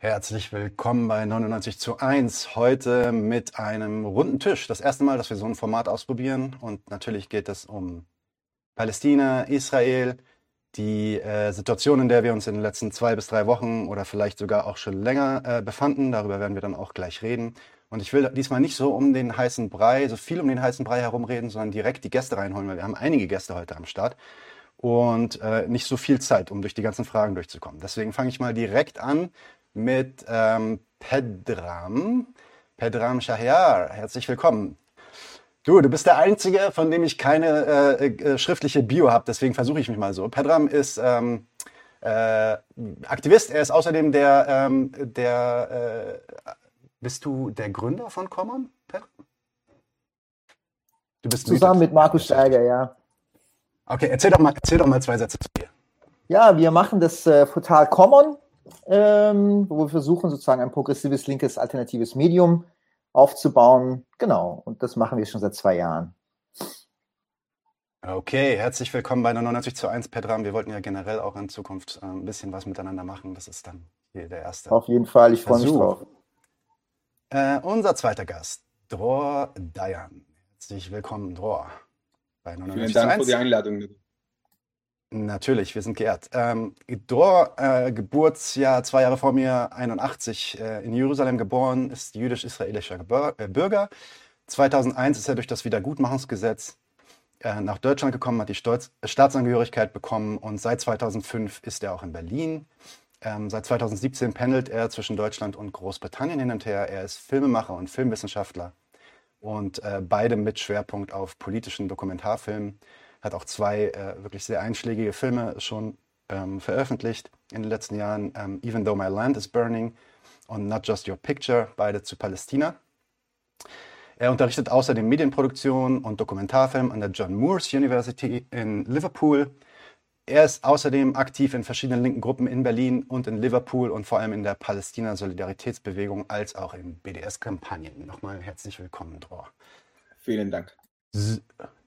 Herzlich willkommen bei 99 zu 1. Heute mit einem runden Tisch. Das erste Mal, dass wir so ein Format ausprobieren. Und natürlich geht es um Palästina, Israel, die äh, Situation, in der wir uns in den letzten zwei bis drei Wochen oder vielleicht sogar auch schon länger äh, befanden. Darüber werden wir dann auch gleich reden. Und ich will diesmal nicht so um den heißen Brei, so viel um den heißen Brei herumreden, sondern direkt die Gäste reinholen, weil wir haben einige Gäste heute am Start und äh, nicht so viel Zeit, um durch die ganzen Fragen durchzukommen. Deswegen fange ich mal direkt an mit ähm, Pedram. Pedram Shahriar, herzlich willkommen. Du, du bist der Einzige, von dem ich keine äh, äh, schriftliche Bio habe, deswegen versuche ich mich mal so. Pedram ist ähm, äh, Aktivist, er ist außerdem der, ähm, der äh, bist du der Gründer von Common, Pedram? Du bist Zusammen mit Markus Steiger, ja. Okay, erzähl doch mal, erzähl doch mal zwei Sätze zu dir. Ja, wir machen das äh, Portal Common ähm, wo wir versuchen, sozusagen ein progressives, linkes, alternatives Medium aufzubauen. Genau, und das machen wir schon seit zwei Jahren. Okay, herzlich willkommen bei 99 zu 1, Pedram. Wir wollten ja generell auch in Zukunft äh, ein bisschen was miteinander machen. Das ist dann hier der erste. Auf jeden Fall, ich freue mich drauf. Äh, unser zweiter Gast, Dror Dayan. Herzlich willkommen, Dror. Bei 99 Vielen Dank für die Einladung. Natürlich, wir sind geehrt. Ähm, Dor, äh, Geburtsjahr zwei Jahre vor mir, 81, äh, in Jerusalem geboren, ist jüdisch-israelischer äh, Bürger. 2001 ist er durch das Wiedergutmachungsgesetz äh, nach Deutschland gekommen, hat die Stolz Staatsangehörigkeit bekommen und seit 2005 ist er auch in Berlin. Ähm, seit 2017 pendelt er zwischen Deutschland und Großbritannien hin und her. Er ist Filmemacher und Filmwissenschaftler und äh, beide mit Schwerpunkt auf politischen Dokumentarfilmen hat auch zwei äh, wirklich sehr einschlägige Filme schon ähm, veröffentlicht in den letzten Jahren. Ähm, Even Though My Land is Burning und Not Just Your Picture, beide zu Palästina. Er unterrichtet außerdem Medienproduktion und Dokumentarfilm an der John Moores University in Liverpool. Er ist außerdem aktiv in verschiedenen linken Gruppen in Berlin und in Liverpool und vor allem in der Palästina-Solidaritätsbewegung als auch in BDS-Kampagnen. Nochmal herzlich willkommen, Dror. Vielen Dank.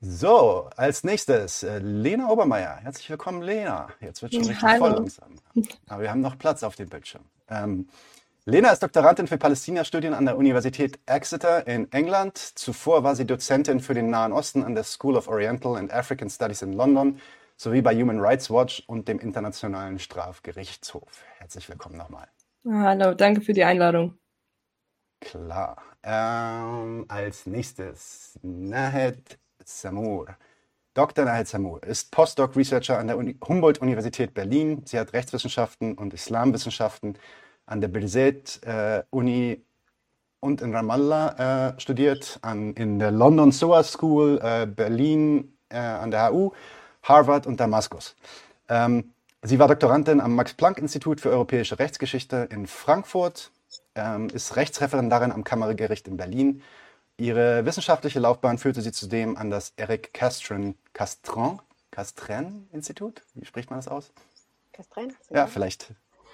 So, als nächstes äh, Lena Obermeier. Herzlich willkommen, Lena. Jetzt wird schon richtig Hallo. voll langsam. Aber wir haben noch Platz auf dem Bildschirm. Ähm, Lena ist Doktorandin für Palästina-Studien an der Universität Exeter in England. Zuvor war sie Dozentin für den Nahen Osten an der School of Oriental and African Studies in London sowie bei Human Rights Watch und dem Internationalen Strafgerichtshof. Herzlich willkommen nochmal. Hallo, danke für die Einladung. Klar. Ähm, als nächstes Nahed Samur. Dr. Nahed Samur ist Postdoc-Researcher an der Uni Humboldt-Universität Berlin. Sie hat Rechtswissenschaften und Islamwissenschaften an der Birzeit-Uni äh, und in Ramallah äh, studiert, an, in der London SOA School, äh, Berlin äh, an der HU, Harvard und Damaskus. Ähm, sie war Doktorandin am Max-Planck-Institut für europäische Rechtsgeschichte in Frankfurt ähm, ist Rechtsreferendarin am Kammergericht in Berlin. Ihre wissenschaftliche Laufbahn führte sie zudem an das Eric Castren, Castron, Castren Institut. Wie spricht man das aus? Castren? Ja, vielleicht.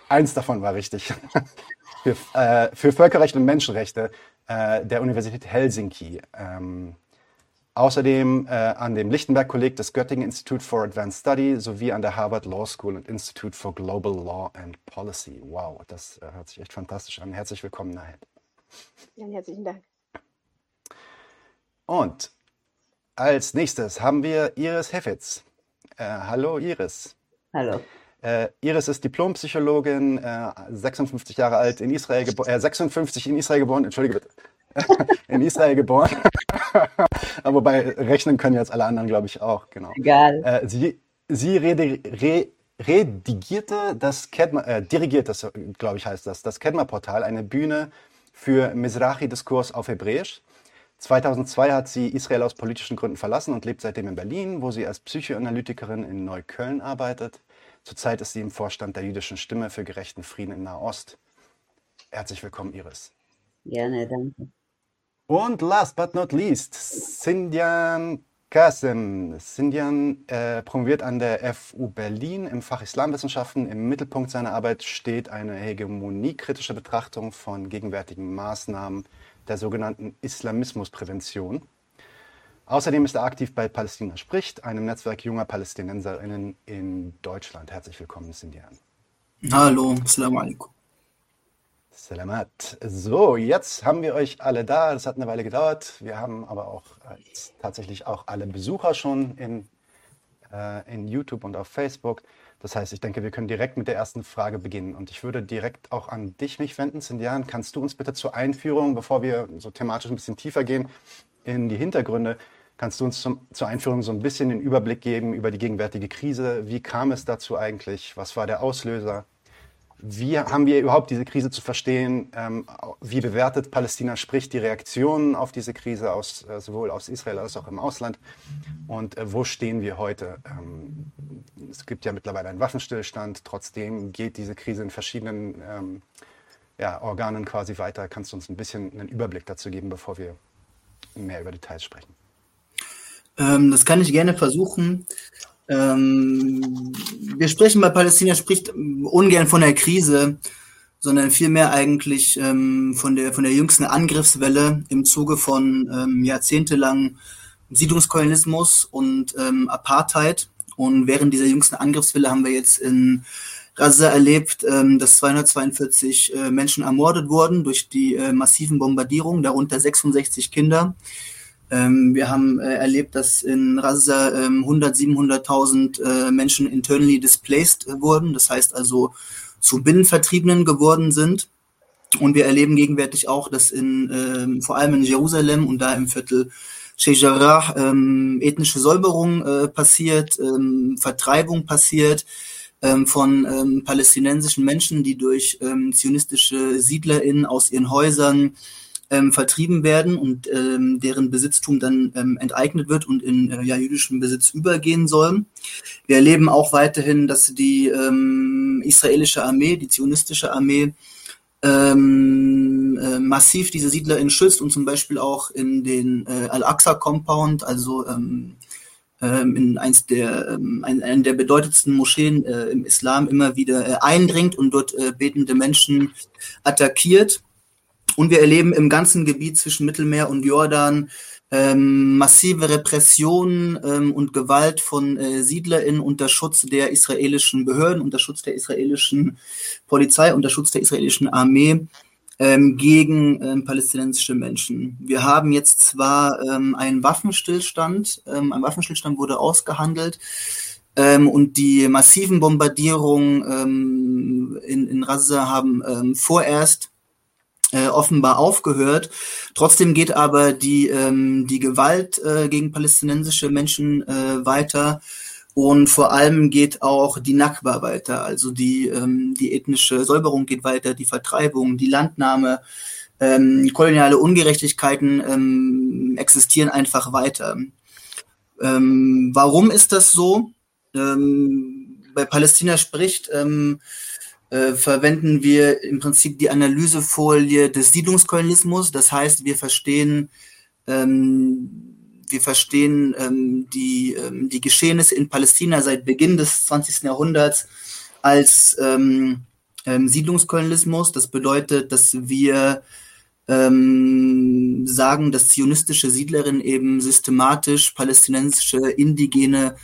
Eins davon war richtig. für, äh, für, Völkerrecht und Menschenrechte äh, der Universität Helsinki. Ähm, Außerdem äh, an dem Lichtenberg-Kolleg des Göttingen Institute for Advanced Study sowie an der Harvard Law School und Institute for Global Law and Policy. Wow, das äh, hört sich echt fantastisch an. Herzlich willkommen, Nahed. Ja, herzlichen Dank. Und als nächstes haben wir Iris Heffitz. Äh, hallo Iris. Hallo. Äh, Iris ist Diplompsychologin, 56 äh, Jahre alt, in Israel geboren, 56 in Israel geboren, entschuldige bitte. in Israel geboren. Aber wobei rechnen können jetzt alle anderen, glaube ich, auch. Genau. Egal. Äh, sie sie rede, re, redigierte das Kedma, äh, dirigiert das, glaube ich, heißt das, das Kedma-Portal, eine Bühne für Mizrahi-Diskurs auf Hebräisch. 2002 hat sie Israel aus politischen Gründen verlassen und lebt seitdem in Berlin, wo sie als Psychoanalytikerin in Neukölln arbeitet. Zurzeit ist sie im Vorstand der jüdischen Stimme für gerechten Frieden in Nahost. Herzlich willkommen, Iris. Gerne, danke. Und last but not least, Sindian Qasem. Sindian äh, promoviert an der FU Berlin im Fach Islamwissenschaften. Im Mittelpunkt seiner Arbeit steht eine hegemoniekritische Betrachtung von gegenwärtigen Maßnahmen der sogenannten Islamismusprävention. Außerdem ist er aktiv bei Palästina spricht, einem Netzwerk junger Palästinenserinnen in Deutschland. Herzlich willkommen, Sindian. Hallo, Assalamu alaikum. Salamat. So, jetzt haben wir euch alle da. Das hat eine Weile gedauert. Wir haben aber auch äh, tatsächlich auch alle Besucher schon in, äh, in YouTube und auf Facebook. Das heißt, ich denke, wir können direkt mit der ersten Frage beginnen. Und ich würde direkt auch an dich mich wenden. Sindian, kannst du uns bitte zur Einführung, bevor wir so thematisch ein bisschen tiefer gehen in die Hintergründe, kannst du uns zum, zur Einführung so ein bisschen den Überblick geben über die gegenwärtige Krise? Wie kam es dazu eigentlich? Was war der Auslöser? Wie haben wir überhaupt diese Krise zu verstehen? Ähm, wie bewertet Palästina, sprich die Reaktionen auf diese Krise aus, äh, sowohl aus Israel als auch im Ausland? Und äh, wo stehen wir heute? Ähm, es gibt ja mittlerweile einen Waffenstillstand, trotzdem geht diese Krise in verschiedenen ähm, ja, Organen quasi weiter. Kannst du uns ein bisschen einen Überblick dazu geben, bevor wir mehr über Details sprechen? Das kann ich gerne versuchen. Ähm, wir sprechen bei Palästina, spricht ungern von der Krise, sondern vielmehr eigentlich ähm, von, der, von der jüngsten Angriffswelle im Zuge von ähm, jahrzehntelang Siedlungskolonialismus und ähm, Apartheid. Und während dieser jüngsten Angriffswelle haben wir jetzt in Gaza erlebt, ähm, dass 242 äh, Menschen ermordet wurden durch die äh, massiven Bombardierungen, darunter 66 Kinder. Ähm, wir haben äh, erlebt, dass in Raza ähm, 100, 700.000 äh, Menschen internally displaced äh, wurden, das heißt also zu Binnenvertriebenen geworden sind. Und wir erleben gegenwärtig auch, dass in ähm, vor allem in Jerusalem und da im Viertel Shejarah ähm, ethnische Säuberung äh, passiert, ähm, Vertreibung passiert ähm, von ähm, palästinensischen Menschen, die durch ähm, zionistische SiedlerInnen aus ihren Häusern ähm, vertrieben werden und ähm, deren Besitztum dann ähm, enteignet wird und in äh, ja, jüdischen Besitz übergehen soll. Wir erleben auch weiterhin, dass die ähm, israelische Armee, die zionistische Armee, ähm, äh, massiv diese Siedler schützt und zum Beispiel auch in den äh, Al-Aqsa-Compound, also ähm, ähm, in eins der, ähm, ein, einen der bedeutendsten Moscheen äh, im Islam immer wieder äh, eindringt und dort äh, betende Menschen attackiert. Und wir erleben im ganzen Gebiet zwischen Mittelmeer und Jordan ähm, massive Repressionen ähm, und Gewalt von äh, SiedlerInnen unter Schutz der israelischen Behörden, unter Schutz der israelischen Polizei, unter Schutz der israelischen Armee ähm, gegen ähm, palästinensische Menschen. Wir haben jetzt zwar ähm, einen Waffenstillstand, ähm, ein Waffenstillstand wurde ausgehandelt, ähm, und die massiven Bombardierungen ähm, in, in Raza haben ähm, vorerst äh, offenbar aufgehört. Trotzdem geht aber die, ähm, die Gewalt äh, gegen palästinensische Menschen äh, weiter und vor allem geht auch die Nakba weiter, also die, ähm, die ethnische Säuberung geht weiter, die Vertreibung, die Landnahme, ähm, koloniale Ungerechtigkeiten ähm, existieren einfach weiter. Ähm, warum ist das so? Ähm, bei Palästina spricht, ähm, äh, verwenden wir im Prinzip die Analysefolie des Siedlungskolonialismus. Das heißt, wir verstehen, ähm, wir verstehen ähm, die, ähm, die Geschehnisse in Palästina seit Beginn des 20. Jahrhunderts als ähm, ähm, Siedlungskolonialismus. Das bedeutet, dass wir ähm, sagen, dass zionistische Siedlerinnen eben systematisch palästinensische indigene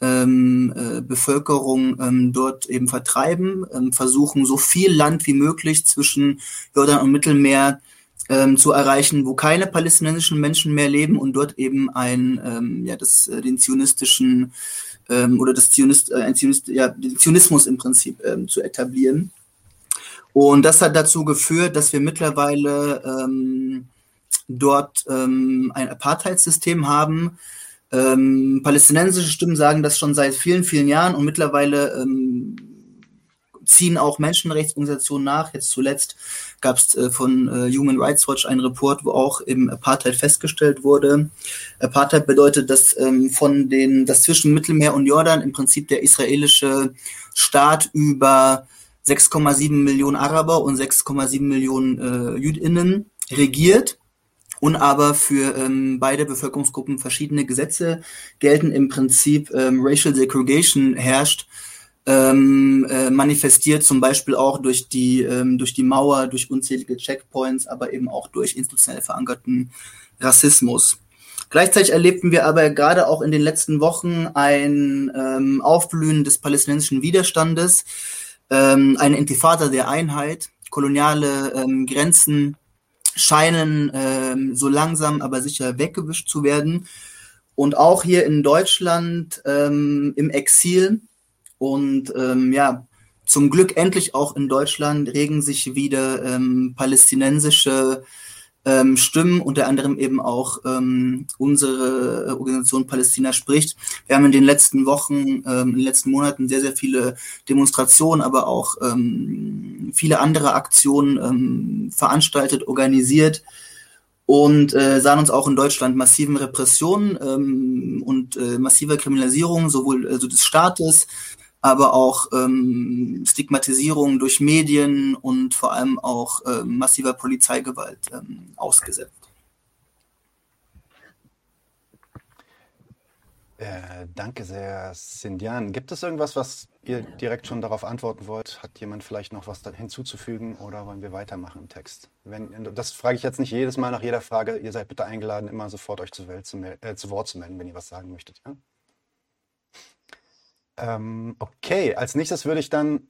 ähm, äh, Bevölkerung ähm, dort eben vertreiben, ähm, versuchen so viel Land wie möglich zwischen Jordan und Mittelmeer ähm, zu erreichen, wo keine palästinensischen Menschen mehr leben und dort eben ein ähm, ja das äh, den zionistischen ähm, oder das Zionist, äh, ein Zionist, ja, den Zionismus im Prinzip ähm, zu etablieren. Und das hat dazu geführt, dass wir mittlerweile ähm, dort ähm, ein Apartheidssystem haben, ähm, palästinensische Stimmen sagen das schon seit vielen, vielen Jahren und mittlerweile ähm, ziehen auch Menschenrechtsorganisationen nach. Jetzt zuletzt gab es äh, von äh, Human Rights Watch einen Report, wo auch im Apartheid festgestellt wurde. Apartheid bedeutet, dass ähm, von den, dass zwischen Mittelmeer und Jordan im Prinzip der israelische Staat über 6,7 Millionen Araber und 6,7 Millionen äh, Jüdinnen regiert und aber für ähm, beide Bevölkerungsgruppen verschiedene Gesetze gelten. Im Prinzip ähm, Racial Segregation herrscht, ähm, äh, manifestiert zum Beispiel auch durch die, ähm, durch die Mauer, durch unzählige Checkpoints, aber eben auch durch institutionell verankerten Rassismus. Gleichzeitig erlebten wir aber gerade auch in den letzten Wochen ein ähm, Aufblühen des palästinensischen Widerstandes, ähm, eine Intifada der Einheit koloniale ähm, Grenzen scheinen ähm, so langsam aber sicher weggewischt zu werden. Und auch hier in Deutschland ähm, im Exil und ähm, ja, zum Glück endlich auch in Deutschland regen sich wieder ähm, palästinensische ähm, Stimmen, unter anderem eben auch ähm, unsere Organisation Palästina spricht. Wir haben in den letzten Wochen, ähm, in den letzten Monaten sehr, sehr viele Demonstrationen, aber auch ähm, viele andere Aktionen ähm, veranstaltet, organisiert und äh, sahen uns auch in Deutschland massiven Repressionen ähm, und äh, massiver Kriminalisierung sowohl also des Staates aber auch ähm, Stigmatisierung durch Medien und vor allem auch ähm, massiver Polizeigewalt ähm, ausgesetzt. Äh, danke sehr, Sindian. Gibt es irgendwas, was ihr direkt schon darauf antworten wollt? Hat jemand vielleicht noch was hinzuzufügen oder wollen wir weitermachen im Text? Wenn, das frage ich jetzt nicht jedes Mal nach jeder Frage. Ihr seid bitte eingeladen, immer sofort euch zu, zu, äh, zu Wort zu melden, wenn ihr was sagen möchtet. Ja? Ähm, okay, als nächstes würde ich dann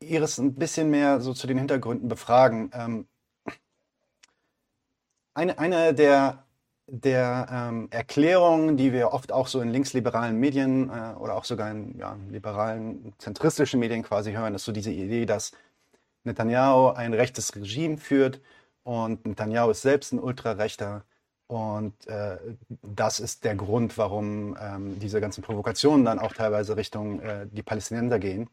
Iris ein bisschen mehr so zu den Hintergründen befragen. Ähm, eine, eine der, der ähm, Erklärungen, die wir oft auch so in linksliberalen Medien äh, oder auch sogar in ja, liberalen, zentristischen Medien quasi hören, ist so diese Idee, dass Netanyahu ein rechtes Regime führt und Netanyahu ist selbst ein Ultrarechter und äh, das ist der Grund, warum ähm, diese ganzen Provokationen dann auch teilweise Richtung äh, die Palästinenser gehen.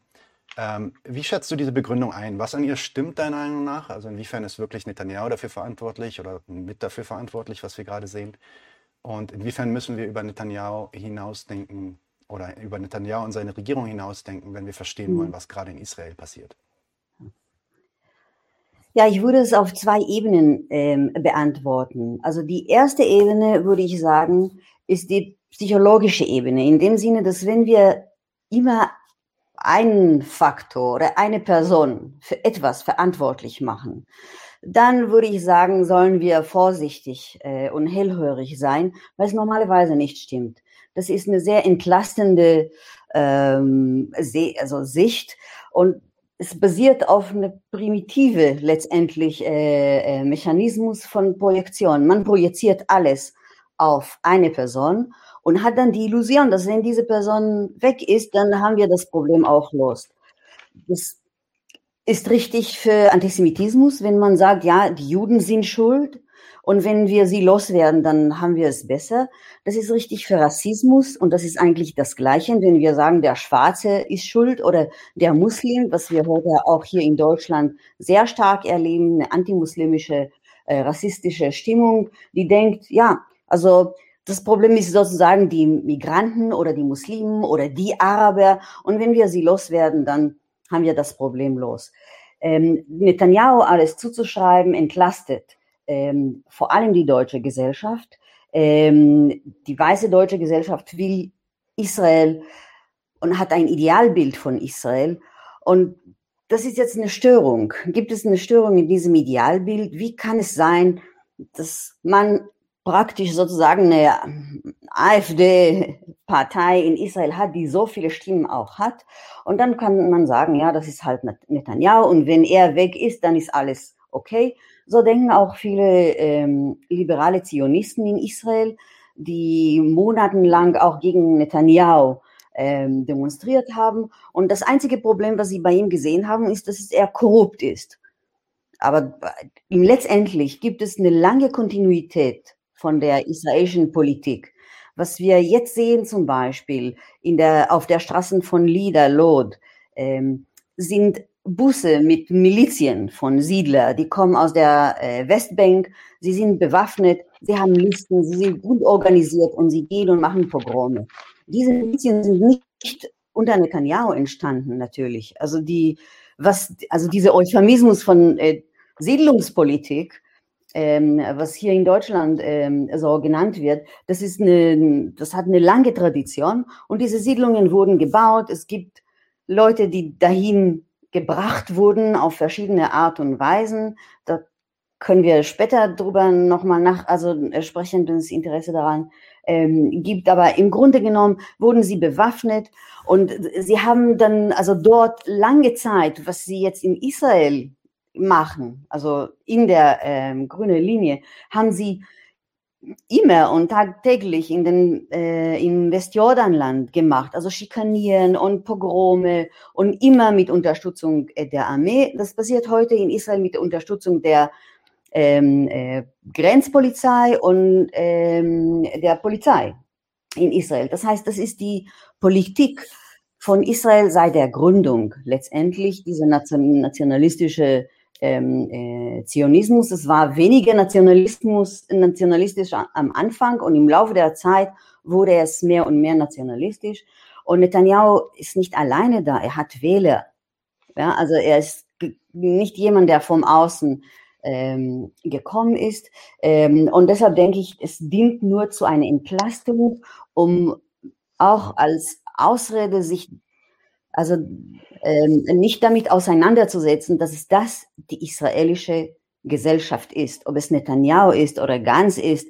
Ähm, wie schätzt du diese Begründung ein? Was an ihr stimmt deiner Meinung nach? Also inwiefern ist wirklich Netanyahu dafür verantwortlich oder mit dafür verantwortlich, was wir gerade sehen? Und inwiefern müssen wir über Netanyahu hinausdenken oder über Netanyahu und seine Regierung hinausdenken, wenn wir verstehen wollen, mhm. was gerade in Israel passiert? Ja, ich würde es auf zwei Ebenen ähm, beantworten. Also die erste Ebene, würde ich sagen, ist die psychologische Ebene, in dem Sinne, dass wenn wir immer einen Faktor oder eine Person für etwas verantwortlich machen, dann würde ich sagen, sollen wir vorsichtig äh, und hellhörig sein, weil es normalerweise nicht stimmt. Das ist eine sehr entlastende ähm, also Sicht und es basiert auf eine primitive letztendlich äh, äh, Mechanismus von Projektion. Man projiziert alles auf eine Person und hat dann die Illusion, dass wenn diese Person weg ist, dann haben wir das Problem auch los. Das ist richtig für Antisemitismus, wenn man sagt, ja, die Juden sind schuld und wenn wir sie loswerden, dann haben wir es besser. Das ist richtig für Rassismus und das ist eigentlich das Gleiche, wenn wir sagen, der Schwarze ist schuld oder der Muslim, was wir heute auch hier in Deutschland sehr stark erleben, eine antimuslimische, äh, rassistische Stimmung, die denkt, ja, also das Problem ist sozusagen die Migranten oder die Muslimen oder die Araber und wenn wir sie loswerden, dann haben wir das Problem los. Ähm, Netanyahu alles zuzuschreiben entlastet ähm, vor allem die deutsche Gesellschaft. Ähm, die weiße deutsche Gesellschaft will Israel und hat ein Idealbild von Israel. Und das ist jetzt eine Störung. Gibt es eine Störung in diesem Idealbild? Wie kann es sein, dass man praktisch sozusagen eine AfD-Partei in Israel hat, die so viele Stimmen auch hat. Und dann kann man sagen, ja, das ist halt Netanyahu und wenn er weg ist, dann ist alles okay. So denken auch viele ähm, liberale Zionisten in Israel, die monatelang auch gegen Netanyahu ähm, demonstriert haben. Und das einzige Problem, was sie bei ihm gesehen haben, ist, dass er korrupt ist. Aber letztendlich gibt es eine lange Kontinuität von der israelischen Politik. Was wir jetzt sehen, zum Beispiel in der, auf der Straßen von Lida, Lod, ähm, sind Busse mit Milizien von Siedler, die kommen aus der äh, Westbank, sie sind bewaffnet, sie haben Listen, sie sind gut organisiert und sie gehen und machen Pogrome. Diese Milizien sind nicht unter Netanyahu entstanden, natürlich. Also die, was, also dieser Euphemismus von äh, Siedlungspolitik, ähm, was hier in Deutschland ähm, so genannt wird, das ist eine, das hat eine lange Tradition und diese Siedlungen wurden gebaut. Es gibt Leute, die dahin gebracht wurden auf verschiedene Art und Weisen. Da können wir später drüber nochmal nach, also äh, sprechen, wenn es Interesse daran ähm, gibt. Aber im Grunde genommen wurden sie bewaffnet und sie haben dann also dort lange Zeit, was sie jetzt in Israel machen, also in der ähm, grünen Linie, haben sie immer und tagtäglich in den äh, im Westjordanland gemacht, also Schikanieren und Pogrome und immer mit Unterstützung äh, der Armee. Das passiert heute in Israel mit der Unterstützung der ähm, äh, Grenzpolizei und ähm, der Polizei in Israel. Das heißt, das ist die Politik von Israel seit der Gründung letztendlich diese nationalistische ähm, äh, Zionismus. Es war weniger Nationalismus, nationalistisch am Anfang und im Laufe der Zeit wurde es mehr und mehr nationalistisch. Und Netanyahu ist nicht alleine da, er hat Wähler. Ja, also er ist nicht jemand, der vom Außen ähm, gekommen ist. Ähm, und deshalb denke ich, es dient nur zu einer Entlastung, um auch als Ausrede sich also ähm, nicht damit auseinanderzusetzen, dass es das die israelische Gesellschaft ist, ob es Netanyahu ist oder Gans ist.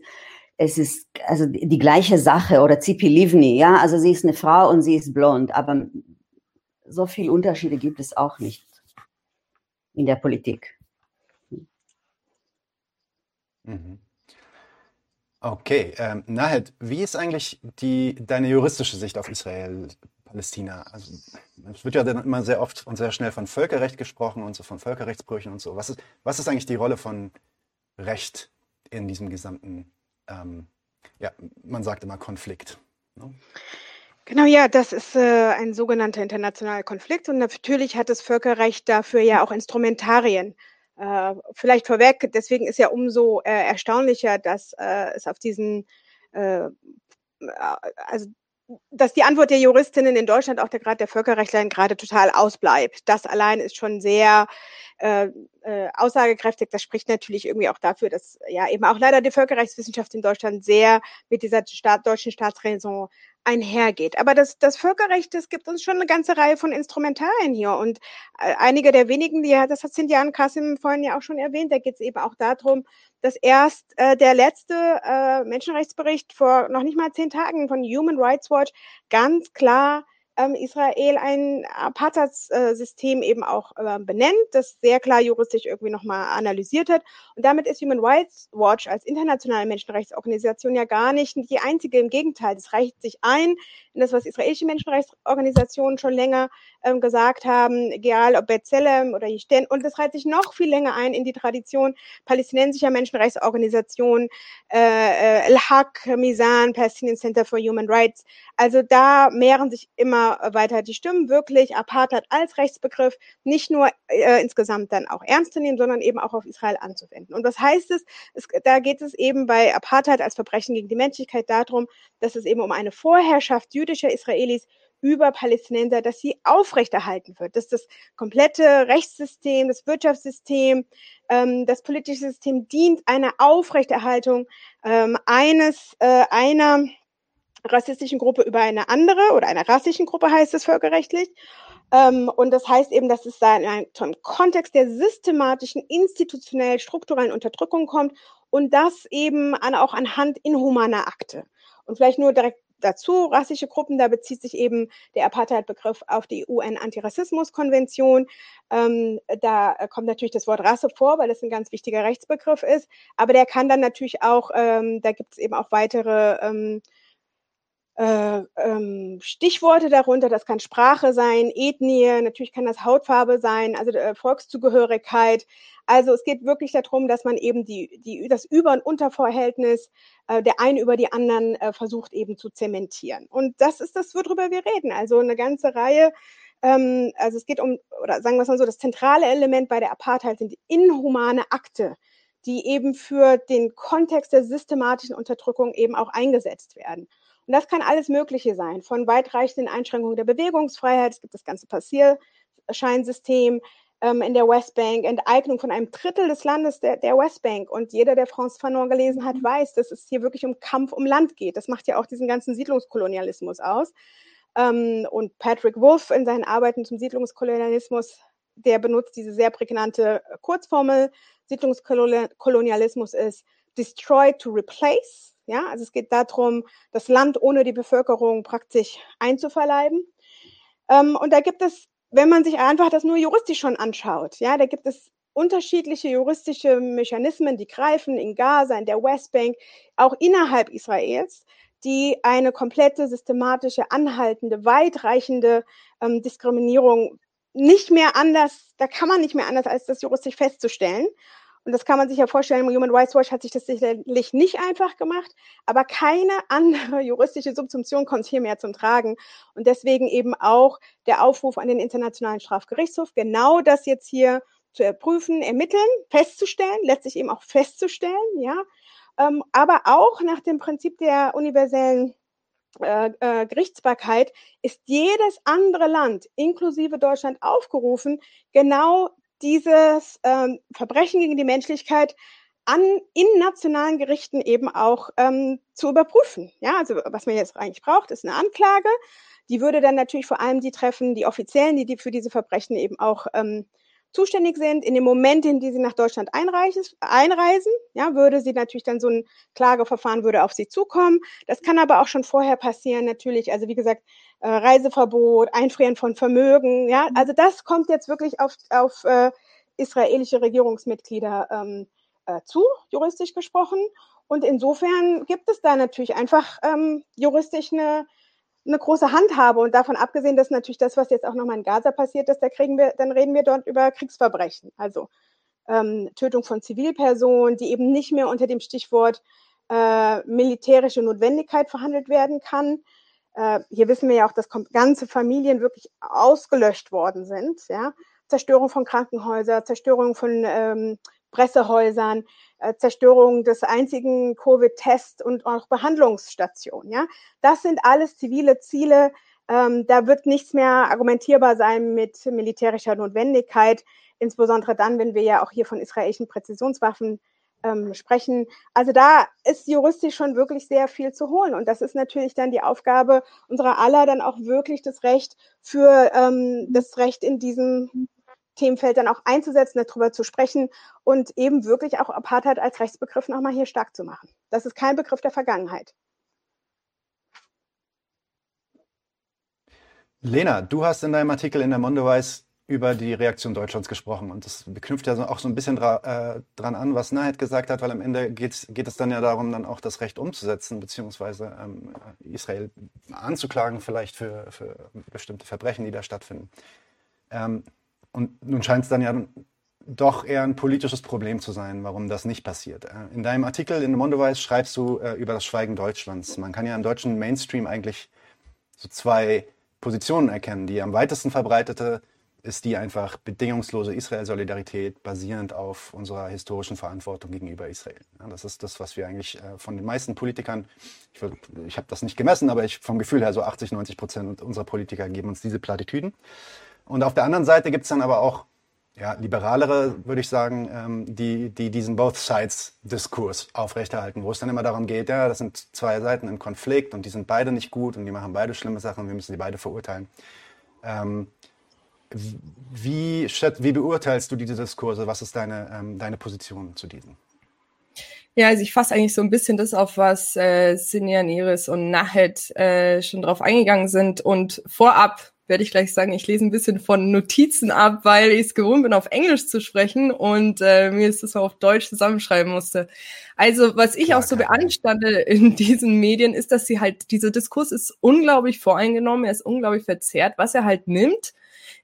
Es ist also die gleiche Sache oder Zipi Livni, ja, also sie ist eine Frau und sie ist blond, aber so viele Unterschiede gibt es auch nicht in der Politik. Mhm. Okay, ähm, Nahed, wie ist eigentlich die, deine juristische Sicht auf Israel, Palästina? Also, es wird ja dann immer sehr oft und sehr schnell von Völkerrecht gesprochen und so von Völkerrechtsbrüchen und so. Was ist, was ist eigentlich die Rolle von Recht in diesem gesamten, ähm, ja, man sagt immer Konflikt? Ne? Genau, ja, das ist äh, ein sogenannter internationaler Konflikt und natürlich hat das Völkerrecht dafür ja auch Instrumentarien. Äh, vielleicht vorweg, deswegen ist ja umso äh, erstaunlicher, dass äh, es auf diesen, äh, also dass die Antwort der Juristinnen in Deutschland, auch der gerade der Völkerrechtlerin, gerade total ausbleibt. Das allein ist schon sehr äh, äh, aussagekräftig. Das spricht natürlich irgendwie auch dafür, dass ja eben auch leider die Völkerrechtswissenschaft in Deutschland sehr mit dieser Staat, deutschen Staatsräson einhergeht. Aber das, das Völkerrecht, das gibt uns schon eine ganze Reihe von Instrumentarien hier. Und äh, einige der wenigen, die das hat Sintian Kassim vorhin ja auch schon erwähnt, da geht es eben auch darum, dass erst äh, der letzte äh, Menschenrechtsbericht vor noch nicht mal zehn Tagen von Human Rights Watch ganz klar ähm, Israel ein Apartheidssystem eben auch äh, benennt, das sehr klar juristisch irgendwie nochmal analysiert hat. Und damit ist Human Rights Watch als internationale Menschenrechtsorganisation ja gar nicht die einzige. Im Gegenteil, das reicht sich ein in das, was israelische Menschenrechtsorganisationen schon länger ähm, gesagt haben, egal ob B'Tselem oder Yishten. Und das reiht sich noch viel länger ein in die Tradition palästinensischer Menschenrechtsorganisationen, äh, äh El-Haq, Mizan, Palestinian Center for Human Rights. Also da mehren sich immer weiter die Stimmen, wirklich Apartheid als Rechtsbegriff nicht nur äh, insgesamt dann auch ernst zu nehmen, sondern eben auch auf Israel anzuwenden. Und was heißt es? es? Da geht es eben bei Apartheid als Verbrechen gegen die Menschlichkeit darum, dass es eben um eine Vorherrschaft jüdischer Israelis über Palästinenser, dass sie aufrechterhalten wird, dass das komplette Rechtssystem, das Wirtschaftssystem, ähm, das politische System dient einer Aufrechterhaltung ähm, eines äh, einer rassistischen Gruppe über eine andere oder einer rassischen Gruppe heißt es völkerrechtlich. Ähm, und das heißt eben, dass es da in einem Kontext der systematischen, institutionell, strukturellen Unterdrückung kommt und das eben an, auch anhand inhumaner Akte. Und vielleicht nur direkt dazu rassische Gruppen, da bezieht sich eben der Apartheid-Begriff auf die UN-Antirassismus-Konvention. Ähm, da kommt natürlich das Wort Rasse vor, weil das ein ganz wichtiger Rechtsbegriff ist. Aber der kann dann natürlich auch, ähm, da gibt es eben auch weitere ähm, äh, ähm, Stichworte darunter. Das kann Sprache sein, Ethnie, natürlich kann das Hautfarbe sein, also äh, Volkszugehörigkeit. Also es geht wirklich darum, dass man eben die, die, das Über- und Unterverhältnis äh, der einen über die anderen äh, versucht eben zu zementieren. Und das ist das, worüber wir reden. Also eine ganze Reihe ähm, also es geht um, oder sagen wir es mal so, das zentrale Element bei der Apartheid sind inhumane Akte, die eben für den Kontext der systematischen Unterdrückung eben auch eingesetzt werden. Und das kann alles Mögliche sein, von weitreichenden Einschränkungen der Bewegungsfreiheit, es gibt das ganze Passierscheinsystem ähm, in der Westbank, Enteignung von einem Drittel des Landes der, der Westbank. Und jeder, der France Fanon gelesen hat, mhm. weiß, dass es hier wirklich um Kampf um Land geht. Das macht ja auch diesen ganzen Siedlungskolonialismus aus. Ähm, und Patrick Wolf in seinen Arbeiten zum Siedlungskolonialismus, der benutzt diese sehr prägnante Kurzformel. Siedlungskolonialismus ist destroy to replace. Ja, also es geht darum, das Land ohne die Bevölkerung praktisch einzuverleiben. Ähm, und da gibt es, wenn man sich einfach das nur juristisch schon anschaut, ja, da gibt es unterschiedliche juristische Mechanismen, die greifen in Gaza, in der Westbank, auch innerhalb Israels, die eine komplette, systematische, anhaltende, weitreichende ähm, Diskriminierung nicht mehr anders, da kann man nicht mehr anders, als das juristisch festzustellen. Und das kann man sich ja vorstellen, Human Rights Watch hat sich das sicherlich nicht einfach gemacht, aber keine andere juristische Subsumption kommt hier mehr zum Tragen. Und deswegen eben auch der Aufruf an den Internationalen Strafgerichtshof, genau das jetzt hier zu erprüfen, ermitteln, festzustellen, letztlich eben auch festzustellen, ja, ähm, aber auch nach dem Prinzip der universellen äh, äh, Gerichtsbarkeit ist jedes andere Land, inklusive Deutschland, aufgerufen, genau dieses ähm, Verbrechen gegen die Menschlichkeit an, in nationalen Gerichten eben auch ähm, zu überprüfen. Ja, also was man jetzt eigentlich braucht, ist eine Anklage. Die würde dann natürlich vor allem die treffen, die Offiziellen, die, die für diese Verbrechen eben auch ähm, zuständig sind. In dem Moment, in dem sie nach Deutschland einreisen, ja, würde sie natürlich dann so ein Klageverfahren würde auf sie zukommen. Das kann aber auch schon vorher passieren, natürlich. Also wie gesagt, äh, Reiseverbot, Einfrieren von Vermögen, ja. Mhm. Also das kommt jetzt wirklich auf, auf äh, israelische Regierungsmitglieder ähm, äh, zu, juristisch gesprochen. Und insofern gibt es da natürlich einfach ähm, juristisch eine eine große Handhabe und davon abgesehen, dass natürlich das, was jetzt auch nochmal in Gaza passiert ist, da kriegen wir, dann reden wir dort über Kriegsverbrechen, also ähm, Tötung von Zivilpersonen, die eben nicht mehr unter dem Stichwort äh, militärische Notwendigkeit verhandelt werden kann. Äh, hier wissen wir ja auch, dass ganze Familien wirklich ausgelöscht worden sind, ja. Zerstörung von Krankenhäusern, Zerstörung von ähm, Pressehäusern, Zerstörung des einzigen Covid-Test- und auch Behandlungsstationen. Ja? Das sind alles zivile Ziele. Ähm, da wird nichts mehr argumentierbar sein mit militärischer Notwendigkeit, insbesondere dann, wenn wir ja auch hier von israelischen Präzisionswaffen ähm, sprechen. Also da ist juristisch schon wirklich sehr viel zu holen. Und das ist natürlich dann die Aufgabe unserer aller, dann auch wirklich das Recht für ähm, das Recht in diesem Themenfeld dann auch einzusetzen, darüber zu sprechen und eben wirklich auch Apartheid als Rechtsbegriff nochmal hier stark zu machen. Das ist kein Begriff der Vergangenheit. Lena, du hast in deinem Artikel in der Mondeweiß über die Reaktion Deutschlands gesprochen und das knüpft ja auch so ein bisschen dra äh, dran an, was Nahed gesagt hat, weil am Ende geht, es dann ja darum, dann auch das Recht umzusetzen, beziehungsweise ähm, Israel anzuklagen vielleicht für, für bestimmte Verbrechen, die da stattfinden. Ähm, und nun scheint es dann ja doch eher ein politisches Problem zu sein, warum das nicht passiert. Äh, in deinem Artikel in Mondeweiß schreibst du äh, über das Schweigen Deutschlands. Man kann ja im deutschen Mainstream eigentlich so zwei Positionen erkennen. Die am weitesten verbreitete ist die einfach bedingungslose Israel-Solidarität basierend auf unserer historischen Verantwortung gegenüber Israel. Das ist das, was wir eigentlich äh, von den meisten Politikern, ich, ich habe das nicht gemessen, aber ich vom Gefühl her so 80, 90 Prozent unserer Politiker geben uns diese Plattitüden. Und auf der anderen Seite gibt es dann aber auch ja, liberalere, würde ich sagen, ähm, die, die diesen Both-Sides-Diskurs aufrechterhalten, wo es dann immer darum geht, ja, das sind zwei Seiten im Konflikt und die sind beide nicht gut und die machen beide schlimme Sachen und wir müssen die beide verurteilen. Ähm, wie, wie beurteilst du diese Diskurse? Was ist deine, ähm, deine Position zu diesen? Ja, also ich fasse eigentlich so ein bisschen das auf, was äh, Sinjan Iris und Nahed äh, schon drauf eingegangen sind. Und vorab werde ich gleich sagen, ich lese ein bisschen von Notizen ab, weil ich es gewohnt bin, auf Englisch zu sprechen und äh, mir ist das auf Deutsch zusammenschreiben musste. Also, was ich Klar, auch so beanstande in diesen Medien, ist, dass sie halt, dieser Diskurs ist unglaublich voreingenommen, er ist unglaublich verzerrt. Was er halt nimmt,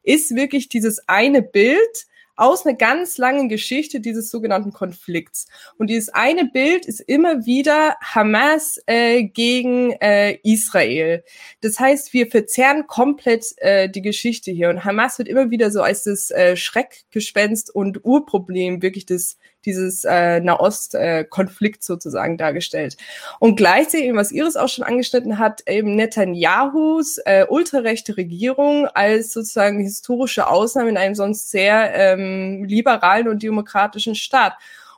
ist wirklich dieses eine Bild, aus einer ganz langen Geschichte dieses sogenannten Konflikts. Und dieses eine Bild ist immer wieder Hamas äh, gegen äh, Israel. Das heißt, wir verzerren komplett äh, die Geschichte hier. Und Hamas wird immer wieder so als das äh, Schreckgespenst und Urproblem wirklich des dieses äh, Nahost-Konflikt äh, sozusagen dargestellt. Und gleichzeitig, was Iris auch schon angeschnitten hat, eben Netanyahus äh, ultrarechte Regierung als sozusagen historische Ausnahme in einem sonst sehr ähm, liberalen und demokratischen Staat.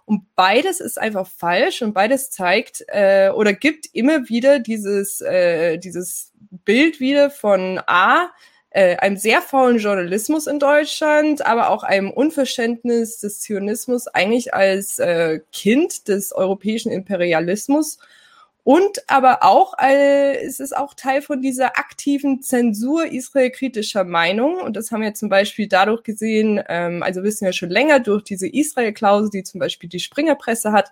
Und beides ist einfach falsch und beides zeigt äh, oder gibt immer wieder dieses, äh, dieses Bild wieder von A, äh, einem sehr faulen Journalismus in Deutschland, aber auch einem Unverständnis des Zionismus eigentlich als äh, Kind des europäischen Imperialismus Und aber auch, äh, es ist auch Teil von dieser aktiven Zensur israelkritischer Meinung. Und das haben wir zum Beispiel dadurch gesehen, ähm, also wissen wir schon länger durch diese Israel-Klausel, die zum Beispiel die Springerpresse hat,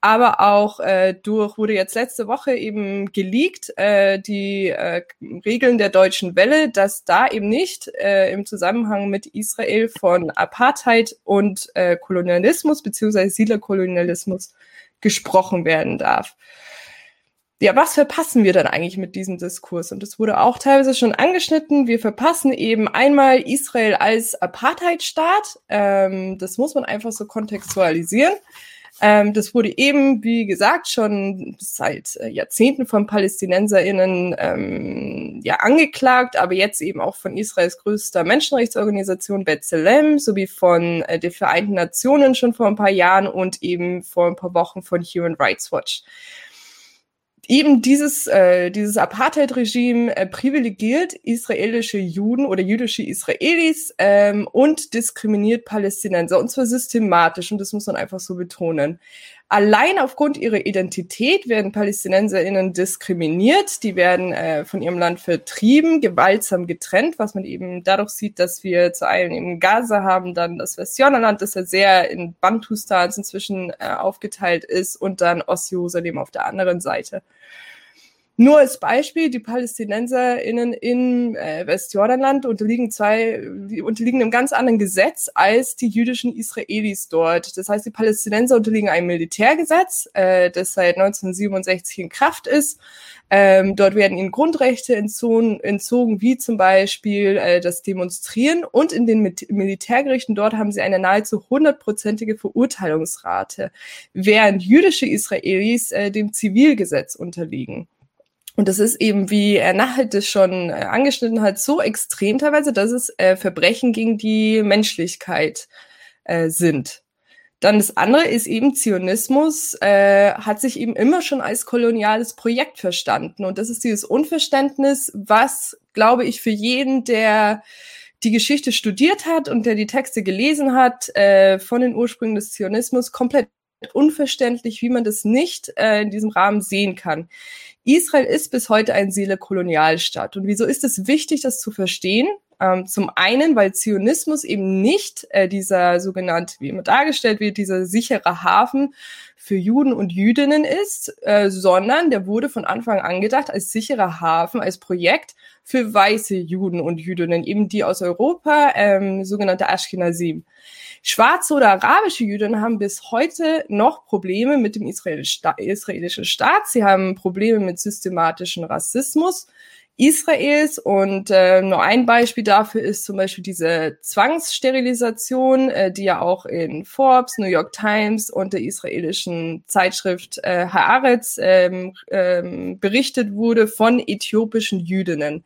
aber auch äh, durch, wurde jetzt letzte Woche eben geleakt, äh, die äh, Regeln der deutschen Welle, dass da eben nicht äh, im Zusammenhang mit Israel von Apartheid und äh, Kolonialismus beziehungsweise Siedlerkolonialismus gesprochen werden darf. Ja, was verpassen wir dann eigentlich mit diesem Diskurs? Und das wurde auch teilweise schon angeschnitten. Wir verpassen eben einmal Israel als Apartheidstaat. Ähm, das muss man einfach so kontextualisieren. Ähm, das wurde eben, wie gesagt, schon seit äh, Jahrzehnten von PalästinenserInnen ähm, ja angeklagt, aber jetzt eben auch von Israels größter Menschenrechtsorganisation B'Tselem sowie von äh, den Vereinten Nationen schon vor ein paar Jahren und eben vor ein paar Wochen von Human Rights Watch eben dieses, äh, dieses Apartheid-Regime äh, privilegiert israelische Juden oder jüdische Israelis ähm, und diskriminiert Palästinenser, und zwar systematisch, und das muss man einfach so betonen. Allein aufgrund ihrer Identität werden PalästinenserInnen diskriminiert, die werden äh, von ihrem Land vertrieben, gewaltsam getrennt, was man eben dadurch sieht, dass wir zu einem in Gaza haben, dann das Westjordanland, das ja sehr in Bantustans inzwischen äh, aufgeteilt ist, und dann Ostjerusalem auf der anderen Seite. Nur als Beispiel, die PalästinenserInnen in äh, Westjordanland unterliegen zwei, unterliegen einem ganz anderen Gesetz als die jüdischen Israelis dort. Das heißt, die Palästinenser unterliegen einem Militärgesetz, äh, das seit 1967 in Kraft ist. Ähm, dort werden ihnen Grundrechte entzogen, entzogen wie zum Beispiel äh, das Demonstrieren. Und in den Mit Militärgerichten dort haben sie eine nahezu hundertprozentige Verurteilungsrate, während jüdische Israelis äh, dem Zivilgesetz unterliegen. Und das ist eben, wie er nachher das schon äh, angeschnitten hat, so extrem teilweise, dass es äh, Verbrechen gegen die Menschlichkeit äh, sind. Dann das andere ist eben Zionismus, äh, hat sich eben immer schon als koloniales Projekt verstanden. Und das ist dieses Unverständnis, was, glaube ich, für jeden, der die Geschichte studiert hat und der die Texte gelesen hat, äh, von den Ursprüngen des Zionismus, komplett unverständlich, wie man das nicht äh, in diesem Rahmen sehen kann. Israel ist bis heute ein Seele-Kolonialstaat. Und wieso ist es wichtig, das zu verstehen? Ähm, zum einen, weil Zionismus eben nicht äh, dieser sogenannte, wie immer dargestellt wird, dieser sichere Hafen für Juden und Jüdinnen ist, äh, sondern der wurde von Anfang an gedacht als sicherer Hafen, als Projekt für weiße Juden und Jüdinnen, eben die aus Europa, ähm, sogenannte Ashkenazim. Schwarze oder arabische Juden haben bis heute noch Probleme mit dem israelischen Staat. Sie haben Probleme mit systematischem Rassismus. Israels. Und äh, nur ein Beispiel dafür ist zum Beispiel diese Zwangssterilisation, äh, die ja auch in Forbes, New York Times und der israelischen Zeitschrift äh, Haaretz ähm, ähm, berichtet wurde von äthiopischen Jüdinnen.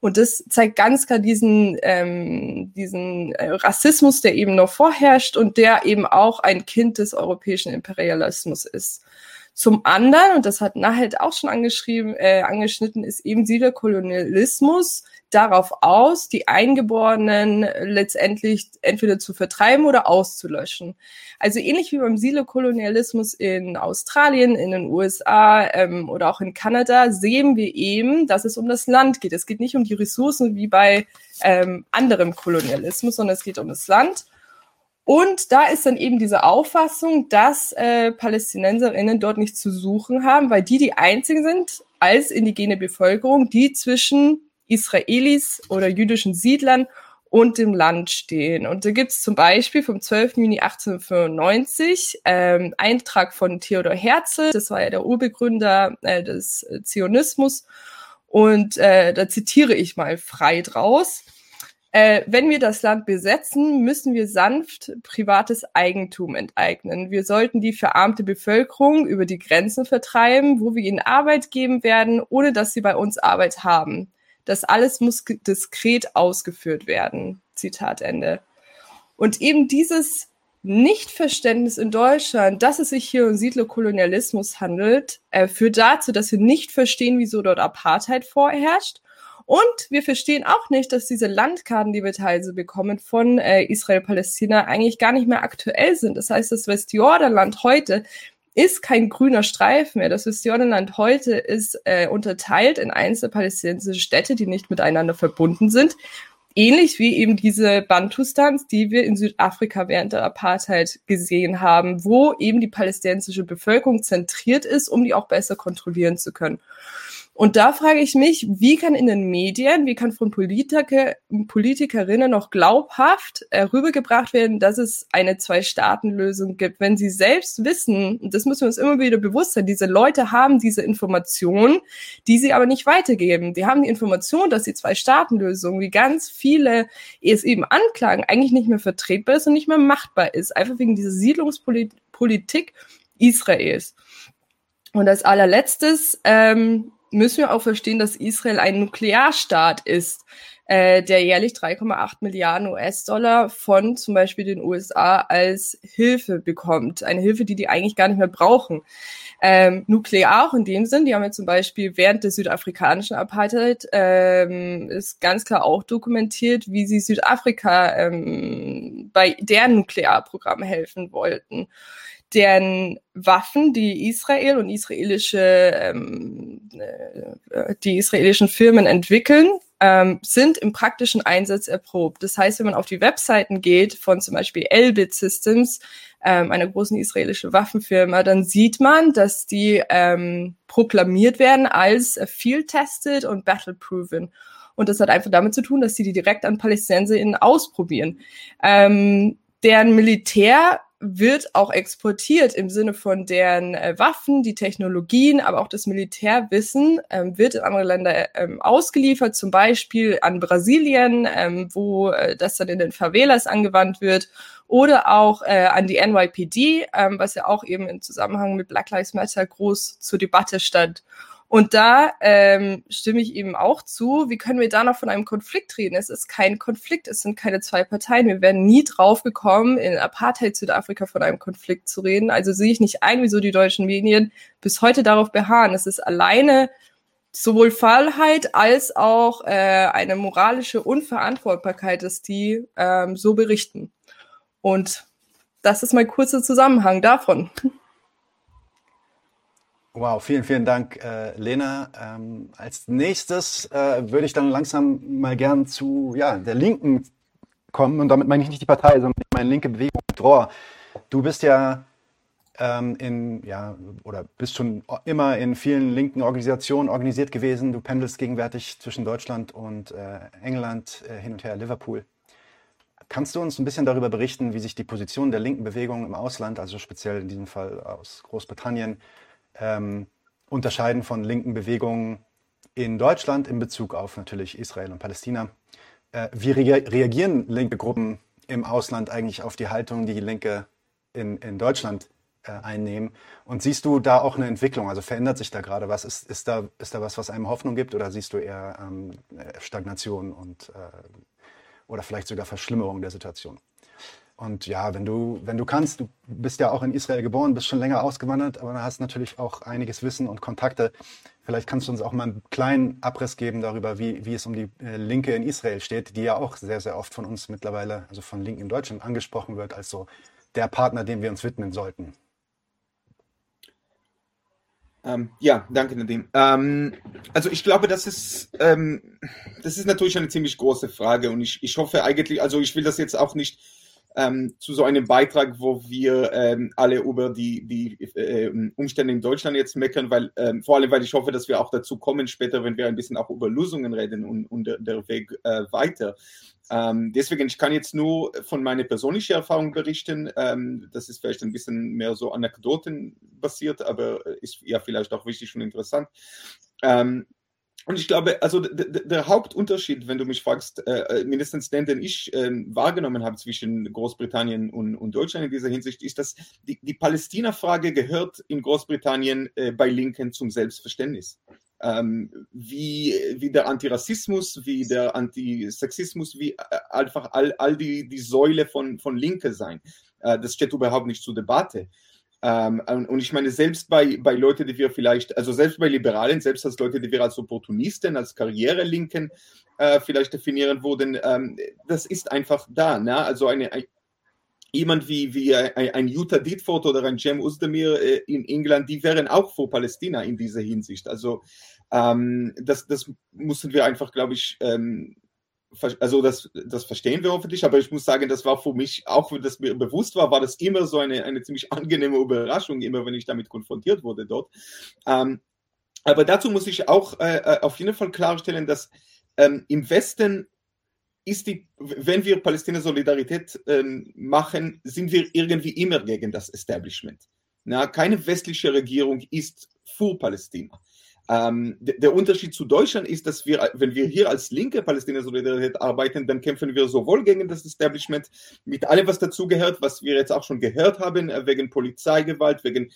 Und das zeigt ganz klar diesen, ähm, diesen äh, Rassismus, der eben noch vorherrscht und der eben auch ein Kind des europäischen Imperialismus ist. Zum anderen, und das hat Nahed auch schon angeschrieben, äh, angeschnitten, ist eben Siedlerkolonialismus darauf aus, die Eingeborenen letztendlich entweder zu vertreiben oder auszulöschen. Also ähnlich wie beim Siedlerkolonialismus in Australien, in den USA ähm, oder auch in Kanada sehen wir eben, dass es um das Land geht. Es geht nicht um die Ressourcen wie bei ähm, anderem Kolonialismus, sondern es geht um das Land. Und da ist dann eben diese Auffassung, dass äh, Palästinenserinnen dort nichts zu suchen haben, weil die die einzigen sind als indigene Bevölkerung, die zwischen Israelis oder jüdischen Siedlern und dem Land stehen. Und da gibt es zum Beispiel vom 12. Juni 1895 ähm, Eintrag von Theodor Herzl, das war ja der Urbegründer äh, des Zionismus. Und äh, da zitiere ich mal frei draus. Äh, wenn wir das Land besetzen, müssen wir sanft privates Eigentum enteignen. Wir sollten die verarmte Bevölkerung über die Grenzen vertreiben, wo wir ihnen Arbeit geben werden, ohne dass sie bei uns Arbeit haben. Das alles muss diskret ausgeführt werden. Zitat Ende. Und eben dieses Nichtverständnis in Deutschland, dass es sich hier um Siedlerkolonialismus handelt, äh, führt dazu, dass wir nicht verstehen, wieso dort Apartheid vorherrscht. Und wir verstehen auch nicht, dass diese Landkarten, die wir teilweise bekommen von äh, Israel-Palästina, eigentlich gar nicht mehr aktuell sind. Das heißt, das Westjordanland heute ist kein grüner Streifen mehr. Das Westjordanland heute ist äh, unterteilt in einzelne palästinensische Städte, die nicht miteinander verbunden sind. Ähnlich wie eben diese Bantustans, die wir in Südafrika während der Apartheid gesehen haben, wo eben die palästinensische Bevölkerung zentriert ist, um die auch besser kontrollieren zu können. Und da frage ich mich, wie kann in den Medien, wie kann von Politiker, Politikerinnen noch glaubhaft äh, rübergebracht werden, dass es eine Zwei-Staaten-Lösung gibt, wenn sie selbst wissen, und das müssen wir uns immer wieder bewusst sein, diese Leute haben diese Informationen, die sie aber nicht weitergeben. Die haben die Information, dass die Zwei-Staaten-Lösung, wie ganz viele es eben anklagen, eigentlich nicht mehr vertretbar ist und nicht mehr machbar ist, einfach wegen dieser Siedlungspolitik Israels. Und als allerletztes ähm, müssen wir auch verstehen, dass Israel ein Nuklearstaat ist, äh, der jährlich 3,8 Milliarden US-Dollar von zum Beispiel den USA als Hilfe bekommt. Eine Hilfe, die die eigentlich gar nicht mehr brauchen. Ähm, nuklear auch in dem Sinn, die haben ja zum Beispiel während der südafrikanischen Apartheid ähm, ist ganz klar auch dokumentiert, wie sie Südafrika ähm, bei deren Nuklearprogramm helfen wollten deren Waffen, die Israel und israelische, ähm, äh, die israelischen Firmen entwickeln, ähm, sind im praktischen Einsatz erprobt. Das heißt, wenn man auf die Webseiten geht von zum Beispiel Elbit Systems, ähm, einer großen israelischen Waffenfirma, dann sieht man, dass die ähm, proklamiert werden als field tested und battle proven. Und das hat einfach damit zu tun, dass sie die direkt an PalästinenserInnen ausprobieren. Ähm, deren Militär wird auch exportiert im Sinne von deren äh, Waffen, die Technologien, aber auch das Militärwissen ähm, wird in andere Länder ähm, ausgeliefert, zum Beispiel an Brasilien, ähm, wo äh, das dann in den Favelas angewandt wird, oder auch äh, an die NYPD, ähm, was ja auch eben im Zusammenhang mit Black Lives Matter groß zur Debatte stand. Und da ähm, stimme ich eben auch zu. Wie können wir da noch von einem Konflikt reden? Es ist kein Konflikt, es sind keine zwei Parteien. Wir wären nie drauf gekommen, in Apartheid Südafrika von einem Konflikt zu reden. Also sehe ich nicht ein, wieso die deutschen Medien bis heute darauf beharren. Es ist alleine sowohl Fallheit als auch äh, eine moralische Unverantwortbarkeit, dass die ähm, so berichten. Und das ist mein kurzer Zusammenhang davon. Wow, vielen, vielen Dank, äh, Lena. Ähm, als nächstes äh, würde ich dann langsam mal gern zu ja, der Linken kommen. Und damit meine ich nicht die Partei, sondern meine linke Bewegung, Dror. Du bist ja ähm, in, ja, oder bist schon immer in vielen linken Organisationen organisiert gewesen. Du pendelst gegenwärtig zwischen Deutschland und äh, England äh, hin und her, Liverpool. Kannst du uns ein bisschen darüber berichten, wie sich die Position der linken Bewegung im Ausland, also speziell in diesem Fall aus Großbritannien, ähm, unterscheiden von linken Bewegungen in Deutschland in Bezug auf natürlich Israel und Palästina. Äh, wie rea reagieren linke Gruppen im Ausland eigentlich auf die Haltung, die Linke in, in Deutschland äh, einnehmen? Und siehst du da auch eine Entwicklung? Also verändert sich da gerade was? Ist, ist, da, ist da was, was einem Hoffnung gibt oder siehst du eher ähm, Stagnation und äh, oder vielleicht sogar Verschlimmerung der Situation? Und ja, wenn du, wenn du kannst, du bist ja auch in Israel geboren, bist schon länger ausgewandert, aber hast natürlich auch einiges Wissen und Kontakte. Vielleicht kannst du uns auch mal einen kleinen Abriss geben darüber, wie, wie es um die äh, Linke in Israel steht, die ja auch sehr, sehr oft von uns mittlerweile, also von Linken in Deutschland, angesprochen wird als so der Partner, dem wir uns widmen sollten. Ähm, ja, danke Nadim. Ähm, also ich glaube, das ist, ähm, das ist natürlich eine ziemlich große Frage und ich, ich hoffe eigentlich, also ich will das jetzt auch nicht ähm, zu so einem Beitrag, wo wir ähm, alle über die, die äh, Umstände in Deutschland jetzt meckern, weil ähm, vor allem, weil ich hoffe, dass wir auch dazu kommen später, wenn wir ein bisschen auch über Lösungen reden und, und der, der Weg äh, weiter. Ähm, deswegen, ich kann jetzt nur von meiner persönlichen Erfahrung berichten. Ähm, das ist vielleicht ein bisschen mehr so anekdotenbasiert, aber ist ja vielleicht auch wichtig und interessant. Und ich glaube, also der Hauptunterschied, wenn du mich fragst, äh, äh, mindestens den, den ich äh, wahrgenommen habe zwischen Großbritannien und, und, Deutschland in dieser Hinsicht, ist, dass die, die Palästina-Frage gehört in Großbritannien äh, bei Linken zum Selbstverständnis. Ähm, wie, wie der Antirassismus, wie der Antisexismus, wie äh, einfach all, all die, die Säule von, von Linke sein. Äh, das steht überhaupt nicht zur Debatte. Ähm, und ich meine, selbst bei, bei Leuten, die wir vielleicht, also selbst bei Liberalen, selbst als Leute, die wir als Opportunisten, als Karrierelinken äh, vielleicht definieren würden, ähm, das ist einfach da. Ne? Also eine, jemand wie, wie ein, Jutta Ditford oder ein Cem Uzdemir äh, in England, die wären auch vor Palästina in dieser Hinsicht. Also ähm, das, das mussten wir einfach, glaube ich, ähm, also das, das verstehen wir hoffentlich, aber ich muss sagen, das war für mich, auch wenn das mir bewusst war, war das immer so eine, eine ziemlich angenehme Überraschung, immer wenn ich damit konfrontiert wurde dort. Ähm, aber dazu muss ich auch äh, äh auf jeden Fall klarstellen, dass ähm, im Westen ist die, wenn wir Palästina-Solidarität ähm, machen, sind wir irgendwie immer gegen das Establishment. Na, keine westliche Regierung ist für Palästina. Ähm, der Unterschied zu Deutschland ist, dass wir, wenn wir hier als linke Palästina-Solidarität arbeiten, dann kämpfen wir sowohl gegen das Establishment mit allem, was dazugehört, was wir jetzt auch schon gehört haben, äh, wegen Polizeigewalt, wegen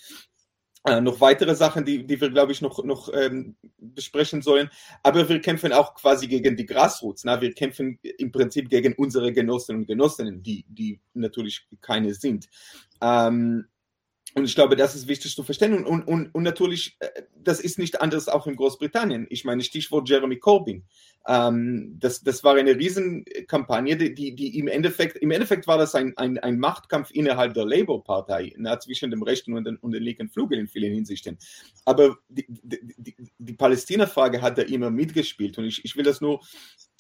äh, noch weitere Sachen, die, die wir, glaube ich, noch, noch ähm, besprechen sollen. Aber wir kämpfen auch quasi gegen die Grassroots. Na? Wir kämpfen im Prinzip gegen unsere Genossinnen und Genossinnen, die, die natürlich keine sind. Ähm, und ich glaube, das ist wichtig zu verstehen. Und, und, und, natürlich, äh, das ist nicht anders auch in Großbritannien. Ich meine, Stichwort Jeremy Corbyn. Ähm, das, das war eine Riesenkampagne, die, die, im Endeffekt, im Endeffekt war das ein, ein, ein Machtkampf innerhalb der Labour-Partei, zwischen dem rechten und, den, und dem linken Flügel in vielen Hinsichten. Aber die, die, die, Palästina-Frage hat da immer mitgespielt. Und ich, ich will das nur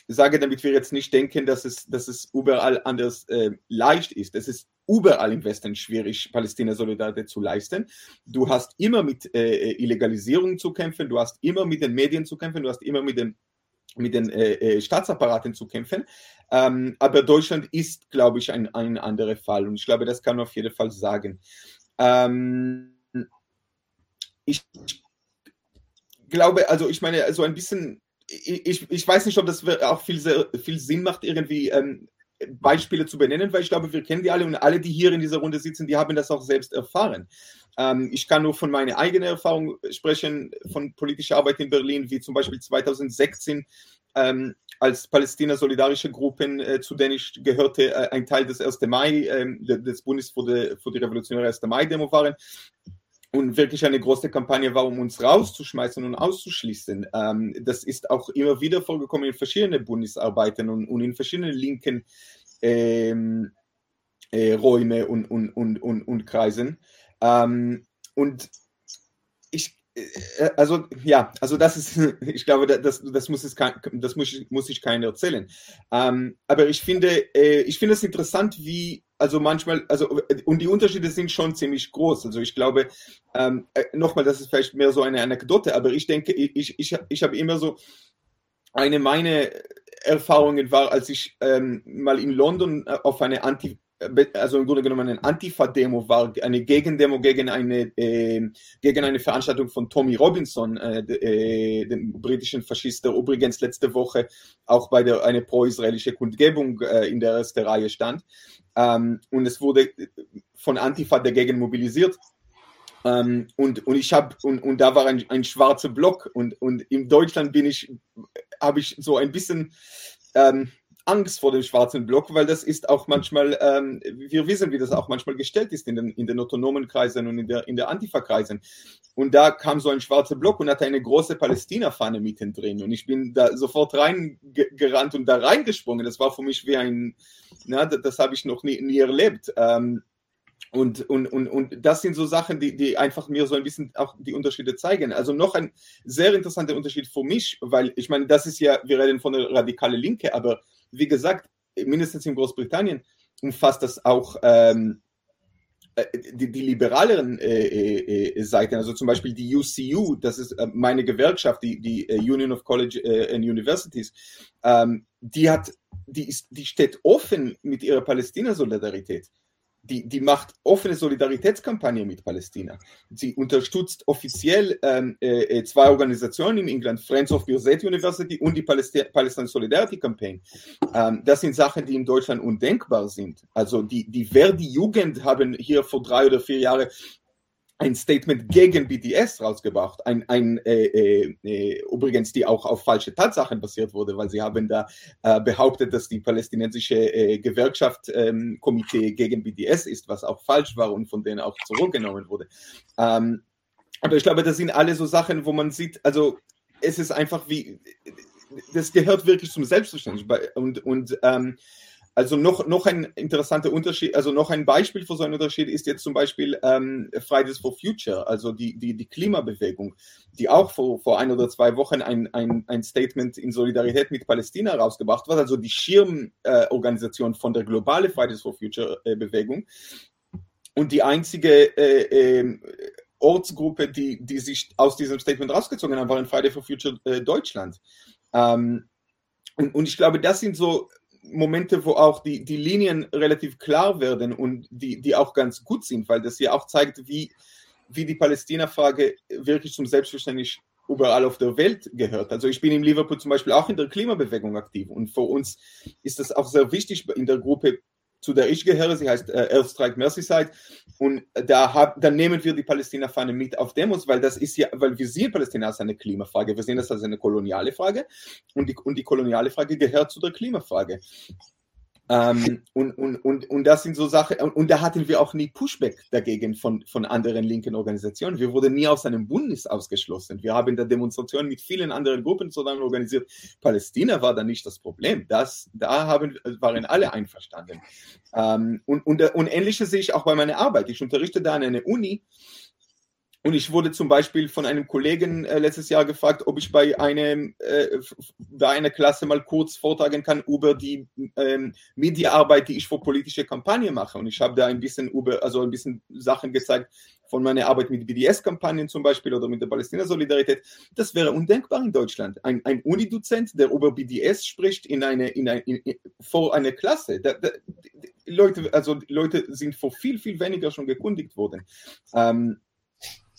sage, damit wir jetzt nicht denken, dass es, dass es überall anders äh, leicht ist. Es ist überall im Westen schwierig, Palästina-Solidarität zu leisten. Du hast immer mit äh, Illegalisierung zu kämpfen, du hast immer mit den Medien zu kämpfen, du hast immer mit den mit den äh, äh Staatsapparaten zu kämpfen. Ähm, aber Deutschland ist, glaube ich, ein, ein anderer Fall. Und ich glaube, das kann man auf jeden Fall sagen. Ähm, ich glaube, also ich meine, so ein bisschen ich, ich weiß nicht, ob das auch viel, viel Sinn macht, irgendwie ähm, Beispiele zu benennen, weil ich glaube, wir kennen die alle und alle, die hier in dieser Runde sitzen, die haben das auch selbst erfahren. Ähm, ich kann nur von meiner eigenen Erfahrung sprechen, von politischer Arbeit in Berlin, wie zum Beispiel 2016 ähm, als Palästina-solidarische Gruppen, äh, zu denen ich gehörte, äh, ein Teil des 1. Mai, äh, des Bundes für die, für die revolutionäre 1. Mai-Demo waren und wirklich eine große Kampagne war, um uns rauszuschmeißen und auszuschließen. Ähm, das ist auch immer wieder vorgekommen in verschiedenen Bundesarbeiten und, und in verschiedenen linken ähm, äh, Räume und, und, und, und, und Kreisen. Ähm, und ich, äh, also ja, also das ist, ich glaube, das, das muss es das muss, muss ich keiner erzählen. Ähm, aber ich finde, äh, ich finde es interessant, wie also manchmal, also und die Unterschiede sind schon ziemlich groß. Also ich glaube, ähm, äh, nochmal, das ist vielleicht mehr so eine Anekdote, aber ich denke, ich, ich, ich habe immer so eine meine Erfahrungen war, als ich ähm, mal in London äh, auf eine Anti also im Grunde genommen eine Antifa-Demo war, eine Gegendemo gegen eine, äh, gegen eine Veranstaltung von Tommy Robinson, äh, äh, dem britischen Faschist, der übrigens letzte Woche auch bei der eine pro-israelische Kundgebung äh, in der ersten Reihe stand. Ähm, und es wurde von Antifa dagegen mobilisiert. Ähm, und, und ich habe, und, und da war ein, ein schwarzer Block und, und in Deutschland bin ich, habe ich so ein bisschen, ähm, Angst vor dem schwarzen Block, weil das ist auch manchmal, ähm, wir wissen, wie das auch manchmal gestellt ist in den, in den autonomen Kreisen und in der, in der Antifa-Kreisen. Und da kam so ein schwarzer Block und hatte eine große Palästina-Fahne mittendrin. Und ich bin da sofort reingerannt und da reingesprungen. Das war für mich wie ein, na, das, das habe ich noch nie, nie erlebt. Ähm, und, und, und, und das sind so Sachen, die, die einfach mir so ein bisschen auch die Unterschiede zeigen. Also noch ein sehr interessanter Unterschied für mich, weil ich meine, das ist ja, wir reden von der radikalen Linke, aber wie gesagt, mindestens in Großbritannien umfasst das auch ähm, äh, die, die, liberaleren äh, äh, äh, Seiten, also zum Beispiel die UCU, das ist äh, meine Gewerkschaft, die, die Union of College and Universities, ähm, die hat, die ist, die steht offen mit ihrer Palästina-Solidarität die, die macht offene Solidaritätskampagne mit Palästina. Sie unterstützt offiziell ähm, äh, äh zwei Organisationen in England, Friends of Biosafety University und die Palestine Solidarity Campaign. Ähm, das sind Sachen, die in Deutschland undenkbar sind. Also die, die Verdi-Jugend haben hier vor drei oder vier Jahren ein Statement gegen BDS rausgebracht, ein, ein äh, äh, äh, übrigens, die auch auf falsche Tatsachen basiert wurde, weil sie haben da äh, behauptet, dass die palästinensische äh, Gewerkschaft ähm, Komitee gegen BDS ist, was auch falsch war und von denen auch zurückgenommen wurde. Ähm, aber ich glaube, das sind alle so Sachen, wo man sieht, also es ist einfach wie, das gehört wirklich zum Selbstverständnis und, und ähm, also noch, noch ein interessanter Unterschied, also noch ein Beispiel für so einen Unterschied ist jetzt zum Beispiel ähm, Fridays for Future, also die, die, die Klimabewegung, die auch vor, vor ein oder zwei Wochen ein, ein, ein Statement in Solidarität mit Palästina rausgebracht hat, also die Schirmorganisation äh, von der globale Fridays for Future äh, Bewegung und die einzige äh, ähm, Ortsgruppe, die, die sich aus diesem Statement rausgezogen haben, war in Friday for Future äh, Deutschland. Ähm, und, und ich glaube, das sind so Momente, wo auch die, die Linien relativ klar werden und die, die auch ganz gut sind, weil das ja auch zeigt, wie, wie die Palästina-Frage wirklich zum Selbstverständnis überall auf der Welt gehört. Also ich bin in Liverpool zum Beispiel auch in der Klimabewegung aktiv und für uns ist das auch sehr wichtig in der Gruppe zu der ich gehöre, sie heißt äh, Earth Strike Merseyside. Und da, hab, da nehmen wir die Palästina-Fahne mit auf Demos, weil das ist ja, weil wir sehen Palästina als eine Klimafrage, wir sehen das als eine koloniale Frage. Und die, und die koloniale Frage gehört zu der Klimafrage. Ähm, und, und, und, und das sind so Sachen, und, und, da hatten wir auch nie Pushback dagegen von, von anderen linken Organisationen. Wir wurden nie aus einem Bundes ausgeschlossen. Wir haben da Demonstrationen mit vielen anderen Gruppen zusammen organisiert. Palästina war da nicht das Problem. Das, da haben, waren alle einverstanden. Ähm, und, und, und ähnliches sehe ich auch bei meiner Arbeit. Ich unterrichte da an einer Uni und ich wurde zum Beispiel von einem Kollegen äh, letztes Jahr gefragt, ob ich bei, einem, äh, bei einer Klasse mal kurz vortragen kann über die ähm, Mediaarbeit, die ich für politische Kampagnen mache. Und ich habe da ein bisschen über, also ein bisschen Sachen gezeigt von meiner Arbeit mit BDS-Kampagnen zum Beispiel oder mit der Palästina-Solidarität. Das wäre undenkbar in Deutschland. Ein, ein Unidozent, der über BDS spricht in eine, in ein, in, vor einer Klasse. Da, da, Leute, also Leute sind vor viel, viel weniger schon gekundigt worden. Ähm,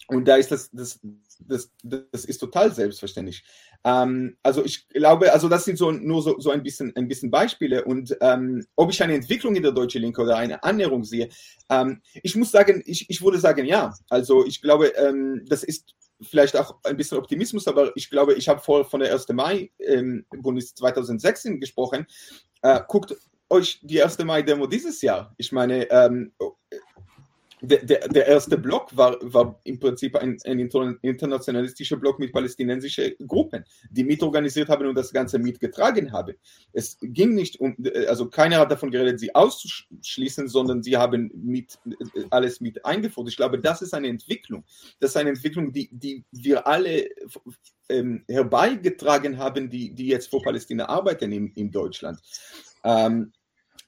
und da ist das, das, das, das ist total selbstverständlich. Ähm, also ich glaube, also das sind so nur so, so ein bisschen ein bisschen Beispiele. Und ähm, ob ich eine Entwicklung in der deutschen Linke oder eine Annäherung sehe, ähm, ich muss sagen, ich, ich würde sagen, ja. Also ich glaube, ähm, das ist vielleicht auch ein bisschen Optimismus, aber ich glaube, ich habe vorher von der 1. Mai ähm, Bundes 2016 gesprochen. Äh, guckt euch die 1. Mai-Demo dieses Jahr. Ich meine, ähm, der, der, erste Block war, war im Prinzip ein, ein, internationalistischer Block mit palästinensischen Gruppen, die mitorganisiert haben und das Ganze mitgetragen haben. Es ging nicht um, also keiner hat davon geredet, sie auszuschließen, sondern sie haben mit, alles mit eingeführt. Ich glaube, das ist eine Entwicklung. Das ist eine Entwicklung, die, die wir alle ähm, herbeigetragen haben, die, die jetzt vor Palästina arbeiten in, in Deutschland. Ähm,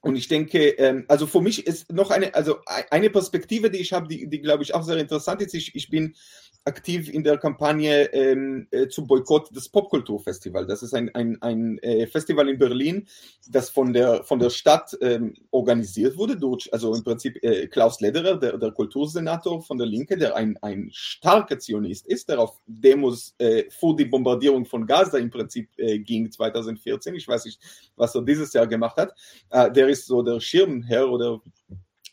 und ich denke, ähm, also für mich ist noch eine, also eine Perspektive, die ich habe, die, die glaube ich auch sehr interessant ist. Ich, ich bin aktiv in der Kampagne ähm, äh, zum Boykott des Popkulturfestivals. Das ist ein, ein, ein äh, Festival in Berlin, das von der, von der Stadt ähm, organisiert wurde, durch, also im Prinzip äh, Klaus Lederer, der, der Kultursenator von der Linke, der ein, ein starker Zionist ist, der auf Demos äh, vor die Bombardierung von Gaza im Prinzip äh, ging 2014. Ich weiß nicht, was er dieses Jahr gemacht hat. Äh, der ist so der Schirmherr oder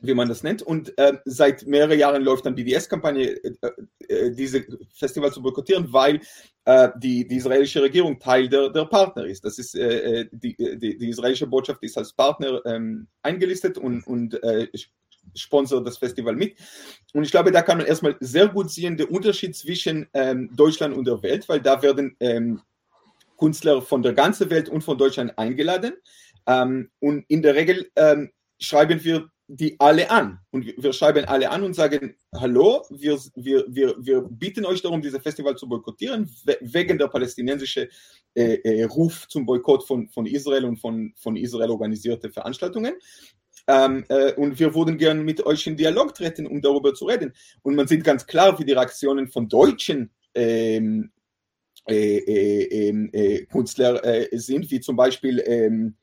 wie man das nennt. Und äh, seit mehreren Jahren läuft dann BDS-Kampagne, äh, äh, diese Festival zu boykottieren, weil äh, die, die israelische Regierung Teil der, der Partner ist. Das ist äh, äh, die, die, die, israelische Botschaft ist als Partner ähm, eingelistet und, und sponsert das Festival mit. Und ich glaube, da kann man erstmal sehr gut sehen, der Unterschied zwischen ähm, Deutschland und der Welt, weil da werden ähm, Künstler von der ganzen Welt und von Deutschland eingeladen. Ähm, und in der Regel ähm, schreiben wir die alle an. Und wir schreiben alle an und sagen, hallo, wir, wir, wir, wir bitten euch darum, dieses Festival zu boykottieren, wegen der palästinensischen äh, äh, Ruf zum Boykott von, von Israel und von, von Israel organisierte Veranstaltungen. Ähm, äh, und wir würden gerne mit euch in Dialog treten, um darüber zu reden. Und man sieht ganz klar, wie die Reaktionen von deutschen ähm, äh, äh, ähm, äh Künstlern sind, wie zum Beispiel ähm,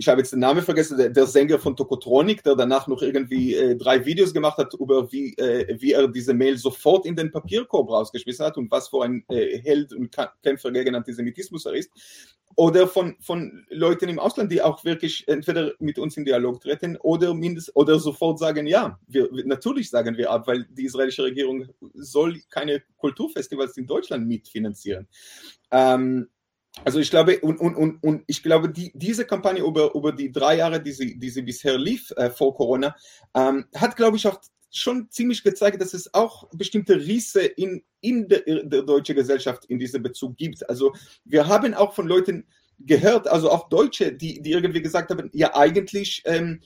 ich habe jetzt den Namen vergessen, der, der, Sänger von Tokotronic, der danach noch irgendwie äh, drei Videos gemacht hat über wie, äh, wie er diese Mail sofort in den Papierkorb rausgeschmissen hat und was für ein äh, Held und Kämpfer gegen Antisemitismus er ist. Oder von, von Leuten im Ausland, die auch wirklich entweder mit uns in Dialog treten oder mindestens oder sofort sagen, ja, wir, natürlich sagen wir ab, weil die israelische Regierung soll keine Kulturfestivals in Deutschland mitfinanzieren. Ähm, also ich glaube, und, und, und, und ich glaube, die, diese Kampagne über, über die drei Jahre, die sie, die sie bisher lief äh, vor Corona, ähm, hat, glaube ich, auch schon ziemlich gezeigt, dass es auch bestimmte Risse in, in der, der deutschen Gesellschaft in diesem Bezug gibt. Also wir haben auch von Leuten gehört, also auch Deutsche, die, die irgendwie gesagt haben, ja eigentlich, ähm,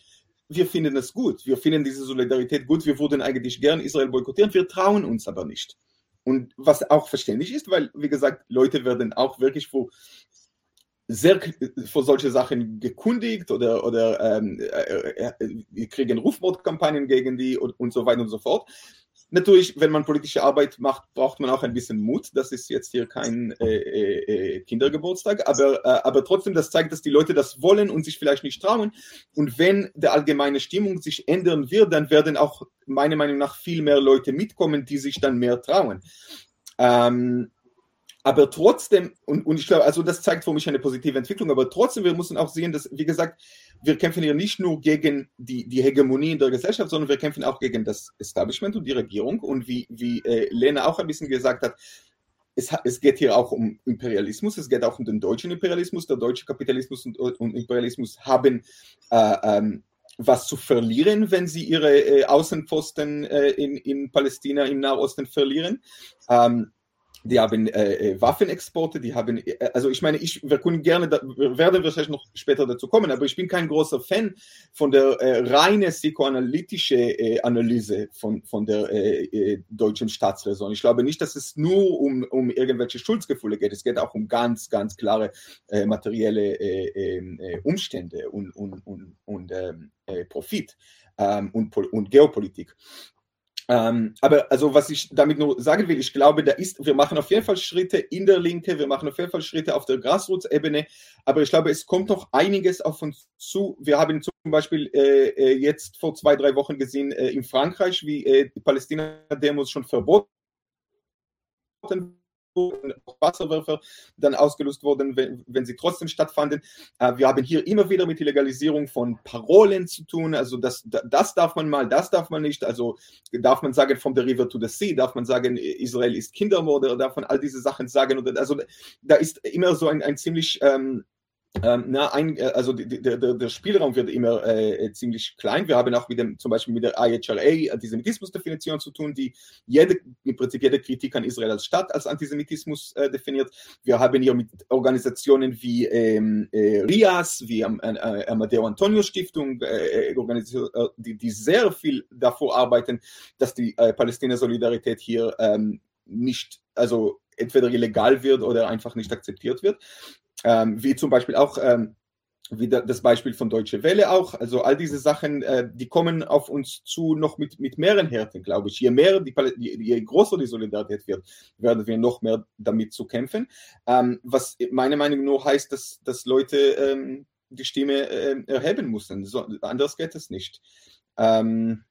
wir finden es gut, wir finden diese Solidarität gut, wir würden eigentlich gern Israel boykottieren, wir trauen uns aber nicht. Und was auch verständlich ist, weil, wie gesagt, Leute werden auch wirklich vor sehr vor solche Sachen gekundigt oder, oder ähm, äh, äh, kriegen Rufmordkampagnen gegen die und, und so weiter und so fort. Natürlich, wenn man politische Arbeit macht, braucht man auch ein bisschen Mut. Das ist jetzt hier kein äh, äh, Kindergeburtstag, aber, äh, aber trotzdem, das zeigt, dass die Leute das wollen und sich vielleicht nicht trauen. Und wenn der allgemeine Stimmung sich ändern wird, dann werden auch meiner Meinung nach viel mehr Leute mitkommen, die sich dann mehr trauen. Ähm, aber trotzdem, und, und ich glaube, also das zeigt für mich eine positive Entwicklung, aber trotzdem, wir müssen auch sehen, dass, wie gesagt, wir kämpfen hier nicht nur gegen die, die Hegemonie in der Gesellschaft, sondern wir kämpfen auch gegen das Establishment und die Regierung. Und wie, wie äh, Lena auch ein bisschen gesagt hat, es, es, geht hier auch um Imperialismus, es geht auch um den deutschen Imperialismus. Der deutsche Kapitalismus und, und Imperialismus haben äh, ähm, was zu verlieren, wenn sie ihre äh, Außenposten äh, in, in Palästina, im Nahosten verlieren. Ähm, die haben äh, äh, Waffenexporte, die haben, äh, also ich meine, ich, wir können gerne, da, wir werden wahrscheinlich noch später dazu kommen, aber ich bin kein großer Fan von der äh, reine psychoanalytische äh, Analyse von, von der deutschen Staatsräson. Ich glaube nicht, dass es nur um, um irgendwelche Schuldgefühle geht, es geht auch um ganz, ganz klare materielle äh, ähm, äh, Umstände und, und, und, und ähm, äh, Profit ähm, und, und Geopolitik. Ähm, aber also was ich damit nur sagen will, ich glaube, da ist, wir machen auf jeden Fall Schritte in der Linke, wir machen auf jeden Fall Schritte auf der Grassroots-Ebene, aber ich glaube, es kommt noch einiges auf uns zu. Wir haben zum Beispiel äh, äh jetzt vor zwei, drei Wochen gesehen äh, in Frankreich, wie äh, die Palästina-Demos schon verboten Wasserwerfer dann ausgelöst wurden, wenn, wenn sie trotzdem stattfanden. Äh, wir haben hier immer wieder mit Legalisierung von Parolen zu tun. Also das, das darf man mal, das darf man nicht. Also darf man sagen, from the river to the sea, darf man sagen, Israel ist Kindermord oder darf man all diese Sachen sagen. Oder, also da ist immer so ein, ein ziemlich ähm, ähm, na, ein, äh, also der, der, Spielraum wird immer äh, ziemlich klein. Wir haben auch mit dem, zum Beispiel mit der IHRA Antisemitismusdefinition zu tun, die jede, im Prinzip jede Kritik an Israel als Staat als Antisemitismus äh, definiert. Wir haben hier mit Organisationen wie ähm, äh, RIAS, wie am, äh, Amadeo Antonio Stiftung, äh, die, die sehr viel davor arbeiten, dass die Palästina-Solidarität hier ähm, nicht, also entweder illegal wird oder einfach nicht akzeptiert wird ähm, wie zum Beispiel auch ähm, wie das Beispiel von Deutsche Welle auch. Also all diese Sachen, äh, die kommen auf uns zu noch mit, mit mehreren Härten, glaube ich. Je mehr, die, je größer die Solidarität wird, werden wir noch mehr damit zu kämpfen. Ähm, was meiner Meinung nach heißt, dass, dass Leute ähm, die Stimme äh, erheben müssen. So, anders geht es nicht. Ähm,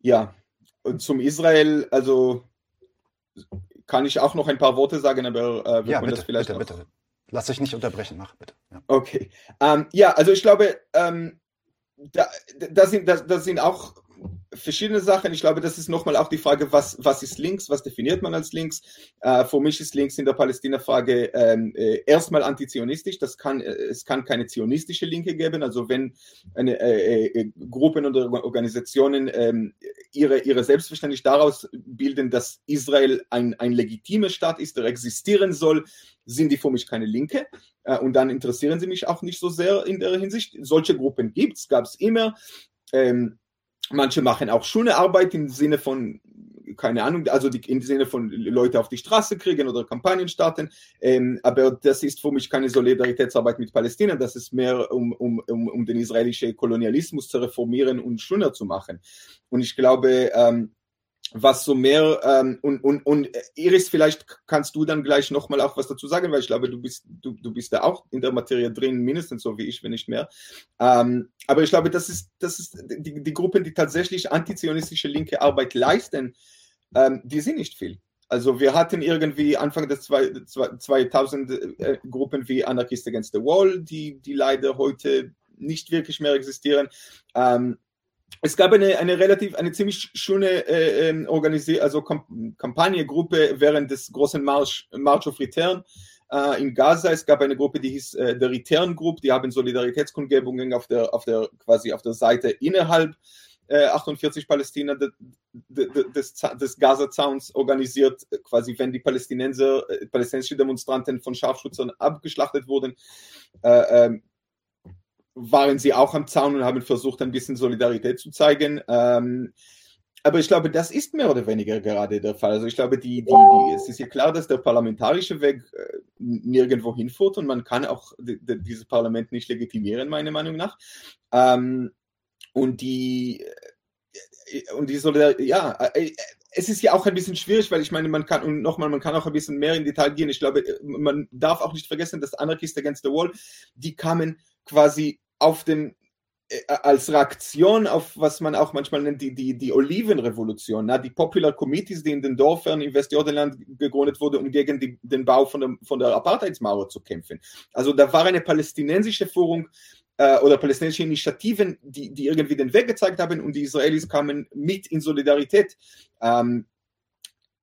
ja, und zum Israel, also kann ich auch noch ein paar Worte sagen, aber äh, wird ja, man bitte, das vielleicht bitte, bitte. Lass dich nicht unterbrechen, mach bitte. Ja. Okay. Ähm, ja, also ich glaube, ähm, da, da, sind, da, da sind auch verschiedene Sachen. Ich glaube, das ist nochmal auch die Frage, was, was ist links, was definiert man als links? Äh, für mich ist links in der Palästina-Frage ähm, äh, erstmal antizionistisch. Das kann, äh, es kann keine zionistische Linke geben. Also wenn eine, äh, äh Gruppen oder Organisationen ähm, ihre, ihre selbstverständlich daraus bilden, dass Israel ein, ein legitimer Staat ist, der existieren soll, sind die für mich keine Linke. Äh, und dann interessieren sie mich auch nicht so sehr in der Hinsicht. Solche Gruppen gibt es, gab es immer. Ähm, Manche machen auch schöne Arbeit im Sinne von, keine Ahnung, also die, im Sinne von Leute auf die Straße kriegen oder Kampagnen starten. Ähm, aber das ist für mich keine Solidaritätsarbeit mit Palästina. Das ist mehr, um, um, um, um den israelischen Kolonialismus zu reformieren und schöner zu machen. Und ich glaube, ähm, was so mehr ähm, und, und, und Iris, vielleicht kannst du dann gleich nochmal auch was dazu sagen, weil ich glaube, du bist, du, du bist da auch in der Materie drin, mindestens so wie ich, wenn nicht mehr. Ähm, aber ich glaube, das ist, das ist die, die Gruppen, die tatsächlich antizionistische linke Arbeit leisten, ähm, die sind nicht viel. Also wir hatten irgendwie Anfang des 2000 äh, Gruppen wie Anarchist Against the Wall, die, die leider heute nicht wirklich mehr existieren. Ähm, es gab eine, eine relativ, eine ziemlich schöne äh, ähm, organisierte, also Kamp Kampagnegruppe während des großen March, March of Return äh, in Gaza. Es gab eine Gruppe, die hieß äh, der Return Group, die haben Solidaritätskundgebungen auf der, auf der, quasi auf der Seite innerhalb äh, 48 Palästina de, de, de, des, des Gaza-Zauns organisiert, quasi wenn die Palästinenser, äh, palästinensische Demonstranten von Scharfschützern abgeschlachtet wurden, äh, ähm, waren sie auch am Zaun und haben versucht, ein bisschen Solidarität zu zeigen. Ähm, aber ich glaube, das ist mehr oder weniger gerade der Fall. Also ich glaube, die, die, die, es ist ja klar, dass der parlamentarische Weg äh, nirgendwo hinführt und man kann auch dieses Parlament nicht legitimieren, meiner Meinung nach. Ähm, und die äh, und die Solidarität, ja, äh, es ist ja auch ein bisschen schwierig, weil ich meine, man kann, und nochmal, man kann auch ein bisschen mehr in Detail gehen. Ich glaube, man darf auch nicht vergessen, dass Anarchist Against the Wall, die kamen quasi auf dem äh, als Reaktion auf was man auch manchmal nennt, die, die, die Olivenrevolution, na, die Popular Committees, die in den Dörfern im Westjordanland gegründet wurde, um gegen die, den Bau von der, von der Apartheidsmauer zu kämpfen. Also da war eine palästinensische Führung äh, oder palästinensische Initiativen, die, die irgendwie den Weg gezeigt haben und die Israelis kamen mit in Solidarität. Ähm,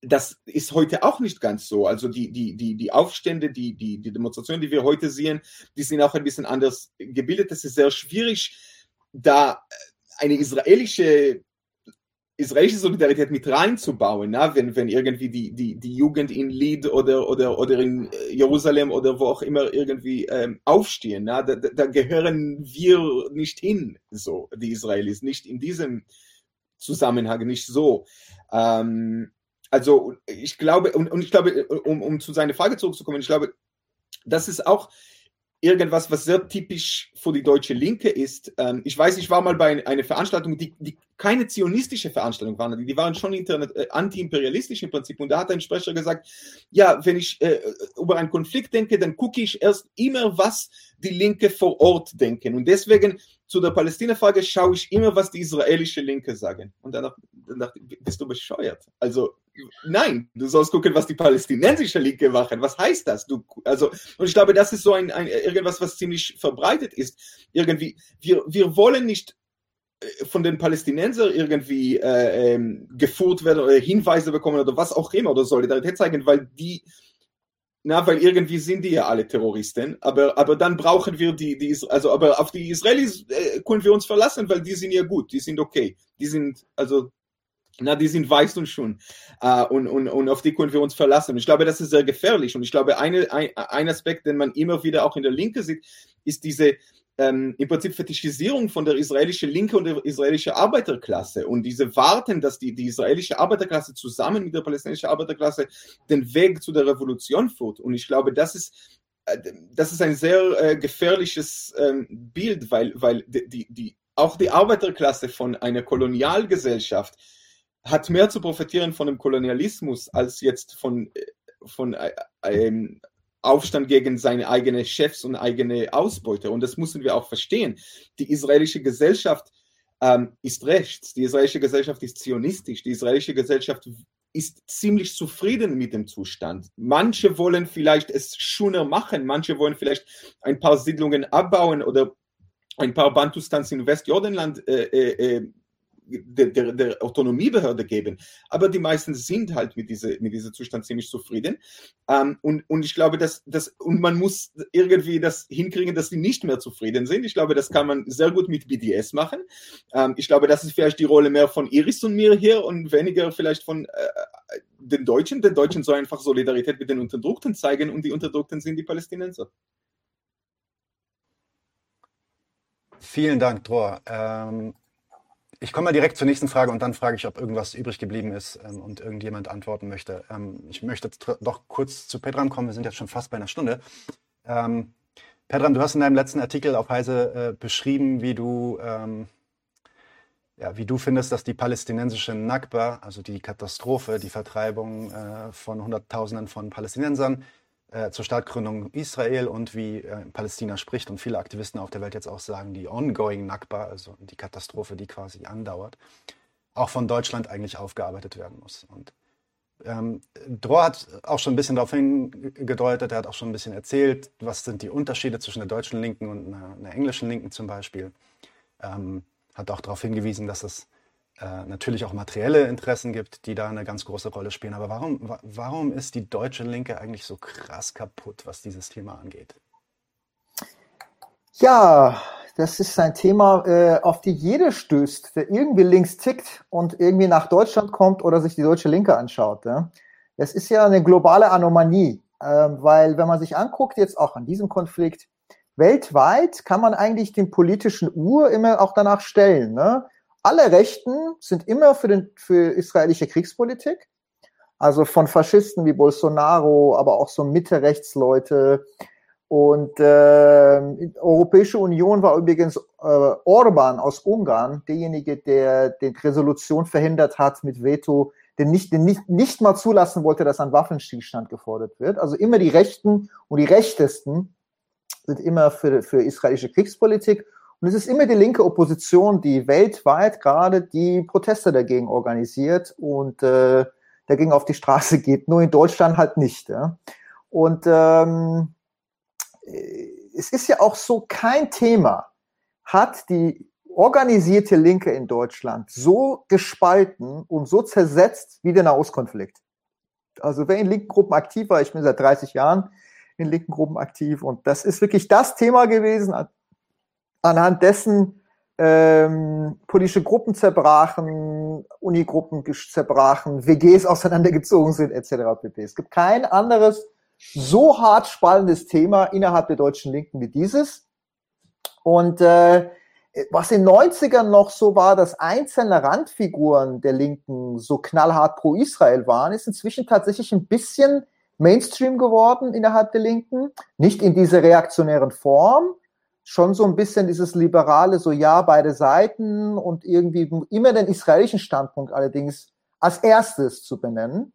das ist heute auch nicht ganz so. Also die, die, die, die Aufstände, die, die, die Demonstrationen, die wir heute sehen, die sind auch ein bisschen anders gebildet. Es ist sehr schwierig, da äh, eine israelische israelische Solidarität mit reinzubauen, na? Wenn, wenn irgendwie die, die, die Jugend in Lid oder, oder, oder in äh, Jerusalem oder wo auch immer irgendwie ähm, aufstehen, na? Da, da gehören wir nicht hin, so die Israelis, nicht in diesem Zusammenhang, nicht so. Ähm, also ich glaube, und, und ich glaube, um, um zu seiner Frage zurückzukommen, ich glaube, das ist auch irgendwas, was sehr typisch für die deutsche Linke ist. Ähm, ich weiß, ich war mal bei einer Veranstaltung, die, die keine zionistische Veranstaltung war, die waren schon äh, anti-imperialistisch im Prinzip. Und da hat ein Sprecher gesagt, ja, wenn ich äh, über einen Konflikt denke, dann gucke ich erst immer, was die Linke vor Ort denken. Und deswegen zu der Palästina-Frage schaue ich immer, was die israelische Linke sagen. Und danach, danach bist du bescheuert. Also nein, du sollst gucken, was die palästinensische Linke machen. Was heißt das? Du, also, und ich glaube, das ist so ein, ein irgendwas, was ziemlich verbreitet ist. Irgendwie, wir, wir wollen nicht äh, von den Palästinensern irgendwie äh, ähm, geführt werden oder Hinweise bekommen oder was auch immer oder Solidarität zeigen, weil die na, weil irgendwie sind die ja alle Terroristen, aber, aber dann brauchen wir die, die also aber auf die Israelis äh, können wir uns verlassen, weil die sind ja gut, die sind okay, die sind, also, na, die sind weiß und schon. Äh, und, und, und auf die können wir uns verlassen. Ich glaube, das ist sehr gefährlich. Und ich glaube, eine, ein, ein Aspekt, den man immer wieder auch in der Linke sieht, ist diese, ähm, im Prinzip Fetischisierung von der israelischen Linke und der israelischen Arbeiterklasse und diese Warten, dass die, die israelische Arbeiterklasse zusammen mit der palästinensischen Arbeiterklasse den Weg zu der Revolution führt. Und ich glaube, das ist, äh, das ist ein sehr äh, gefährliches ähm, Bild, weil, weil die, die, auch die Arbeiterklasse von einer Kolonialgesellschaft hat mehr zu profitieren von dem Kolonialismus als jetzt von, äh, von äh, ähm, Aufstand gegen seine eigenen Chefs und eigene Ausbeute. Und das müssen wir auch verstehen. Die israelische Gesellschaft ähm, ist rechts, die israelische Gesellschaft ist zionistisch, die israelische Gesellschaft ist ziemlich zufrieden mit dem Zustand. Manche wollen vielleicht es schöner machen, manche wollen vielleicht ein paar Siedlungen abbauen oder ein paar Bantustans in Westjordanland äh, äh, äh der, der, der, Autonomiebehörde geben. Aber die meisten sind halt mit, diese, mit diesem Zustand ziemlich zufrieden. Ähm, und, und ich glaube, dass, dass, und man muss irgendwie das hinkriegen, dass sie nicht mehr zufrieden sind. Ich glaube, das kann man sehr gut mit BDS machen. Ähm, ich glaube, das ist vielleicht die Rolle mehr von Iris und mir hier und weniger vielleicht von äh, den Deutschen. Den Deutschen soll einfach Solidarität mit den Unterdrückten zeigen und die Unterdrückten sind die Palästinenser. Vielen Dank, Dror. Ähm, ich komme mal direkt zur nächsten Frage und dann frage ich, ob irgendwas übrig geblieben ist ähm, und irgendjemand antworten möchte. Ähm, ich möchte doch kurz zu Pedram kommen. Wir sind jetzt schon fast bei einer Stunde. Ähm, Pedram, du hast in deinem letzten Artikel auf Heise äh, beschrieben, wie du, ähm, ja, wie du findest, dass die palästinensische Nakba, also die Katastrophe, die Vertreibung äh, von Hunderttausenden von Palästinensern, äh, zur Staatsgründung Israel und wie äh, Palästina spricht und viele Aktivisten auf der Welt jetzt auch sagen, die ongoing Nakba, also die Katastrophe, die quasi andauert, auch von Deutschland eigentlich aufgearbeitet werden muss. Und ähm, Drohr hat auch schon ein bisschen darauf hingedeutet, er hat auch schon ein bisschen erzählt, was sind die Unterschiede zwischen der deutschen Linken und einer, einer englischen Linken zum Beispiel. Ähm, hat auch darauf hingewiesen, dass es äh, natürlich auch materielle Interessen gibt, die da eine ganz große Rolle spielen. Aber warum, warum ist die deutsche Linke eigentlich so krass kaputt, was dieses Thema angeht? Ja, das ist ein Thema, äh, auf die jeder stößt, der irgendwie links tickt und irgendwie nach Deutschland kommt oder sich die deutsche Linke anschaut. Ja? Das ist ja eine globale Anomalie, äh, weil wenn man sich anguckt, jetzt auch an diesem Konflikt, weltweit kann man eigentlich den politischen Uhr immer auch danach stellen. Ne? Alle Rechten sind immer für, den, für israelische Kriegspolitik, also von Faschisten wie Bolsonaro, aber auch so Mitte-Rechtsleute, und äh, Europäische Union war übrigens äh, Orban aus Ungarn, derjenige, der die Resolution verhindert hat mit Veto, der nicht, der nicht, nicht mal zulassen wollte, dass ein Waffenstillstand gefordert wird. Also immer die Rechten und die Rechtesten sind immer für, für israelische Kriegspolitik. Und es ist immer die linke Opposition, die weltweit gerade die Proteste dagegen organisiert und äh, dagegen auf die Straße geht. Nur in Deutschland halt nicht. Ja? Und ähm, es ist ja auch so kein Thema, hat die organisierte Linke in Deutschland so gespalten und so zersetzt wie der Nahostkonflikt. Also wer in linken Gruppen aktiv war, ich bin seit 30 Jahren in linken Gruppen aktiv und das ist wirklich das Thema gewesen, anhand dessen ähm, politische Gruppen zerbrachen, Unigruppen zerbrachen, WGs auseinandergezogen sind, etc. pp. Es gibt kein anderes so hart spannendes Thema innerhalb der deutschen Linken wie dieses. Und äh, was in den 90ern noch so war, dass einzelne Randfiguren der Linken so knallhart pro Israel waren, ist inzwischen tatsächlich ein bisschen Mainstream geworden innerhalb der Linken. Nicht in dieser reaktionären Form, schon so ein bisschen dieses liberale, so ja, beide Seiten und irgendwie immer den israelischen Standpunkt allerdings als erstes zu benennen.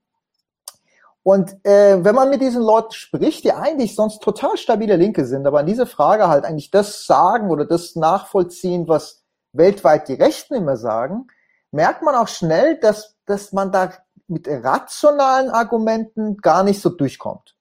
Und äh, wenn man mit diesen Leuten spricht, die eigentlich sonst total stabile Linke sind, aber an diese Frage halt eigentlich das sagen oder das nachvollziehen, was weltweit die Rechten immer sagen, merkt man auch schnell, dass, dass man da mit rationalen Argumenten gar nicht so durchkommt.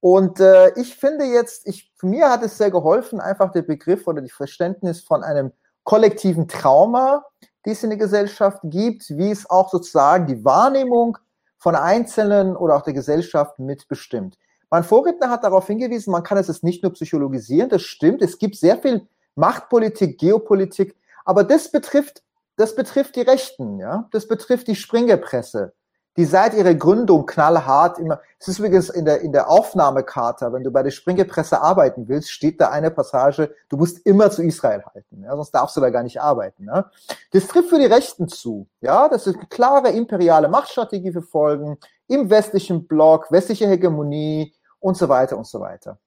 Und äh, ich finde jetzt, ich, mir hat es sehr geholfen, einfach der Begriff oder die Verständnis von einem kollektiven Trauma, die es in der Gesellschaft gibt, wie es auch sozusagen die Wahrnehmung von Einzelnen oder auch der Gesellschaft mitbestimmt. Mein Vorredner hat darauf hingewiesen, man kann es nicht nur psychologisieren, das stimmt, es gibt sehr viel Machtpolitik, Geopolitik, aber das betrifft, das betrifft die Rechten, ja, das betrifft die Springerpresse, die seit ihrer Gründung knallhart immer, es ist übrigens in der, in der Aufnahmekarte, wenn du bei der Springerpresse arbeiten willst, steht da eine Passage, du musst immer zu Israel halten, ja, sonst darfst du da gar nicht arbeiten. Ja. Das trifft für die Rechten zu, ja, das ist eine klare imperiale Machtstrategie verfolgen, im westlichen Block, westliche Hegemonie und so weiter und so weiter.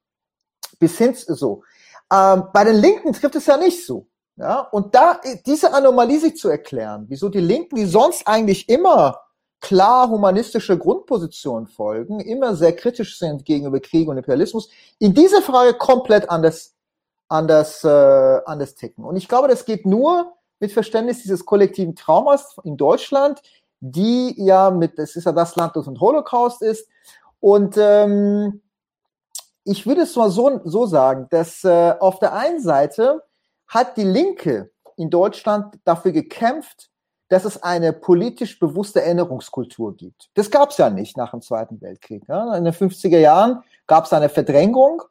Bis hin so. Ähm, bei den Linken trifft es ja nicht so. Ja, und da diese Anomalie sich zu erklären, wieso die Linken, die sonst eigentlich immer klar humanistische Grundposition folgen, immer sehr kritisch sind gegenüber Krieg und Imperialismus, in dieser Frage komplett anders, anders, äh, anders ticken. Und ich glaube, das geht nur mit Verständnis dieses kollektiven Traumas in Deutschland, die ja mit, es ist ja das Land, das ein Holocaust ist. Und ähm, ich würde es mal so, so sagen, dass äh, auf der einen Seite hat die Linke in Deutschland dafür gekämpft, dass es eine politisch bewusste Erinnerungskultur gibt. Das gab es ja nicht nach dem Zweiten Weltkrieg. Ja. In den 50er Jahren gab es eine Verdrängung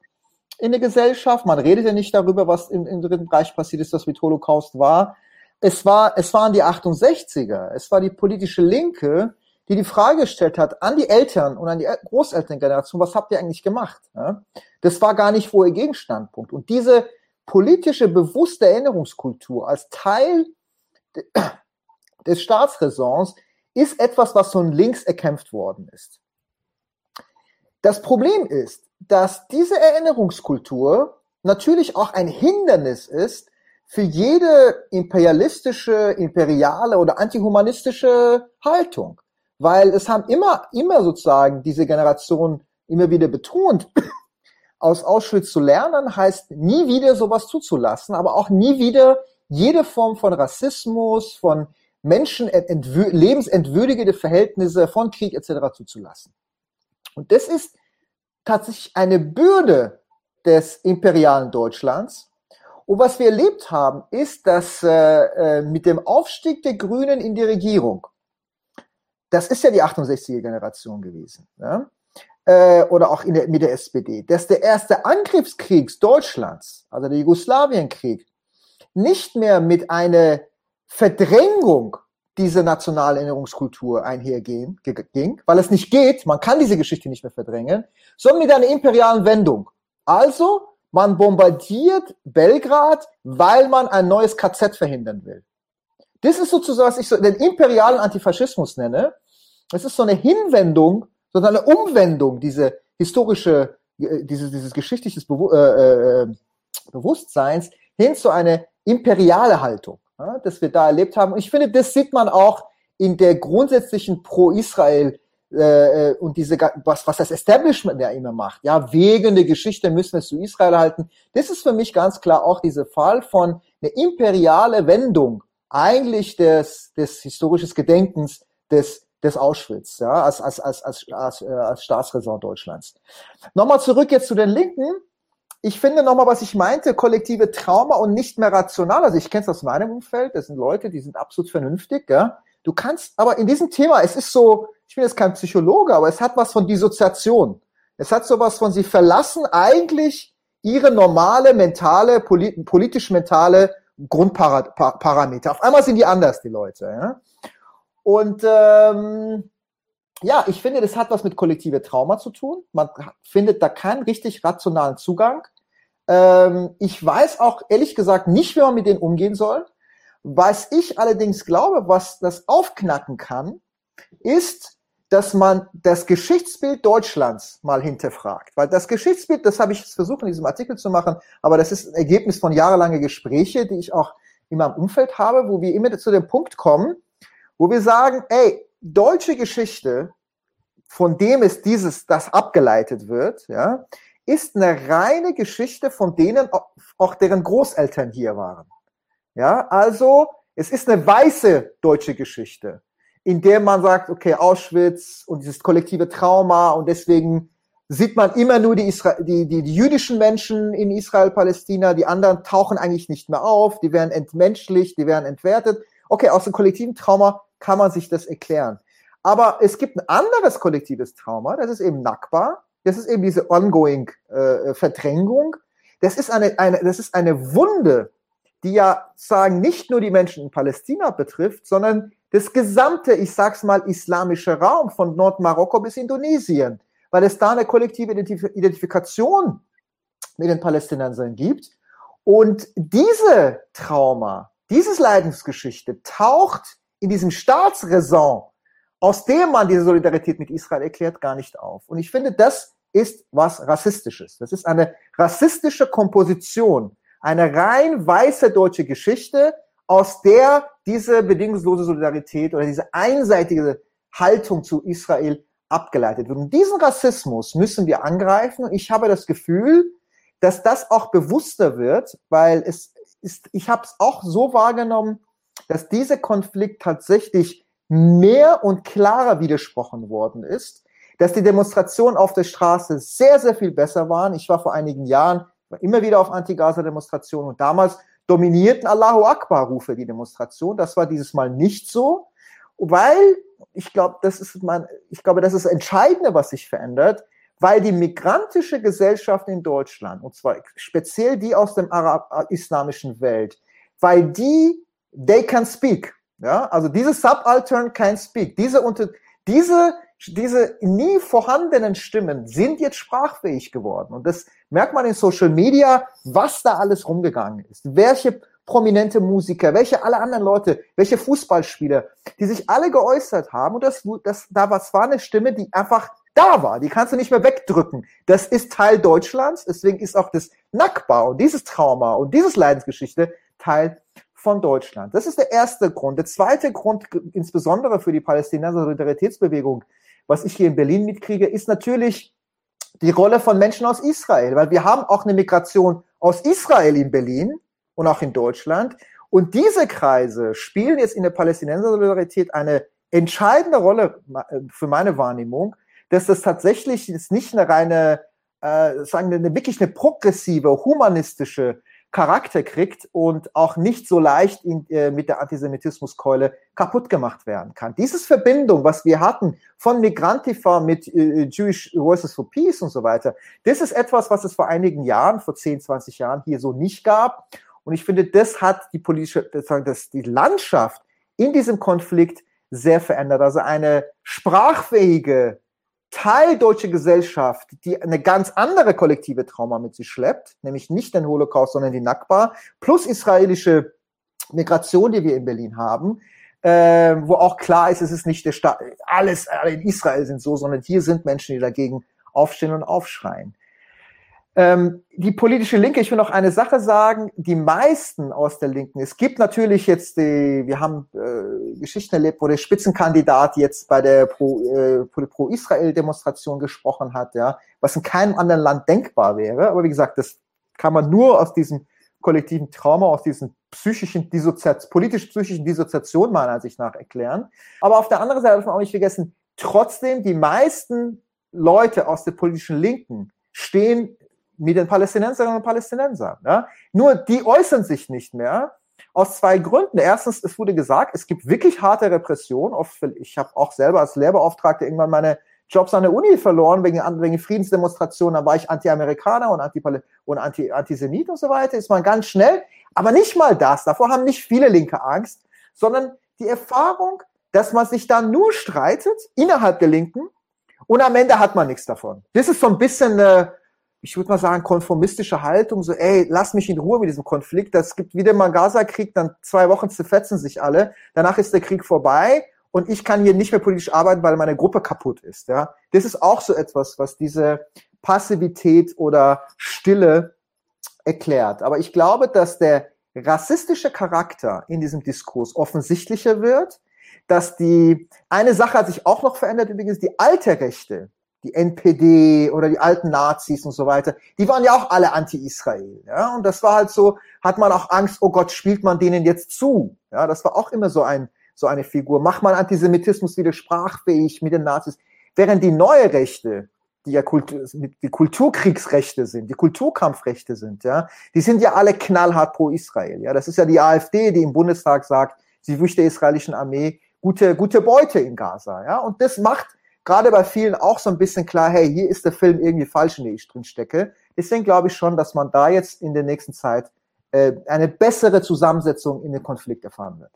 in der Gesellschaft. Man redet ja nicht darüber, was im, im Dritten Reich passiert ist, was mit Holocaust war. Es, war. es waren die 68er, es war die politische Linke, die die Frage gestellt hat an die Eltern und an die Großelterngeneration, was habt ihr eigentlich gemacht? Ja. Das war gar nicht vor ihr Gegenstandpunkt. Und diese politische bewusste Erinnerungskultur als Teil des Staatsräsons ist etwas, was von links erkämpft worden ist. Das Problem ist, dass diese Erinnerungskultur natürlich auch ein Hindernis ist für jede imperialistische, imperiale oder antihumanistische Haltung. Weil es haben immer, immer sozusagen diese Generation immer wieder betont, aus Auschwitz zu lernen heißt nie wieder sowas zuzulassen, aber auch nie wieder jede Form von Rassismus, von Menschen lebensentwürdigende Verhältnisse von Krieg etc. zuzulassen. Und das ist tatsächlich eine Bürde des imperialen Deutschlands. Und was wir erlebt haben, ist, dass äh, äh mit dem Aufstieg der Grünen in die Regierung, das ist ja die 68er Generation gewesen, ja? äh, oder auch der, mit der SPD, dass der erste Angriffskrieg Deutschlands, also der Jugoslawienkrieg, nicht mehr mit einer Verdrängung dieser nationalen Erinnerungskultur einhergehen, ging, weil es nicht geht, man kann diese Geschichte nicht mehr verdrängen, sondern mit einer imperialen Wendung. Also, man bombardiert Belgrad, weil man ein neues KZ verhindern will. Das ist sozusagen, was ich so den imperialen Antifaschismus nenne. Es ist so eine Hinwendung, sondern eine Umwendung, diese historische, äh, dieses, dieses geschichtliches äh, äh, Bewusstseins hin zu einer imperiale Haltung, ja, das wir da erlebt haben. Und ich finde, das sieht man auch in der grundsätzlichen Pro-Israel äh, äh und diese was was das Establishment ja immer macht, ja wegen der Geschichte müssen wir es zu Israel halten. Das ist für mich ganz klar auch dieser Fall von eine imperiale Wendung eigentlich des des historisches Gedenkens des des Auschwitz, ja, als, als, als, als, als, äh, als Staatsräson Deutschlands. Nochmal zurück jetzt zu den Linken. Ich finde nochmal, was ich meinte, kollektive Trauma und nicht mehr rational. Also ich kenne es aus meinem Umfeld, das sind Leute, die sind absolut vernünftig. Ja. Du kannst, aber in diesem Thema, es ist so, ich bin jetzt kein Psychologe, aber es hat was von Dissoziation. Es hat sowas von, sie verlassen eigentlich ihre normale mentale, politisch-mentale Grundparameter. Auf einmal sind die anders, die Leute. Ja. Und ähm, ja, ich finde, das hat was mit kollektive Trauma zu tun. Man findet da keinen richtig rationalen Zugang. Ähm, ich weiß auch ehrlich gesagt nicht, wie man mit denen umgehen soll. Was ich allerdings glaube, was das aufknacken kann, ist, dass man das Geschichtsbild Deutschlands mal hinterfragt. Weil das Geschichtsbild, das habe ich versucht in diesem Artikel zu machen, aber das ist ein Ergebnis von jahrelangen Gespräche, die ich auch in meinem Umfeld habe, wo wir immer zu dem Punkt kommen, wo wir sagen, ey, deutsche Geschichte, von dem es dieses, das abgeleitet wird, ja, ist eine reine Geschichte von denen, auch deren Großeltern hier waren. Ja, also, es ist eine weiße deutsche Geschichte, in der man sagt, okay, Auschwitz und dieses kollektive Trauma und deswegen sieht man immer nur die, Isra die, die, die jüdischen Menschen in Israel, Palästina, die anderen tauchen eigentlich nicht mehr auf, die werden entmenschlicht, die werden entwertet. Okay, aus dem kollektiven Trauma kann man sich das erklären. Aber es gibt ein anderes kollektives Trauma, das ist eben Nakba, das ist eben diese ongoing äh, Verdrängung. Das ist eine, eine, das ist eine Wunde, die ja sagen nicht nur die Menschen in Palästina betrifft, sondern das gesamte, ich sag's mal, islamische Raum von Nordmarokko bis Indonesien, weil es da eine kollektive Identif Identifikation mit den Palästinensern gibt. Und diese Trauma, dieses Leidensgeschichte taucht in diesem Staatsräson, aus dem man diese Solidarität mit Israel erklärt, gar nicht auf. Und ich finde, das ist was Rassistisches. Das ist eine rassistische Komposition, eine rein weiße deutsche Geschichte, aus der diese bedingungslose Solidarität oder diese einseitige Haltung zu Israel abgeleitet wird. Und diesen Rassismus müssen wir angreifen. Und ich habe das Gefühl, dass das auch bewusster wird, weil es ist, ich habe es auch so wahrgenommen, dass dieser Konflikt tatsächlich mehr und klarer widersprochen worden ist, dass die Demonstrationen auf der Straße sehr, sehr viel besser waren. Ich war vor einigen Jahren immer wieder auf Anti-Gaza-Demonstrationen und damals dominierten Allahu Akbar-Rufe die Demonstration. Das war dieses Mal nicht so, weil ich glaube, das ist mein, ich glaube, das ist das Entscheidende, was sich verändert, weil die migrantische Gesellschaft in Deutschland, und zwar speziell die aus dem arab-islamischen Welt, weil die they can speak. Ja, also diese Subaltern can speak. Diese unter, diese, diese nie vorhandenen Stimmen sind jetzt sprachfähig geworden. Und das merkt man in Social Media, was da alles rumgegangen ist. Welche prominente Musiker, welche alle anderen Leute, welche Fußballspieler, die sich alle geäußert haben. Und das, das, da war, es war eine Stimme, die einfach da war. Die kannst du nicht mehr wegdrücken. Das ist Teil Deutschlands. Deswegen ist auch das Nackbau, dieses Trauma und dieses Leidensgeschichte Teil von Deutschland. Das ist der erste Grund. Der zweite Grund, insbesondere für die Palästinenser Solidaritätsbewegung, was ich hier in Berlin mitkriege, ist natürlich die Rolle von Menschen aus Israel, weil wir haben auch eine Migration aus Israel in Berlin und auch in Deutschland. Und diese Kreise spielen jetzt in der Palästinenser Solidarität eine entscheidende Rolle äh, für meine Wahrnehmung, dass das tatsächlich jetzt nicht eine reine, äh, sagen wir, eine wirklich eine progressive, humanistische Charakter kriegt und auch nicht so leicht in, äh, mit der Antisemitismuskeule kaputt gemacht werden kann. Dieses Verbindung, was wir hatten von Migrantifa mit äh, Jewish Voices for Peace und so weiter, das ist etwas, was es vor einigen Jahren, vor 10, 20 Jahren hier so nicht gab. Und ich finde, das hat die politische, das, die Landschaft in diesem Konflikt sehr verändert. Also eine sprachfähige, teildeutsche Gesellschaft, die eine ganz andere kollektive Trauma mit sich schleppt, nämlich nicht den Holocaust, sondern die Nakba, plus israelische Migration, die wir in Berlin haben, äh, wo auch klar ist, es ist nicht der Staat, alles alle in Israel sind so, sondern hier sind Menschen, die dagegen aufstehen und aufschreien. Ähm, die politische Linke, ich will noch eine Sache sagen, die meisten aus der Linken, es gibt natürlich jetzt die, wir haben äh, Geschichten erlebt, wo der Spitzenkandidat jetzt bei der Pro-Israel-Demonstration äh, Pro gesprochen hat, ja, was in keinem anderen Land denkbar wäre. Aber wie gesagt, das kann man nur aus diesem kollektiven Trauma, aus diesen psychischen Dissoziation, politisch-psychischen Dissoziation meiner Ansicht nach erklären. Aber auf der anderen Seite darf man auch nicht vergessen, trotzdem die meisten Leute aus der politischen Linken stehen mit den Palästinenserinnen und Palästinensern. Ja? Nur die äußern sich nicht mehr aus zwei Gründen. Erstens, es wurde gesagt, es gibt wirklich harte Repression. Ich habe auch selber als Lehrbeauftragter irgendwann meine Jobs an der Uni verloren wegen, wegen Friedensdemonstrationen. Da war ich Anti-Amerikaner und, Anti und Anti Antisemit und so weiter. Ist man ganz schnell. Aber nicht mal das. Davor haben nicht viele Linke Angst, sondern die Erfahrung, dass man sich dann nur streitet innerhalb der Linken und am Ende hat man nichts davon. Das ist so ein bisschen eine, ich würde mal sagen, konformistische Haltung, so, ey, lass mich in Ruhe mit diesem Konflikt. Das gibt wieder mal Gaza-Krieg, dann zwei Wochen zerfetzen sich alle. Danach ist der Krieg vorbei und ich kann hier nicht mehr politisch arbeiten, weil meine Gruppe kaputt ist. Ja, das ist auch so etwas, was diese Passivität oder Stille erklärt. Aber ich glaube, dass der rassistische Charakter in diesem Diskurs offensichtlicher wird, dass die eine Sache hat sich auch noch verändert übrigens die alte Rechte die NPD oder die alten Nazis und so weiter, die waren ja auch alle anti-Israel. Ja? Und das war halt so, hat man auch Angst, oh Gott, spielt man denen jetzt zu? Ja, das war auch immer so ein, so eine Figur. Macht man Antisemitismus wieder sprachfähig mit den Nazis? Während die neue Rechte, die ja Kultur, die Kulturkriegsrechte sind, die Kulturkampfrechte sind, ja, die sind ja alle knallhart pro Israel. Ja, das ist ja die AfD, die im Bundestag sagt, sie wünscht der israelischen Armee gute, gute Beute in Gaza. Ja, und das macht gerade bei vielen auch so ein bisschen klar, hey, hier ist der Film irgendwie falsch, in dem ich drin stecke. Deswegen glaube ich schon, dass man da jetzt in der nächsten Zeit äh, eine bessere Zusammensetzung in den Konflikt erfahren wird.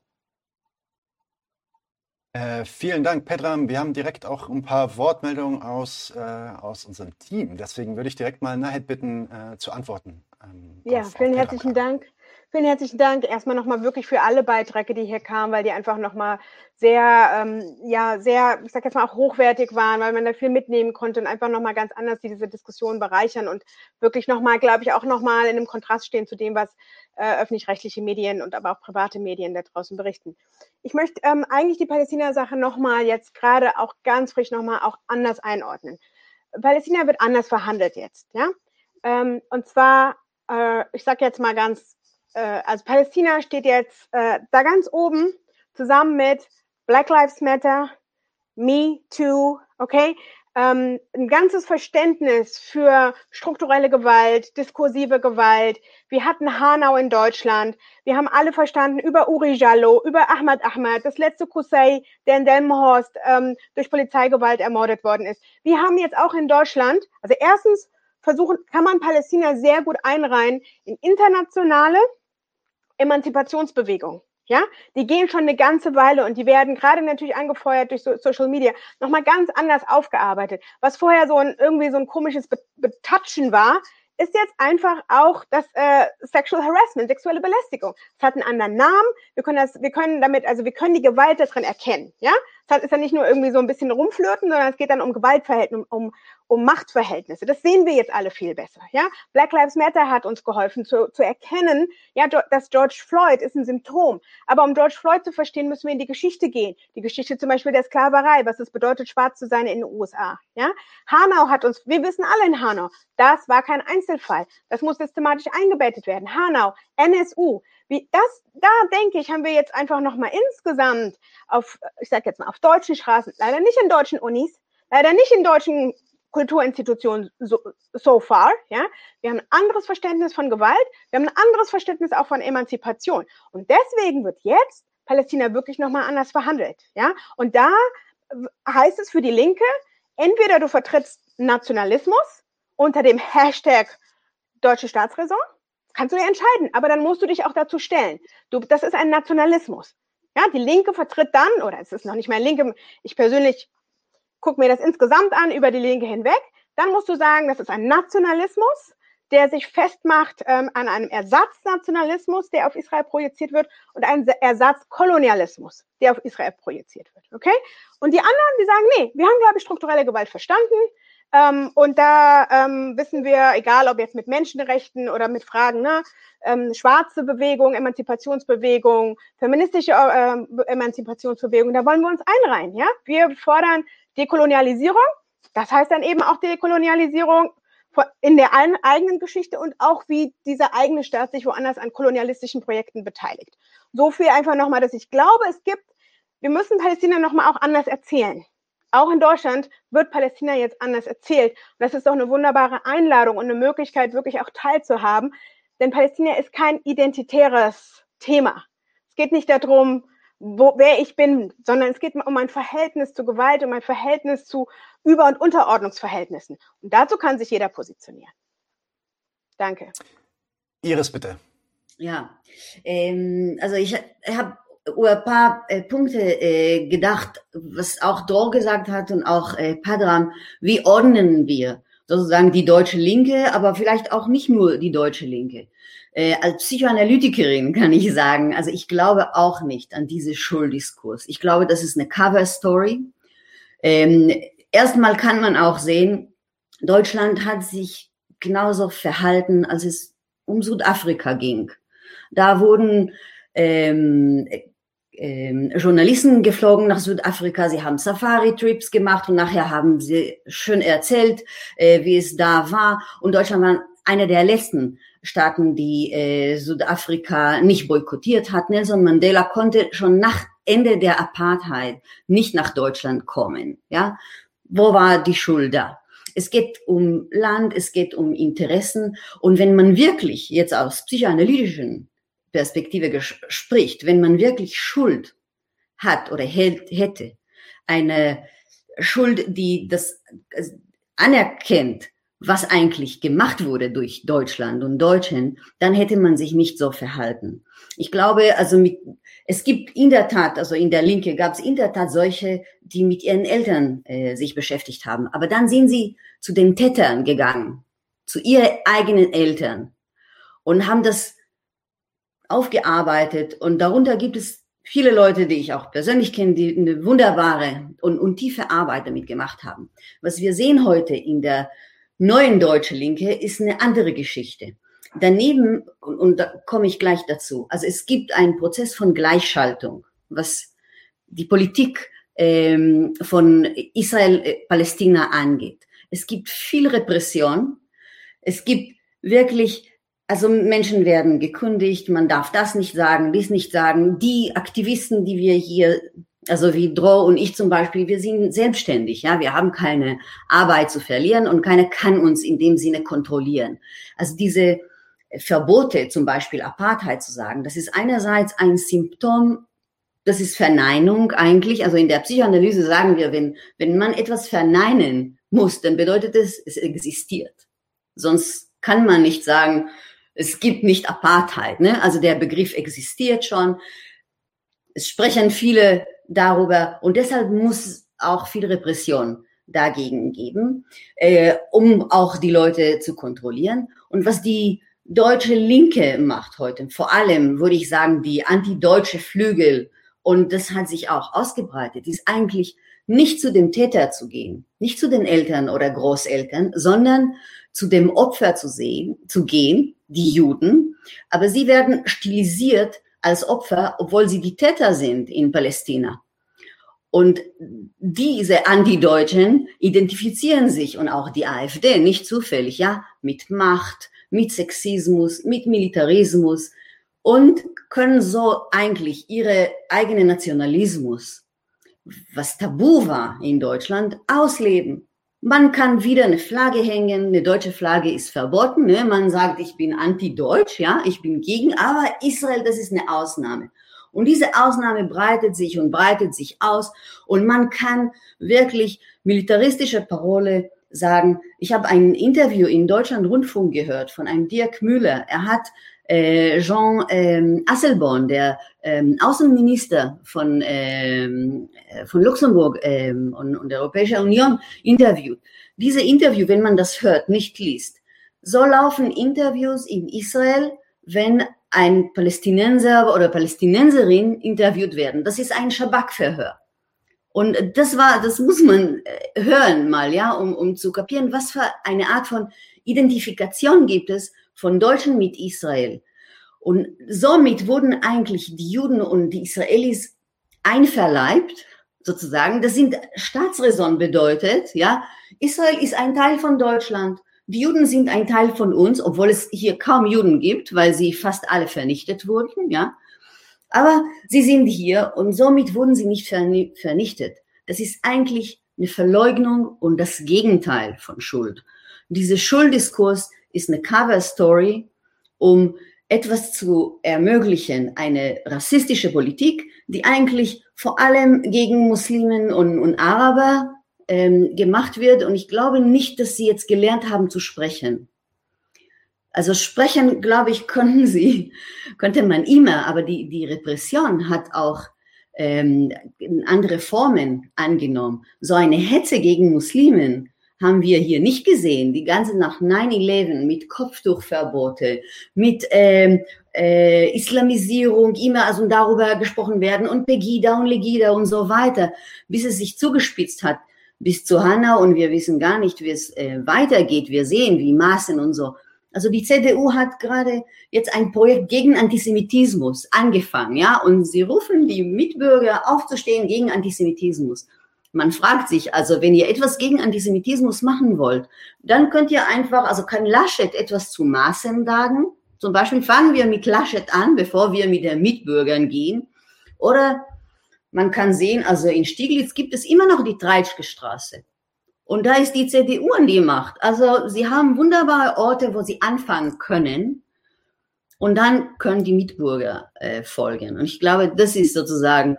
Äh, vielen Dank, Pedram. Wir haben direkt auch ein paar Wortmeldungen aus, äh, aus unserem Team. Deswegen würde ich direkt mal Nahed bitten, äh, zu antworten. Ähm, ja, vielen auf herzlichen Dank. Vielen herzlichen Dank erstmal nochmal wirklich für alle Beiträge, die hier kamen, weil die einfach nochmal sehr, ähm, ja, sehr, ich sag jetzt mal auch hochwertig waren, weil man da viel mitnehmen konnte und einfach nochmal ganz anders diese Diskussion bereichern und wirklich nochmal, glaube ich, auch nochmal in einem Kontrast stehen zu dem, was äh, öffentlich-rechtliche Medien und aber auch private Medien da draußen berichten. Ich möchte ähm, eigentlich die Palästina-Sache nochmal jetzt gerade auch ganz frisch nochmal auch anders einordnen. Palästina wird anders verhandelt jetzt, ja. Ähm, und zwar, äh, ich sage jetzt mal ganz äh, also Palästina steht jetzt äh, da ganz oben zusammen mit Black Lives Matter, Me Too, okay? Ähm, ein ganzes Verständnis für strukturelle Gewalt, diskursive Gewalt. Wir hatten Hanau in Deutschland. Wir haben alle verstanden über Uri Jallo, über Ahmad Ahmad, das letzte Kusei, der in Delmenhorst ähm, durch Polizeigewalt ermordet worden ist. Wir haben jetzt auch in Deutschland, also erstens versuchen, kann man Palästina sehr gut einreihen in internationale Emanzipationsbewegung. Ja, die gehen schon eine ganze Weile und die werden gerade natürlich angefeuert durch so Social Media nochmal ganz anders aufgearbeitet. Was vorher so ein irgendwie so ein komisches Betatschen war, ist jetzt einfach auch das äh, Sexual Harassment, sexuelle Belästigung. Es hat einen anderen Namen. Wir können das, wir können damit, also wir können die Gewalt darin erkennen. Ja, es ist ja nicht nur irgendwie so ein bisschen rumflirten, sondern es geht dann um Gewaltverhältnisse, um, um, um Machtverhältnisse. Das sehen wir jetzt alle viel besser. Ja, Black Lives Matter hat uns geholfen zu, zu erkennen, ja, dass George Floyd ist ein Symptom. Aber um George Floyd zu verstehen, müssen wir in die Geschichte gehen. Die Geschichte zum Beispiel der Sklaverei, was es bedeutet, schwarz zu sein in den USA. Ja, Hanau hat uns, wir wissen alle in Hanau, das war kein Einzelfall. Das muss systematisch eingebettet werden. Hanau, NSU. Wie das, da denke ich, haben wir jetzt einfach nochmal insgesamt auf, ich sage jetzt mal, auf deutschen Straßen, leider nicht in deutschen Unis, leider nicht in deutschen Kulturinstitutionen so, so far, ja. Wir haben ein anderes Verständnis von Gewalt, wir haben ein anderes Verständnis auch von Emanzipation. Und deswegen wird jetzt Palästina wirklich nochmal anders verhandelt, ja. Und da heißt es für die Linke, entweder du vertrittst Nationalismus unter dem Hashtag deutsche Staatsräson kannst du dir entscheiden, aber dann musst du dich auch dazu stellen. Du, das ist ein Nationalismus. Ja, die Linke vertritt dann, oder es ist noch nicht mehr Linke, ich persönlich gucke mir das insgesamt an, über die Linke hinweg, dann musst du sagen, das ist ein Nationalismus, der sich festmacht ähm, an einem Ersatznationalismus, der auf Israel projiziert wird, und einem Ersatzkolonialismus, der auf Israel projiziert wird. Okay? Und die anderen, die sagen, nee, wir haben, glaube ich, strukturelle Gewalt verstanden. Ähm, und da ähm, wissen wir, egal ob jetzt mit Menschenrechten oder mit Fragen, ne, ähm, schwarze Bewegung, Emanzipationsbewegung, feministische äh, Emanzipationsbewegung, da wollen wir uns einreihen. Ja? Wir fordern Dekolonialisierung. Das heißt dann eben auch Dekolonialisierung in der eigenen Geschichte und auch wie dieser eigene Staat sich woanders an kolonialistischen Projekten beteiligt. So viel einfach nochmal, dass ich glaube, es gibt, wir müssen Palästina nochmal auch anders erzählen. Auch in Deutschland wird Palästina jetzt anders erzählt. Und das ist doch eine wunderbare Einladung und eine Möglichkeit, wirklich auch teilzuhaben. Denn Palästina ist kein identitäres Thema. Es geht nicht darum, wo, wer ich bin, sondern es geht um mein Verhältnis zu Gewalt, um mein Verhältnis zu Über- und Unterordnungsverhältnissen. Und dazu kann sich jeder positionieren. Danke. Iris, bitte. Ja, ähm, also ich habe über ein paar äh, Punkte äh, gedacht, was auch Dor gesagt hat und auch äh, Padram. Wie ordnen wir sozusagen die deutsche Linke, aber vielleicht auch nicht nur die deutsche Linke? Äh, als Psychoanalytikerin kann ich sagen, also ich glaube auch nicht an diese Schulddiskurs. Ich glaube, das ist eine Cover-Story. Ähm, erstmal kann man auch sehen, Deutschland hat sich genauso verhalten, als es um Südafrika ging. Da wurden ähm, ähm, Journalisten geflogen nach Südafrika, sie haben Safari-Trips gemacht und nachher haben sie schön erzählt, äh, wie es da war. Und Deutschland war einer der letzten Staaten, die äh, Südafrika nicht boykottiert hat. Nelson Mandela konnte schon nach Ende der Apartheid nicht nach Deutschland kommen. Ja, wo war die Schuld da? Es geht um Land, es geht um Interessen. Und wenn man wirklich jetzt aus psychoanalytischen Perspektive spricht, wenn man wirklich Schuld hat oder hätte, eine Schuld, die das anerkennt, was eigentlich gemacht wurde durch Deutschland und Deutschen, dann hätte man sich nicht so verhalten. Ich glaube, also mit, es gibt in der Tat, also in der Linke gab es in der Tat solche, die mit ihren Eltern äh, sich beschäftigt haben. Aber dann sind sie zu den Tätern gegangen, zu ihren eigenen Eltern und haben das aufgearbeitet. Und darunter gibt es viele Leute, die ich auch persönlich kenne, die eine wunderbare und, und tiefe Arbeit damit gemacht haben. Was wir sehen heute in der neuen Deutsche Linke ist eine andere Geschichte. Daneben, und, und da komme ich gleich dazu, also es gibt einen Prozess von Gleichschaltung, was die Politik ähm, von Israel-Palästina angeht. Es gibt viel Repression. Es gibt wirklich, also Menschen werden gekündigt, man darf das nicht sagen, dies nicht sagen. Die Aktivisten, die wir hier also wie Dro und ich zum Beispiel, wir sind selbstständig, ja, wir haben keine Arbeit zu verlieren und keiner kann uns in dem Sinne kontrollieren. Also diese Verbote, zum Beispiel Apartheid zu sagen, das ist einerseits ein Symptom, das ist Verneinung eigentlich. Also in der Psychoanalyse sagen wir, wenn, wenn man etwas verneinen muss, dann bedeutet es, es existiert. Sonst kann man nicht sagen, es gibt nicht Apartheid. Ne? Also der Begriff existiert schon. Es sprechen viele darüber und deshalb muss auch viel Repression dagegen geben, äh, um auch die Leute zu kontrollieren. Und was die deutsche Linke macht heute, vor allem würde ich sagen, die antideutsche Flügel, und das hat sich auch ausgebreitet, ist eigentlich nicht zu dem Täter zu gehen, nicht zu den Eltern oder Großeltern, sondern zu dem Opfer zu sehen, zu gehen, die Juden. Aber sie werden stilisiert als Opfer, obwohl sie die Täter sind in Palästina. Und diese Antideutschen identifizieren sich und auch die AfD nicht zufällig, ja, mit Macht, mit Sexismus, mit Militarismus und können so eigentlich ihre eigene Nationalismus, was tabu war in Deutschland, ausleben. Man kann wieder eine Flagge hängen, eine deutsche Flagge ist verboten. Ne? Man sagt, ich bin anti-deutsch, ja, ich bin gegen, aber Israel, das ist eine Ausnahme. Und diese Ausnahme breitet sich und breitet sich aus und man kann wirklich militaristische Parole sagen, ich habe ein Interview in Deutschland Rundfunk gehört von einem Dirk Müller. Er hat äh, Jean ähm, Asselborn, der ähm, Außenminister von, ähm, äh, von Luxemburg ähm, und, und der Europäischen Union, interviewt. Diese Interview, wenn man das hört, nicht liest, so laufen Interviews in Israel, wenn ein Palästinenser oder Palästinenserin interviewt werden. Das ist ein Schabak-Verhör. Und das war, das muss man äh, hören mal, ja, um, um zu kapieren, was für eine Art von Identifikation gibt es von Deutschen mit Israel. Und somit wurden eigentlich die Juden und die Israelis einverleibt, sozusagen. Das sind Staatsräson bedeutet, ja. Israel ist ein Teil von Deutschland. Die Juden sind ein Teil von uns, obwohl es hier kaum Juden gibt, weil sie fast alle vernichtet wurden, ja. Aber sie sind hier und somit wurden sie nicht vernichtet. Das ist eigentlich eine Verleugnung und das Gegenteil von Schuld. Diese Schulddiskurs ist eine Cover Story, um etwas zu ermöglichen, eine rassistische Politik, die eigentlich vor allem gegen Muslimen und, und Araber ähm, gemacht wird. Und ich glaube nicht, dass sie jetzt gelernt haben zu sprechen. Also sprechen, glaube ich, konnten sie, könnte man immer, aber die, die Repression hat auch ähm, andere Formen angenommen. So eine Hetze gegen Muslimen haben wir hier nicht gesehen. Die ganze nach 9-11 mit Kopftuchverbote, mit ähm, äh, Islamisierung, immer also darüber gesprochen werden und Pegida und Legida und so weiter, bis es sich zugespitzt hat bis zu Hanna und wir wissen gar nicht, wie es äh, weitergeht. Wir sehen, wie Maßen und so. Also die CDU hat gerade jetzt ein Projekt gegen Antisemitismus angefangen, ja, und sie rufen die Mitbürger aufzustehen gegen Antisemitismus. Man fragt sich also, wenn ihr etwas gegen Antisemitismus machen wollt, dann könnt ihr einfach, also kann Laschet etwas zu Maßen sagen. Zum Beispiel fangen wir mit Laschet an, bevor wir mit den Mitbürgern gehen. Oder man kann sehen, also in Stieglitz gibt es immer noch die Treitschke Straße. Und da ist die CDU an die Macht. Also sie haben wunderbare Orte, wo sie anfangen können. Und dann können die Mitbürger äh, folgen. Und ich glaube, das ist sozusagen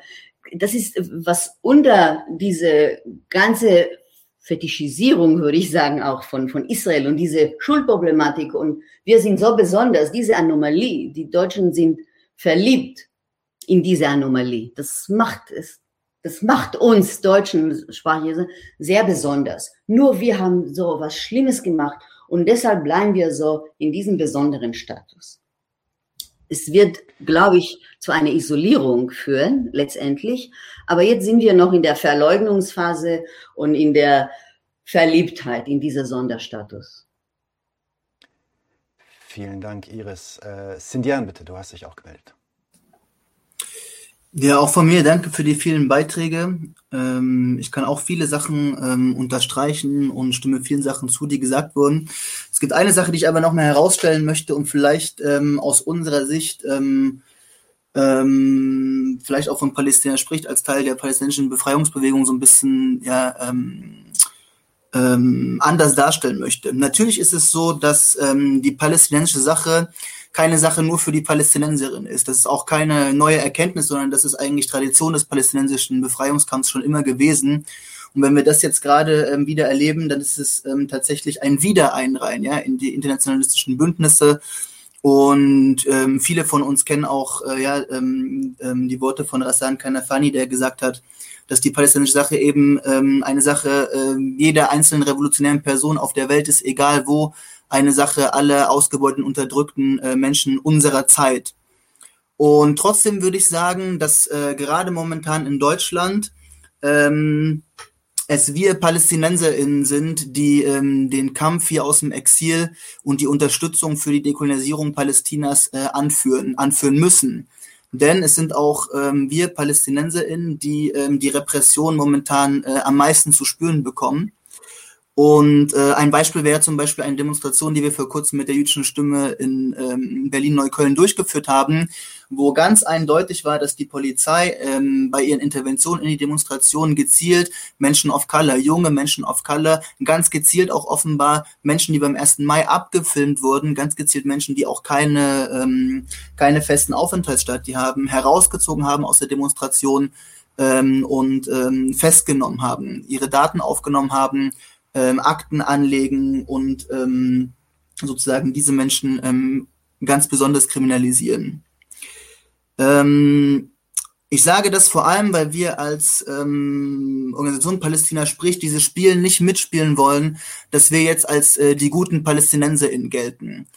das ist, was unter diese ganze Fetischisierung, würde ich sagen, auch von, von Israel und diese Schuldproblematik und wir sind so besonders, diese Anomalie, die Deutschen sind verliebt in diese Anomalie. Das macht es, das macht uns Deutschen Sprachliche sehr besonders. Nur wir haben so was Schlimmes gemacht und deshalb bleiben wir so in diesem besonderen Status es wird, glaube ich, zu einer Isolierung führen, letztendlich. Aber jetzt sind wir noch in der Verleugnungsphase und in der Verliebtheit in dieser Sonderstatus. Vielen Dank, Iris. Äh, Sindian, bitte, du hast dich auch gemeldet. Ja, auch von mir danke für die vielen Beiträge. Ähm, ich kann auch viele Sachen ähm, unterstreichen und stimme vielen Sachen zu, die gesagt wurden. Es gibt eine Sache, die ich aber noch mal herausstellen möchte und vielleicht ähm, aus unserer Sicht ähm, ähm, vielleicht auch von Palästina spricht, als Teil der palästinensischen Befreiungsbewegung so ein bisschen ja, ähm, anders darstellen möchte. Natürlich ist es so, dass die palästinensische Sache keine Sache nur für die Palästinenserin ist. Das ist auch keine neue Erkenntnis, sondern das ist eigentlich Tradition des palästinensischen Befreiungskampfs schon immer gewesen. Und wenn wir das jetzt gerade ähm, wieder erleben, dann ist es ähm, tatsächlich ein Wiedereinreihen ja, in die internationalistischen Bündnisse. Und ähm, viele von uns kennen auch äh, ja, ähm, ähm, die Worte von Rassan Kanafani, der gesagt hat, dass die palästinensische Sache eben ähm, eine Sache äh, jeder einzelnen revolutionären Person auf der Welt ist, egal wo, eine Sache aller ausgebeuteten, unterdrückten äh, Menschen unserer Zeit. Und trotzdem würde ich sagen, dass äh, gerade momentan in Deutschland ähm, es wir PalästinenserInnen sind, die ähm, den Kampf hier aus dem Exil und die Unterstützung für die Dekolonisierung Palästinas äh, anführen, anführen müssen. Denn es sind auch ähm, wir PalästinenserInnen, die ähm, die Repression momentan äh, am meisten zu spüren bekommen. Und äh, ein Beispiel wäre zum Beispiel eine Demonstration, die wir vor kurzem mit der jüdischen Stimme in ähm, Berlin-Neukölln durchgeführt haben, wo ganz eindeutig war, dass die Polizei ähm, bei ihren Interventionen in die Demonstration gezielt Menschen of Color, junge Menschen of Color, ganz gezielt auch offenbar Menschen, die beim 1. Mai abgefilmt wurden, ganz gezielt Menschen, die auch keine, ähm, keine festen Aufenthaltsstadt, die haben, herausgezogen haben aus der Demonstration ähm, und ähm, festgenommen haben, ihre Daten aufgenommen haben, ähm, Akten anlegen und ähm, sozusagen diese Menschen ähm, ganz besonders kriminalisieren. Ähm, ich sage das vor allem, weil wir als ähm, Organisation Palästina spricht, dieses Spiel nicht mitspielen wollen, dass wir jetzt als äh, die guten PalästinenserInnen gelten.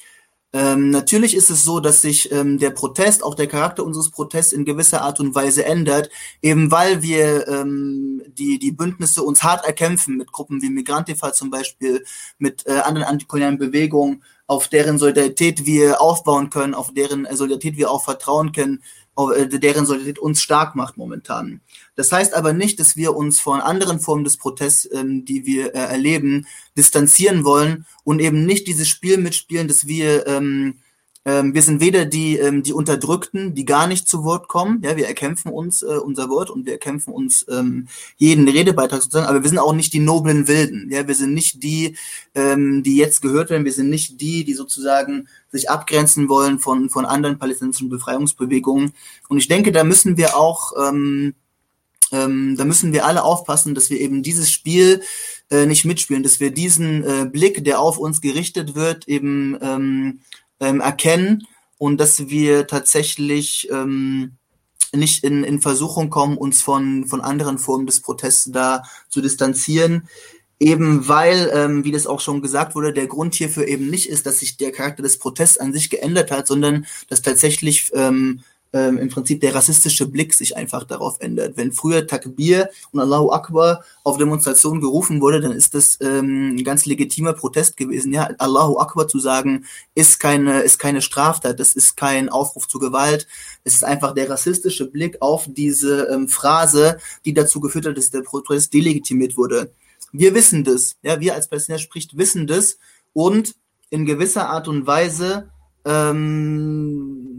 Ähm, natürlich ist es so, dass sich ähm, der Protest, auch der Charakter unseres Protests in gewisser Art und Weise ändert, eben weil wir ähm, die, die Bündnisse uns hart erkämpfen mit Gruppen wie Migrantifa zum Beispiel, mit äh, anderen antikolonialen Bewegungen, auf deren Solidarität wir aufbauen können, auf deren Solidarität wir auch vertrauen können, äh, deren Solidarität uns stark macht momentan. Das heißt aber nicht, dass wir uns von anderen Formen des Protests, ähm, die wir äh, erleben, distanzieren wollen und eben nicht dieses Spiel mitspielen, dass wir ähm, ähm, wir sind weder die, ähm, die Unterdrückten, die gar nicht zu Wort kommen. Ja, wir erkämpfen uns äh, unser Wort und wir erkämpfen uns ähm, jeden Redebeitrag sozusagen, aber wir sind auch nicht die noblen Wilden. Ja, wir sind nicht die, ähm, die jetzt gehört werden. Wir sind nicht die, die sozusagen sich abgrenzen wollen von, von anderen palästinensischen Befreiungsbewegungen. Und ich denke, da müssen wir auch, ähm, ähm, da müssen wir alle aufpassen, dass wir eben dieses Spiel äh, nicht mitspielen, dass wir diesen äh, Blick, der auf uns gerichtet wird, eben ähm, ähm, erkennen und dass wir tatsächlich ähm, nicht in, in Versuchung kommen, uns von, von anderen Formen des Protests da zu distanzieren. Eben weil, ähm, wie das auch schon gesagt wurde, der Grund hierfür eben nicht ist, dass sich der Charakter des Protests an sich geändert hat, sondern dass tatsächlich ähm, ähm, im Prinzip der rassistische Blick sich einfach darauf ändert. Wenn früher Takbir und Allahu Akbar auf Demonstrationen gerufen wurde, dann ist das ähm, ein ganz legitimer Protest gewesen. Ja, Allahu Akbar zu sagen, ist keine, ist keine Straftat, das ist kein Aufruf zu Gewalt. Es ist einfach der rassistische Blick auf diese ähm, Phrase, die dazu geführt hat, dass der Protest delegitimiert wurde. Wir wissen das, ja, wir als Palästina spricht wissen das und in gewisser Art und Weise ähm,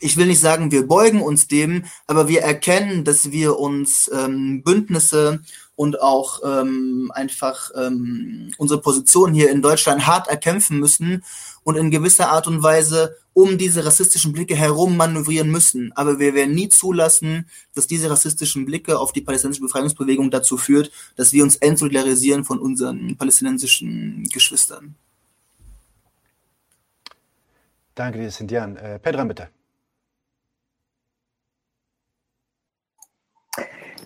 ich will nicht sagen, wir beugen uns dem, aber wir erkennen, dass wir uns ähm, Bündnisse und auch ähm, einfach ähm, unsere Position hier in Deutschland hart erkämpfen müssen und in gewisser Art und Weise um diese rassistischen Blicke herum manövrieren müssen. Aber wir werden nie zulassen, dass diese rassistischen Blicke auf die palästinensische Befreiungsbewegung dazu führt, dass wir uns entsolidarisieren von unseren palästinensischen Geschwistern. Danke dir, Sintian. Äh, Pedram, bitte.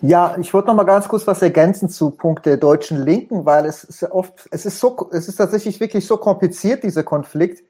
Ja, ich wollte noch mal ganz kurz was ergänzen zu Punkt der deutschen Linken, weil es ist oft, es ist so, es ist tatsächlich wirklich so kompliziert, dieser Konflikt.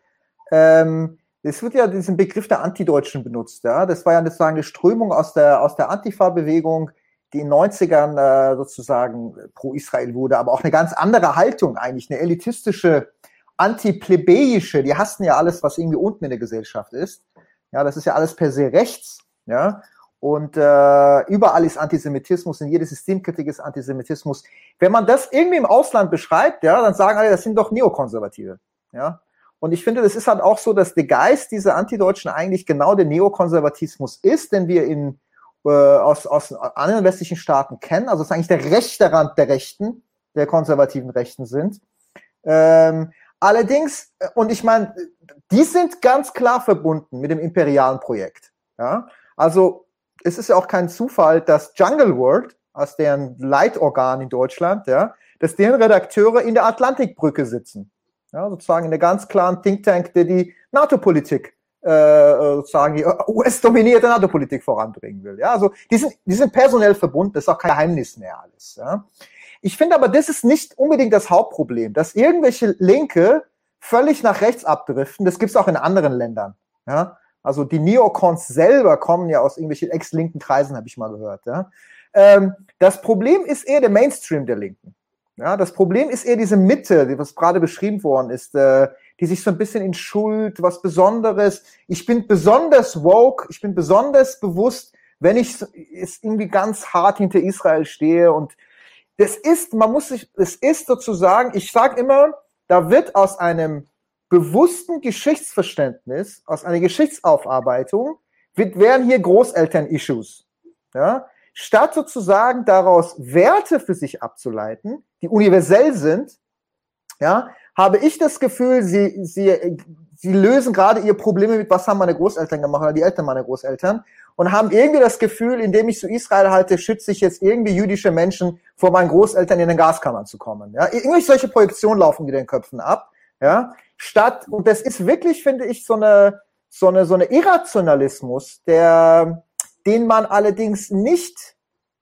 Ähm, es wird ja diesen Begriff der Antideutschen benutzt, ja. Das war ja sozusagen eine Strömung aus der, aus der Antifa-Bewegung, die in den 90ern äh, sozusagen pro-Israel wurde, aber auch eine ganz andere Haltung eigentlich, eine elitistische, antiplebejische, die hassen ja alles, was irgendwie unten in der Gesellschaft ist. Ja, das ist ja alles per se rechts, ja. Und äh, überall ist Antisemitismus, in jeder Systemkritik ist Antisemitismus. Wenn man das irgendwie im Ausland beschreibt, ja, dann sagen alle, das sind doch Neokonservative. Ja. Und ich finde, das ist halt auch so, dass der Geist dieser Antideutschen eigentlich genau der Neokonservatismus ist, den wir in, äh, aus, aus anderen westlichen Staaten kennen. Also es ist eigentlich der rechte Rand der Rechten, der konservativen Rechten sind. Ähm, allerdings, und ich meine, die sind ganz klar verbunden mit dem imperialen Projekt. Ja? Also es ist ja auch kein Zufall, dass Jungle World, als deren Leitorgan in Deutschland, ja, dass deren Redakteure in der Atlantikbrücke sitzen. Ja, sozusagen in der ganz klaren Think Tank, der die NATO-Politik, äh, sozusagen die US-dominierte NATO-Politik voranbringen will. Ja, also die sind, die sind personell verbunden, das ist auch kein Geheimnis mehr alles. Ja. Ich finde aber, das ist nicht unbedingt das Hauptproblem, dass irgendwelche Linke völlig nach rechts abdriften. Das gibt es auch in anderen Ländern. Ja. Also die Neocons selber kommen ja aus irgendwelchen ex-linken Kreisen, habe ich mal gehört. Ja. Ähm, das Problem ist eher der Mainstream der Linken. Ja, das Problem ist eher diese Mitte, was gerade beschrieben worden ist, äh, die sich so ein bisschen in Schuld, was Besonderes. Ich bin besonders woke, ich bin besonders bewusst, wenn ich ist irgendwie ganz hart hinter Israel stehe und das ist, man muss sich, es ist sozusagen, ich sage immer, da wird aus einem bewussten Geschichtsverständnis, aus einer Geschichtsaufarbeitung, wird, wären hier Großeltern-Issues. Ja? Statt sozusagen daraus Werte für sich abzuleiten, die universell sind, ja, habe ich das Gefühl, sie, sie, sie lösen gerade ihr Probleme mit, was haben meine Großeltern gemacht oder die Eltern meiner Großeltern und haben irgendwie das Gefühl, indem ich zu Israel halte, schütze ich jetzt irgendwie jüdische Menschen vor meinen Großeltern in den Gaskammern zu kommen. Ja, irgendwie solche Projektionen laufen in den Köpfen ab. Ja, statt und das ist wirklich, finde ich, so eine so eine so eine Irrationalismus, der den man allerdings nicht,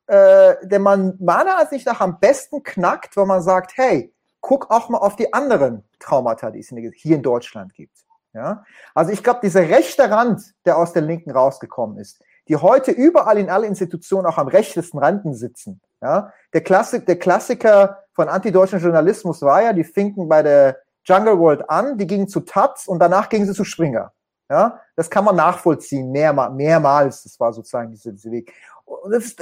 äh, den man meiner Ansicht nach am besten knackt, wenn man sagt, hey, guck auch mal auf die anderen Traumata, die es hier in Deutschland gibt. Ja? Also ich glaube, dieser rechte Rand, der aus der Linken rausgekommen ist, die heute überall in alle Institutionen auch am rechtesten Randen sitzen. Ja? Der, Klassik, der Klassiker von antideutschen Journalismus war ja, die finken bei der Jungle World an, die gingen zu Taz und danach gingen sie zu Springer. Ja, das kann man nachvollziehen, mehrmal, mehrmals. Das war sozusagen dieser, dieser Weg. Und das,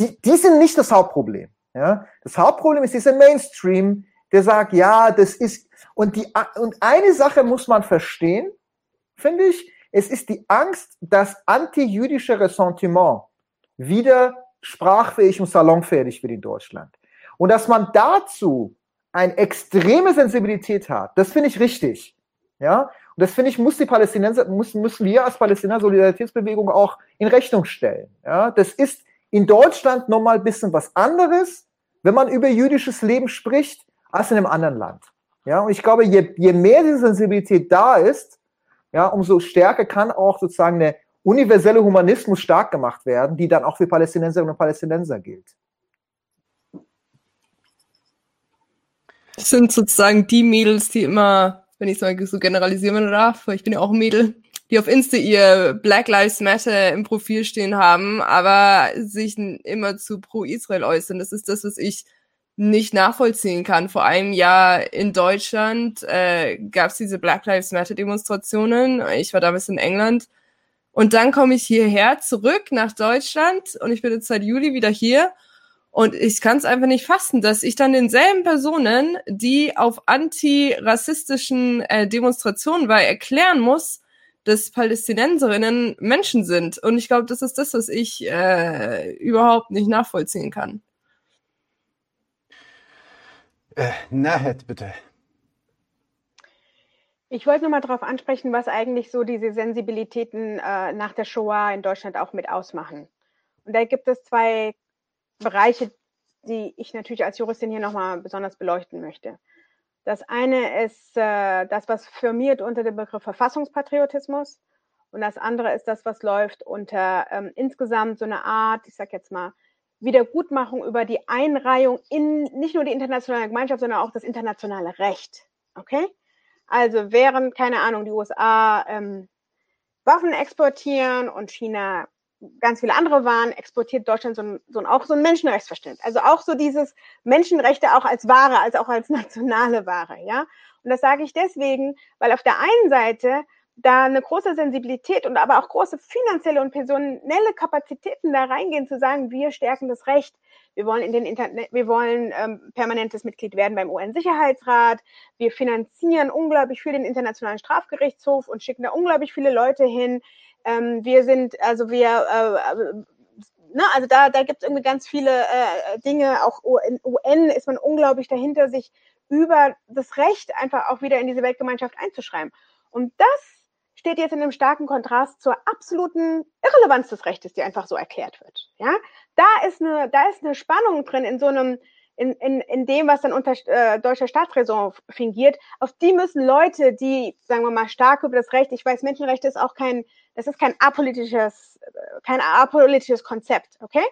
die, die sind nicht das Hauptproblem. Ja, das Hauptproblem ist dieser Mainstream, der sagt, ja, das ist, und die, und eine Sache muss man verstehen, finde ich, es ist die Angst, dass anti-jüdische Ressentiment wieder sprachfähig und salonfähig wird in Deutschland. Und dass man dazu eine extreme Sensibilität hat, das finde ich richtig. Ja, und das finde ich, muss die Palästinenser, müssen, müssen wir als Palästinenser Solidaritätsbewegung auch in Rechnung stellen. Ja, das ist in Deutschland nochmal ein bisschen was anderes, wenn man über jüdisches Leben spricht, als in einem anderen Land. Ja, und ich glaube, je, je mehr diese Sensibilität da ist, ja, umso stärker kann auch sozusagen eine universelle Humanismus stark gemacht werden, die dann auch für Palästinenserinnen und Palästinenser gilt. Sind sozusagen die Mädels, die immer, wenn ich es mal so generalisieren darf, weil ich bin ja auch ein Mädel, die auf Insta ihr Black Lives Matter im Profil stehen haben, aber sich immer zu pro Israel äußern. Das ist das, was ich nicht nachvollziehen kann. Vor einem Jahr in Deutschland äh, gab es diese Black Lives Matter Demonstrationen. Ich war damals in England. Und dann komme ich hierher zurück nach Deutschland und ich bin jetzt seit Juli wieder hier. Und ich kann es einfach nicht fassen, dass ich dann denselben Personen, die auf antirassistischen äh, Demonstrationen war, erklären muss, dass Palästinenserinnen Menschen sind. Und ich glaube, das ist das, was ich äh, überhaupt nicht nachvollziehen kann. Äh, Nahed, bitte. Ich wollte nur mal darauf ansprechen, was eigentlich so diese Sensibilitäten äh, nach der Shoah in Deutschland auch mit ausmachen. Und da gibt es zwei Bereiche, die ich natürlich als Juristin hier nochmal besonders beleuchten möchte. Das eine ist äh, das, was firmiert unter dem Begriff Verfassungspatriotismus. Und das andere ist das, was läuft unter ähm, insgesamt so eine Art, ich sag jetzt mal, Wiedergutmachung über die Einreihung in nicht nur die internationale Gemeinschaft, sondern auch das internationale Recht. Okay? Also während, keine Ahnung, die USA ähm, Waffen exportieren und China ganz viele andere Waren, exportiert Deutschland so ein, so ein, auch so ein Menschenrechtsverständnis. Also auch so dieses Menschenrechte auch als Ware, als auch als nationale Ware, ja. Und das sage ich deswegen, weil auf der einen Seite da eine große Sensibilität und aber auch große finanzielle und personelle Kapazitäten da reingehen, zu sagen, wir stärken das Recht, wir wollen in den Internet, wir wollen ähm, permanentes Mitglied werden beim UN-Sicherheitsrat, wir finanzieren unglaublich viel den Internationalen Strafgerichtshof und schicken da unglaublich viele Leute hin. Ähm, wir sind, also wir, äh, äh ne, also da, da gibt es irgendwie ganz viele äh, Dinge, auch in UN ist man unglaublich dahinter, sich über das Recht einfach auch wieder in diese Weltgemeinschaft einzuschreiben. Und das steht jetzt in einem starken Kontrast zur absoluten Irrelevanz des Rechtes, die einfach so erklärt wird. Ja, da ist eine, da ist eine Spannung drin in so einem, in, in, in dem, was dann unter äh, deutscher Staatsräson fingiert. Auf die müssen Leute, die, sagen wir mal, stark über das Recht, ich weiß, Menschenrechte ist auch kein, das ist kein apolitisches, kein apolitisches Konzept, okay?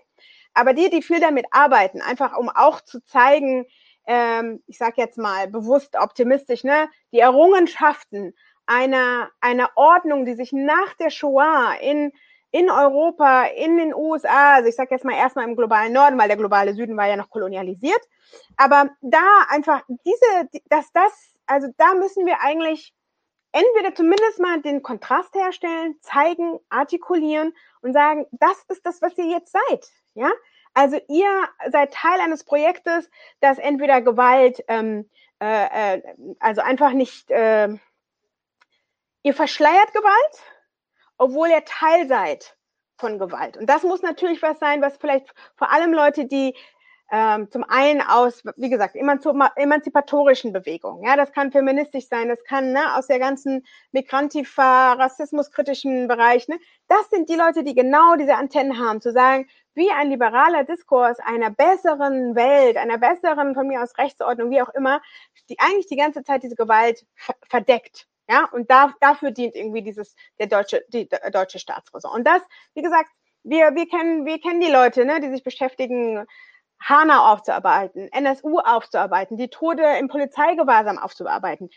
Aber die, die viel damit arbeiten, einfach um auch zu zeigen, ähm, ich sage jetzt mal bewusst optimistisch, ne, die Errungenschaften einer, einer Ordnung, die sich nach der Shoah in, in Europa, in den USA, also ich sage jetzt mal erstmal im globalen Norden, weil der globale Süden war ja noch kolonialisiert, aber da einfach diese, dass das, also da müssen wir eigentlich entweder zumindest mal den Kontrast herstellen, zeigen, artikulieren und sagen, das ist das, was ihr jetzt seid, ja. Also ihr seid Teil eines Projektes, das entweder Gewalt, ähm, äh, äh also einfach nicht äh, Ihr verschleiert Gewalt, obwohl ihr Teil seid von Gewalt. Und das muss natürlich was sein, was vielleicht vor allem Leute, die ähm, zum einen aus, wie gesagt, emanzipatorischen Bewegungen. Ja, das kann feministisch sein, das kann ne, aus der ganzen Migrantifa, rassismuskritischen Bereich. Ne, das sind die Leute, die genau diese Antennen haben, zu sagen, wie ein liberaler Diskurs einer besseren Welt, einer besseren, von mir aus Rechtsordnung, wie auch immer, die eigentlich die ganze Zeit diese Gewalt verdeckt. Ja, und da, dafür dient irgendwie dieses, der deutsche, die deutsche Staatsräson. Und das, wie gesagt, wir, wir kennen, wir kennen die Leute, ne, die sich beschäftigen, Hanau aufzuarbeiten, NSU aufzuarbeiten, die Tode im Polizeigewahrsam aufzuarbeiten.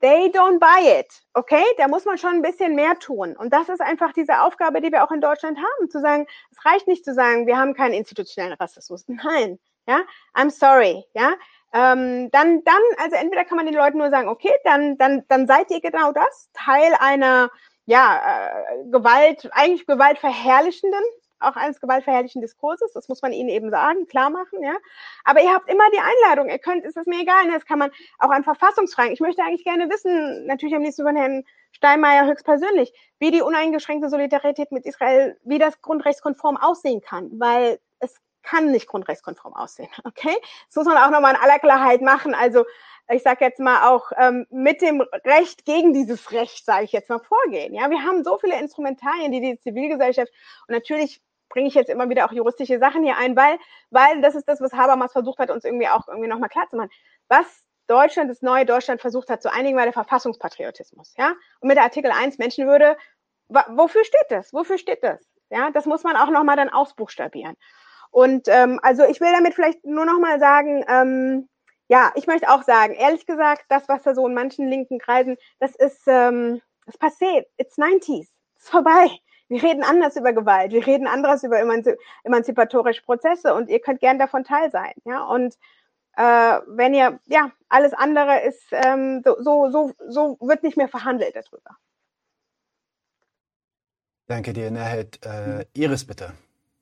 They don't buy it, okay? Da muss man schon ein bisschen mehr tun. Und das ist einfach diese Aufgabe, die wir auch in Deutschland haben, zu sagen, es reicht nicht zu sagen, wir haben keinen institutionellen Rassismus. Nein, ja, I'm sorry, ja. Ähm, dann, dann, also entweder kann man den Leuten nur sagen, okay, dann, dann, dann seid ihr genau das, Teil einer, ja, äh, Gewalt, eigentlich gewaltverherrlichenden auch eines gewaltverherrlichen Diskurses, das muss man ihnen eben sagen, klar machen, ja. Aber ihr habt immer die Einladung, ihr könnt, ist es mir egal, ne? das kann man auch an Verfassungsfragen. Ich möchte eigentlich gerne wissen, natürlich am liebsten von Herrn Steinmeier höchstpersönlich, wie die uneingeschränkte Solidarität mit Israel, wie das grundrechtskonform aussehen kann, weil es kann nicht grundrechtskonform aussehen, okay? Das muss man auch nochmal in aller Klarheit machen, also ich sage jetzt mal auch ähm, mit dem Recht gegen dieses Recht, sage ich jetzt mal, vorgehen. Ja, wir haben so viele Instrumentarien, die die Zivilgesellschaft und natürlich bringe ich jetzt immer wieder auch juristische Sachen hier ein, weil, weil das ist das, was Habermas versucht hat, uns irgendwie auch irgendwie nochmal klar zu machen. Was Deutschland, das neue Deutschland versucht hat zu einigen, war der Verfassungspatriotismus, ja. Und mit der Artikel 1 Menschenwürde, wofür steht das? Wofür steht das? Ja, das muss man auch nochmal dann ausbuchstabieren. Und ähm, also ich will damit vielleicht nur nochmal sagen, ähm, ja, ich möchte auch sagen, ehrlich gesagt, das, was da so in manchen linken Kreisen, das ist, ähm, das passiert. It's 90s. Ist vorbei. Wir reden anders über Gewalt, wir reden anders über emanzi emanzipatorische Prozesse und ihr könnt gern davon teil sein. Ja? Und äh, wenn ihr, ja, alles andere ist, ähm, so, so, so, so wird nicht mehr verhandelt darüber. Danke dir, Nahid. Äh, Iris, bitte.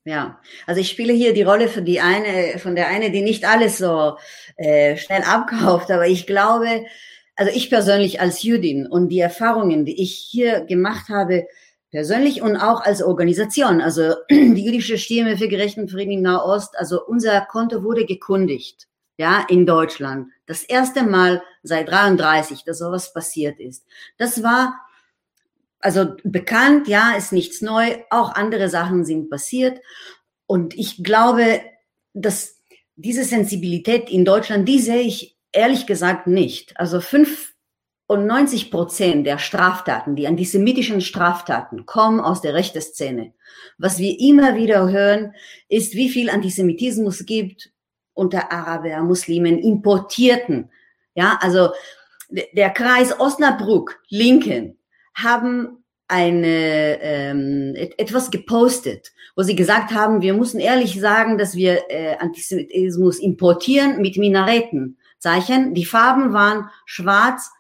Ja, also ich spiele hier die Rolle von die eine, von der eine, die nicht alles so äh, schnell abkauft, aber ich glaube, also ich persönlich als Jüdin und die Erfahrungen, die ich hier gemacht habe, persönlich und auch als Organisation. Also die jüdische Stimme für gerechten Frieden in Nahost, also unser Konto wurde gekundigt, ja, in Deutschland. Das erste Mal seit 33, dass sowas passiert ist. Das war also bekannt, ja, ist nichts neu. Auch andere Sachen sind passiert. Und ich glaube, dass diese Sensibilität in Deutschland, die sehe ich ehrlich gesagt nicht. Also fünf und 90 Prozent der Straftaten, die antisemitischen Straftaten, kommen aus der rechten Szene. Was wir immer wieder hören, ist, wie viel Antisemitismus gibt unter Araber, Muslimen, Importierten. Ja, also der Kreis Osnabrück, Linken, haben eine ähm, etwas gepostet, wo sie gesagt haben, wir müssen ehrlich sagen, dass wir äh, Antisemitismus importieren mit Minaretenzeichen. Die Farben waren schwarz,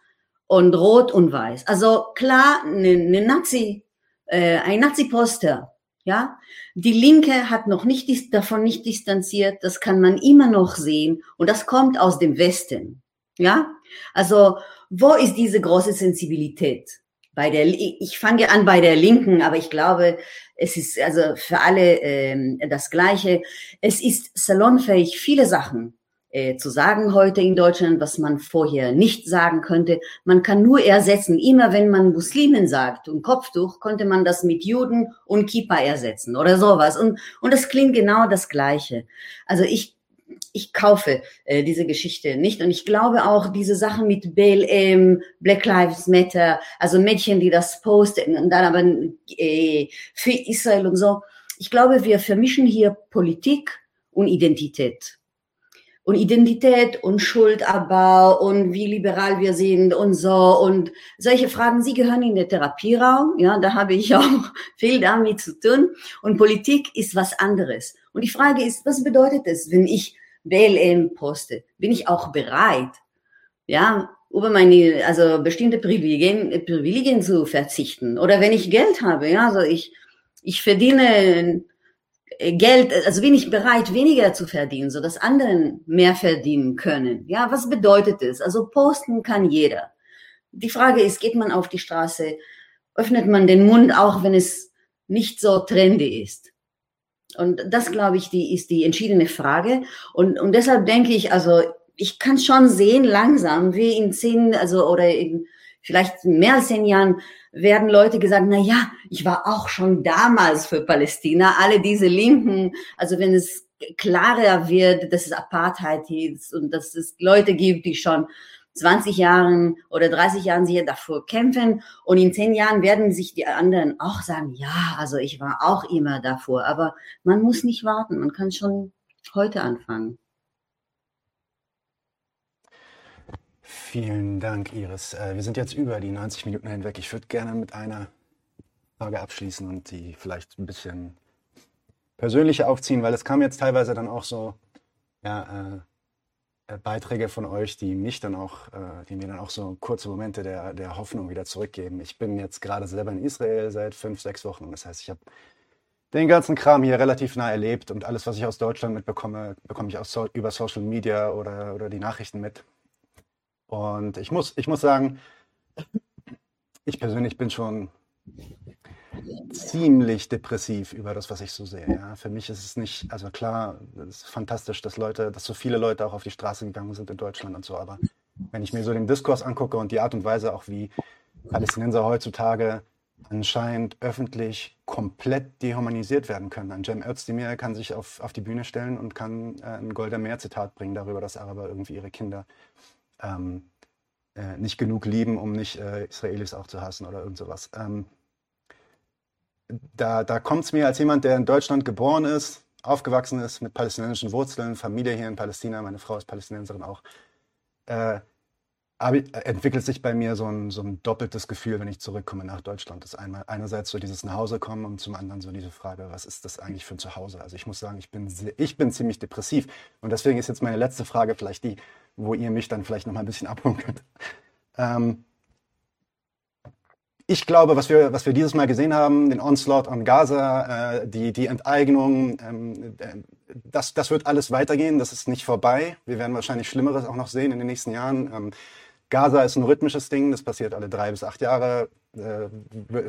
und rot und weiß. Also klar, eine ne Nazi, äh, ein Nazi-Poster, ja. Die Linke hat noch nicht davon nicht distanziert. Das kann man immer noch sehen und das kommt aus dem Westen, ja. Also wo ist diese große Sensibilität? Bei der, ich fange an bei der Linken, aber ich glaube, es ist also für alle ähm, das Gleiche. Es ist salonfähig, viele Sachen äh, zu sagen heute in Deutschland, was man vorher nicht sagen könnte. Man kann nur ersetzen. Immer wenn man Muslimen sagt und Kopftuch, konnte man das mit Juden und Kippa ersetzen oder sowas. Und, und das klingt genau das Gleiche. Also ich ich kaufe äh, diese Geschichte nicht. Und ich glaube auch diese Sachen mit BLM, Black Lives Matter, also Mädchen, die das posten und dann aber äh, für Israel und so. Ich glaube, wir vermischen hier Politik und Identität. Und Identität und Schuldabbau und wie liberal wir sind und so. Und solche Fragen, sie gehören in den Therapieraum, ja, da habe ich auch viel damit zu tun. Und Politik ist was anderes. Und die Frage ist, was bedeutet es, wenn ich BLM poste? Bin ich auch bereit, ja, über meine, also bestimmte Privilegien, Privilegien zu verzichten? Oder wenn ich Geld habe, ja, also ich, ich verdiene Geld, also bin ich bereit, weniger zu verdienen, so dass anderen mehr verdienen können. Ja, was bedeutet das? Also posten kann jeder. Die Frage ist, geht man auf die Straße, öffnet man den Mund, auch wenn es nicht so trendy ist? Und das, glaube ich, die, ist die entschiedene Frage. Und, und deshalb denke ich, also ich kann schon sehen, langsam, wie in zehn, also oder in vielleicht mehr als zehn Jahren, werden Leute gesagt, na ja, ich war auch schon damals für Palästina. Alle diese Linken, also wenn es klarer wird, dass es Apartheid ist und dass es Leute gibt, die schon 20 Jahren oder 30 Jahren sich davor kämpfen und in 10 Jahren werden sich die anderen auch sagen, ja, also ich war auch immer davor, aber man muss nicht warten, man kann schon heute anfangen. Vielen Dank, Iris. Äh, wir sind jetzt über die 90 Minuten hinweg. Ich würde gerne mit einer Frage abschließen und die vielleicht ein bisschen persönlicher aufziehen, weil es kam jetzt teilweise dann auch so ja, äh, Beiträge von euch, die mich dann auch, äh, die mir dann auch so kurze Momente der, der Hoffnung wieder zurückgeben. Ich bin jetzt gerade selber in Israel seit fünf, sechs Wochen. Das heißt, ich habe den ganzen Kram hier relativ nah erlebt und alles, was ich aus Deutschland mitbekomme, bekomme ich aus, über Social Media oder, oder die Nachrichten mit. Und ich muss, ich muss sagen, ich persönlich bin schon ziemlich depressiv über das, was ich so sehe. Ja. Für mich ist es nicht, also klar, es ist fantastisch, dass Leute, dass so viele Leute auch auf die Straße gegangen sind in Deutschland und so, aber wenn ich mir so den Diskurs angucke und die Art und Weise auch, wie Palästinenser heutzutage anscheinend öffentlich komplett dehumanisiert werden können. Ein Cem Özdemir kann sich auf, auf die Bühne stellen und kann äh, ein Golda Meer-Zitat bringen darüber, dass Araber irgendwie ihre Kinder ähm, äh, nicht genug lieben, um nicht äh, Israelis auch zu hassen oder irgend sowas. Ähm, da da kommt es mir als jemand, der in Deutschland geboren ist, aufgewachsen ist, mit palästinensischen Wurzeln, Familie hier in Palästina, meine Frau ist Palästinenserin auch, äh, entwickelt sich bei mir so ein, so ein doppeltes Gefühl, wenn ich zurückkomme nach Deutschland. Das einmal einerseits so dieses Nachhausekommen und zum anderen so diese Frage, was ist das eigentlich für ein Zuhause? Also ich muss sagen, ich bin, ich bin ziemlich depressiv und deswegen ist jetzt meine letzte Frage vielleicht die, wo ihr mich dann vielleicht noch mal ein bisschen abholen könnt. Ähm, ich glaube, was wir, was wir dieses Mal gesehen haben, den Onslaught an Gaza, äh, die, die Enteignung, ähm, äh, das, das wird alles weitergehen. Das ist nicht vorbei. Wir werden wahrscheinlich Schlimmeres auch noch sehen in den nächsten Jahren. Ähm, Gaza ist ein rhythmisches Ding. Das passiert alle drei bis acht Jahre. Äh,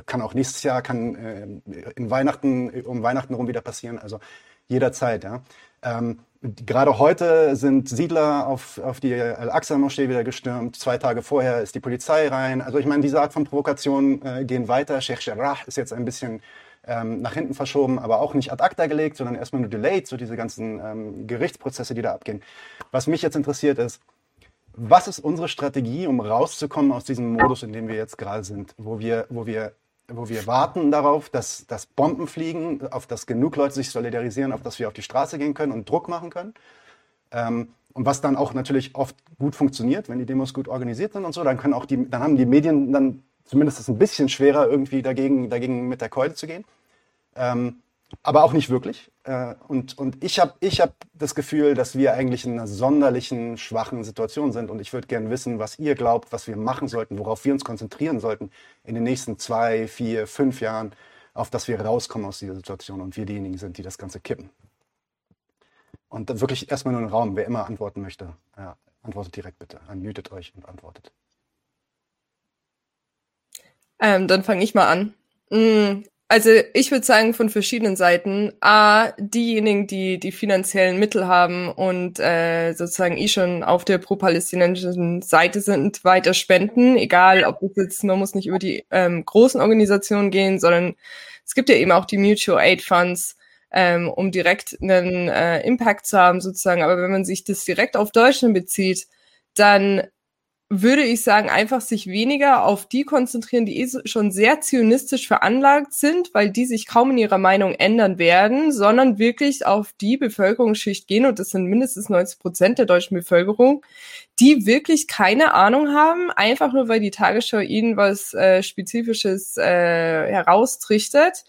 kann auch nächstes Jahr, kann äh, in Weihnachten, um Weihnachten rum wieder passieren. Also jederzeit, ja. Ähm, gerade heute sind Siedler auf, auf die Al-Aqsa-Moschee wieder gestürmt. Zwei Tage vorher ist die Polizei rein. Also ich meine, diese Art von Provokationen äh, gehen weiter. Sheikh Jarrah ist jetzt ein bisschen ähm, nach hinten verschoben, aber auch nicht ad acta gelegt, sondern erstmal nur delayed, so diese ganzen ähm, Gerichtsprozesse, die da abgehen. Was mich jetzt interessiert ist, was ist unsere Strategie, um rauszukommen aus diesem Modus, in dem wir jetzt gerade sind, wo wir, wo wir wo wir warten darauf, dass, dass Bomben fliegen, auf dass genug Leute sich solidarisieren, auf dass wir auf die Straße gehen können und Druck machen können. Ähm, und was dann auch natürlich oft gut funktioniert, wenn die Demos gut organisiert sind und so, dann können auch die, dann haben die Medien dann zumindest ein bisschen schwerer, irgendwie dagegen, dagegen mit der Keule zu gehen. Ähm, aber auch nicht wirklich. Äh, und, und ich habe ich hab das Gefühl, dass wir eigentlich in einer sonderlichen, schwachen Situation sind. Und ich würde gerne wissen, was ihr glaubt, was wir machen sollten, worauf wir uns konzentrieren sollten in den nächsten zwei, vier, fünf Jahren, auf dass wir rauskommen aus dieser Situation und wir diejenigen sind, die das Ganze kippen. Und wirklich erstmal nur einen Raum, wer immer antworten möchte. Ja, antwortet direkt bitte. Unmutet euch und antwortet. Ähm, dann fange ich mal an. Also ich würde sagen von verschiedenen Seiten. A, diejenigen, die die finanziellen Mittel haben und äh, sozusagen eh schon auf der pro-palästinensischen Seite sind, weiter spenden. Egal, ob es jetzt, man muss nicht über die ähm, großen Organisationen gehen, sondern es gibt ja eben auch die Mutual Aid Funds, ähm, um direkt einen äh, Impact zu haben sozusagen. Aber wenn man sich das direkt auf Deutschland bezieht, dann würde ich sagen, einfach sich weniger auf die konzentrieren, die eh schon sehr zionistisch veranlagt sind, weil die sich kaum in ihrer Meinung ändern werden, sondern wirklich auf die Bevölkerungsschicht gehen, und das sind mindestens 90 Prozent der deutschen Bevölkerung, die wirklich keine Ahnung haben, einfach nur weil die Tagesschau ihnen was äh, Spezifisches äh, heraustrichtet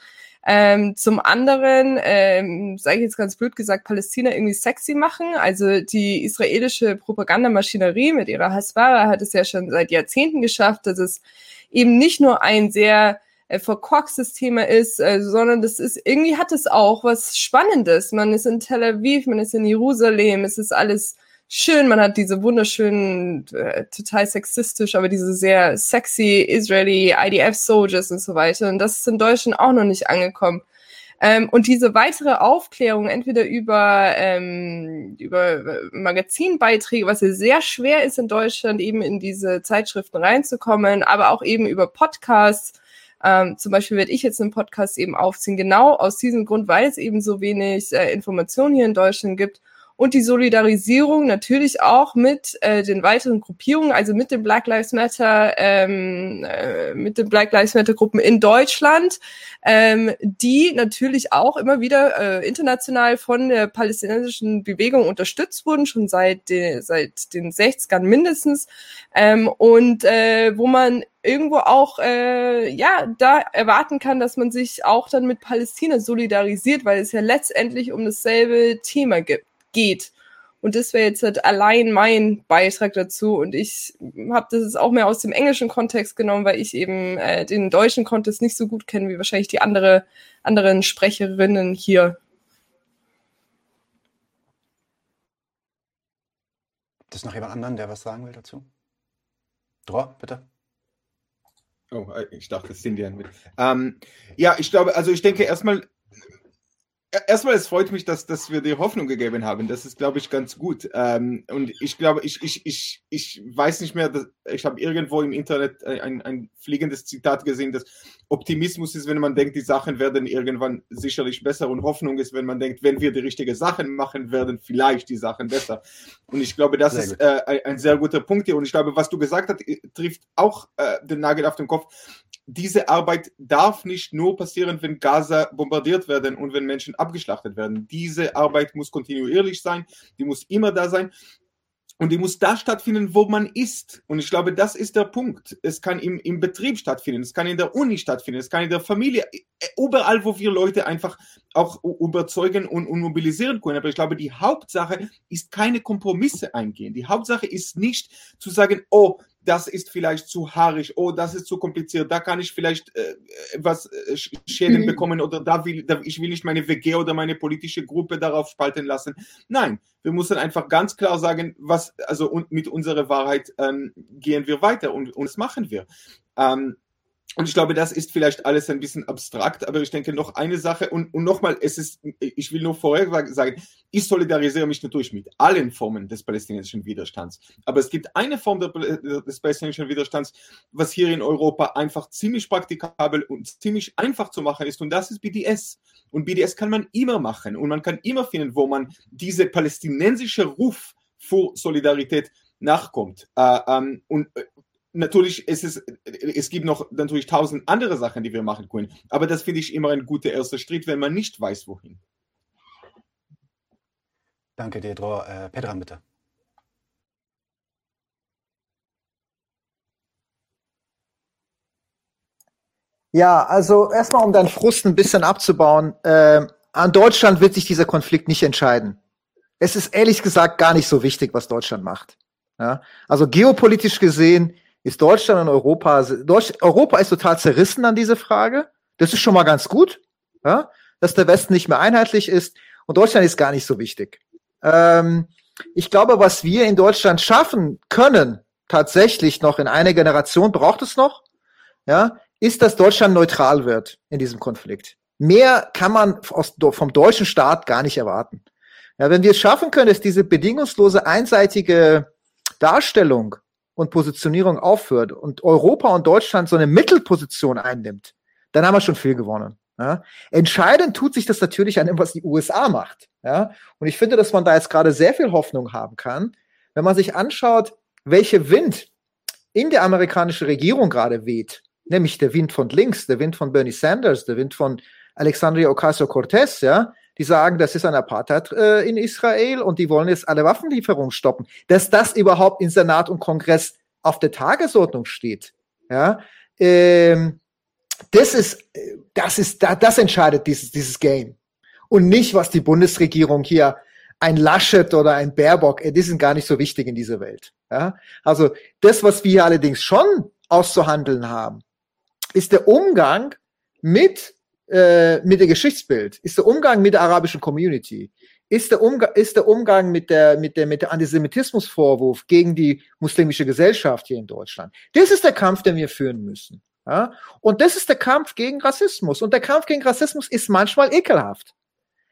ähm, zum anderen, ähm, sage ich jetzt ganz blöd gesagt, Palästina irgendwie sexy machen. Also die israelische Propagandamaschinerie mit ihrer Hasbara hat es ja schon seit Jahrzehnten geschafft, dass es eben nicht nur ein sehr äh, verkorkstes Thema ist, äh, sondern das ist irgendwie hat es auch was Spannendes. Man ist in Tel Aviv, man ist in Jerusalem, es ist alles schön, man hat diese wunderschönen, äh, total sexistisch, aber diese sehr sexy Israeli IDF Soldiers und so weiter. Und das ist in Deutschland auch noch nicht angekommen. Ähm, und diese weitere Aufklärung, entweder über, ähm, über äh, Magazinbeiträge, was ja sehr schwer ist in Deutschland, eben in diese Zeitschriften reinzukommen, aber auch eben über Podcasts, ähm, zum Beispiel werde ich jetzt einen Podcast eben aufziehen, genau aus diesem Grund, weil es eben so wenig äh, Informationen hier in Deutschland gibt und die Solidarisierung natürlich auch mit äh, den weiteren Gruppierungen, also mit den Black Lives Matter, ähm, äh, mit den Black Lives Matter Gruppen in Deutschland, ähm, die natürlich auch immer wieder äh, international von der palästinensischen Bewegung unterstützt wurden, schon seit, de, seit den 60ern mindestens, ähm, und äh, wo man irgendwo auch äh, ja da erwarten kann, dass man sich auch dann mit Palästina solidarisiert, weil es ja letztendlich um dasselbe Thema gibt, geht. Und das wäre jetzt halt allein mein Beitrag dazu. Und ich habe das jetzt auch mehr aus dem englischen Kontext genommen, weil ich eben äh, den deutschen Kontext nicht so gut kenne wie wahrscheinlich die andere, anderen Sprecherinnen hier. Gibt es noch jemand anderen, der was sagen will dazu? Dror, bitte. Oh, ich dachte, es sind ja mit. Ähm, ja, ich glaube, also ich denke erstmal, erstmal, es freut mich, dass, dass wir dir Hoffnung gegeben haben. Das ist, glaube ich, ganz gut. Ähm, und ich glaube, ich, ich, ich, ich weiß nicht mehr, dass, ich habe irgendwo im Internet ein, ein fliegendes Zitat gesehen, dass Optimismus ist, wenn man denkt, die Sachen werden irgendwann sicherlich besser und Hoffnung ist, wenn man denkt, wenn wir die richtigen Sachen machen, werden vielleicht die Sachen besser. Und ich glaube, das sehr ist äh, ein, ein, sehr guter Punkt hier. Und ich glaube, was du gesagt hast, trifft auch äh, den Nagel auf den Kopf diese Arbeit darf nicht nur passieren, wenn Gaza bombardiert werden und wenn Menschen abgeschlachtet werden. Diese Arbeit muss kontinuierlich sein, die muss immer da sein. Und die muss da stattfinden, wo man ist. Und ich glaube, das ist der Punkt. Es kann im, im Betrieb stattfinden, es kann in der Uni stattfinden, es kann in der Familie, äh, überall, wo wir Leute einfach auch überzeugen und, und mobilisieren können. Aber ich glaube, die Hauptsache ist keine Kompromisse eingehen. Die Hauptsache ist nicht zu sagen, oh, das ist vielleicht zu haarig, oh, das ist zu kompliziert, da kann ich vielleicht äh, was äh, Schäden mhm. bekommen oder da will da, ich will nicht meine WG oder meine politische Gruppe darauf spalten lassen. Nein, wir müssen einfach ganz klar sagen, was also und mit unserer Wahrheit ähm, gehen wir weiter und, und das machen wir. Ähm, und ich glaube, das ist vielleicht alles ein bisschen abstrakt, aber ich denke noch eine Sache und, und nochmal, es ist, ich will nur vorher sagen, ich solidarisiere mich natürlich mit allen Formen des palästinensischen Widerstands. Aber es gibt eine Form der, des palästinensischen Widerstands, was hier in Europa einfach ziemlich praktikabel und ziemlich einfach zu machen ist und das ist BDS. Und BDS kann man immer machen und man kann immer finden, wo man diese palästinensische Ruf vor Solidarität nachkommt. Äh, ähm, und natürlich ist es, es gibt noch natürlich tausend andere Sachen, die wir machen können. Aber das finde ich immer ein guter erster Schritt, wenn man nicht weiß, wohin. Danke dir, Dror. Äh, Pedram, bitte. Ja, also erstmal, um deinen Frust ein bisschen abzubauen. Äh, an Deutschland wird sich dieser Konflikt nicht entscheiden. Es ist ehrlich gesagt gar nicht so wichtig, was Deutschland macht. Ja? Also geopolitisch gesehen ist Deutschland und Europa, Deutsch, Europa ist total zerrissen an diese Frage. Das ist schon mal ganz gut, ja? dass der Westen nicht mehr einheitlich ist und Deutschland ist gar nicht so wichtig. Ähm, ich glaube, was wir in Deutschland schaffen können, tatsächlich noch in einer Generation braucht es noch, ja, ist, dass Deutschland neutral wird in diesem Konflikt. Mehr kann man aus, vom deutschen Staat gar nicht erwarten. Ja, wenn wir es schaffen können, dass diese bedingungslose, einseitige Darstellung und Positionierung aufhört und Europa und Deutschland so eine Mittelposition einnimmt, dann haben wir schon viel gewonnen. Ja? Entscheidend tut sich das natürlich an dem, was die USA macht. Ja? Und ich finde, dass man da jetzt gerade sehr viel Hoffnung haben kann, wenn man sich anschaut, welche Wind in der amerikanischen Regierung gerade weht, nämlich der Wind von links, der Wind von Bernie Sanders, der Wind von Alexandria Ocasio-Cortez, ja, die sagen, das ist ein Apartheid äh, in Israel und die wollen jetzt alle Waffenlieferungen stoppen. Dass das überhaupt in Senat und Kongress auf der Tagesordnung steht, ja, ähm, das ist, das ist, das entscheidet dieses, dieses Game. Und nicht, was die Bundesregierung hier ein Laschet oder ein Baerbock, äh, die sind gar nicht so wichtig in dieser Welt. Ja? Also das, was wir allerdings schon auszuhandeln haben, ist der Umgang mit äh, mit dem Geschichtsbild, ist der Umgang mit der arabischen Community, ist der, Umgang, ist der Umgang mit der, mit der, mit der Antisemitismusvorwurf gegen die muslimische Gesellschaft hier in Deutschland. Das ist der Kampf, den wir führen müssen. Ja? Und das ist der Kampf gegen Rassismus. Und der Kampf gegen Rassismus ist manchmal ekelhaft.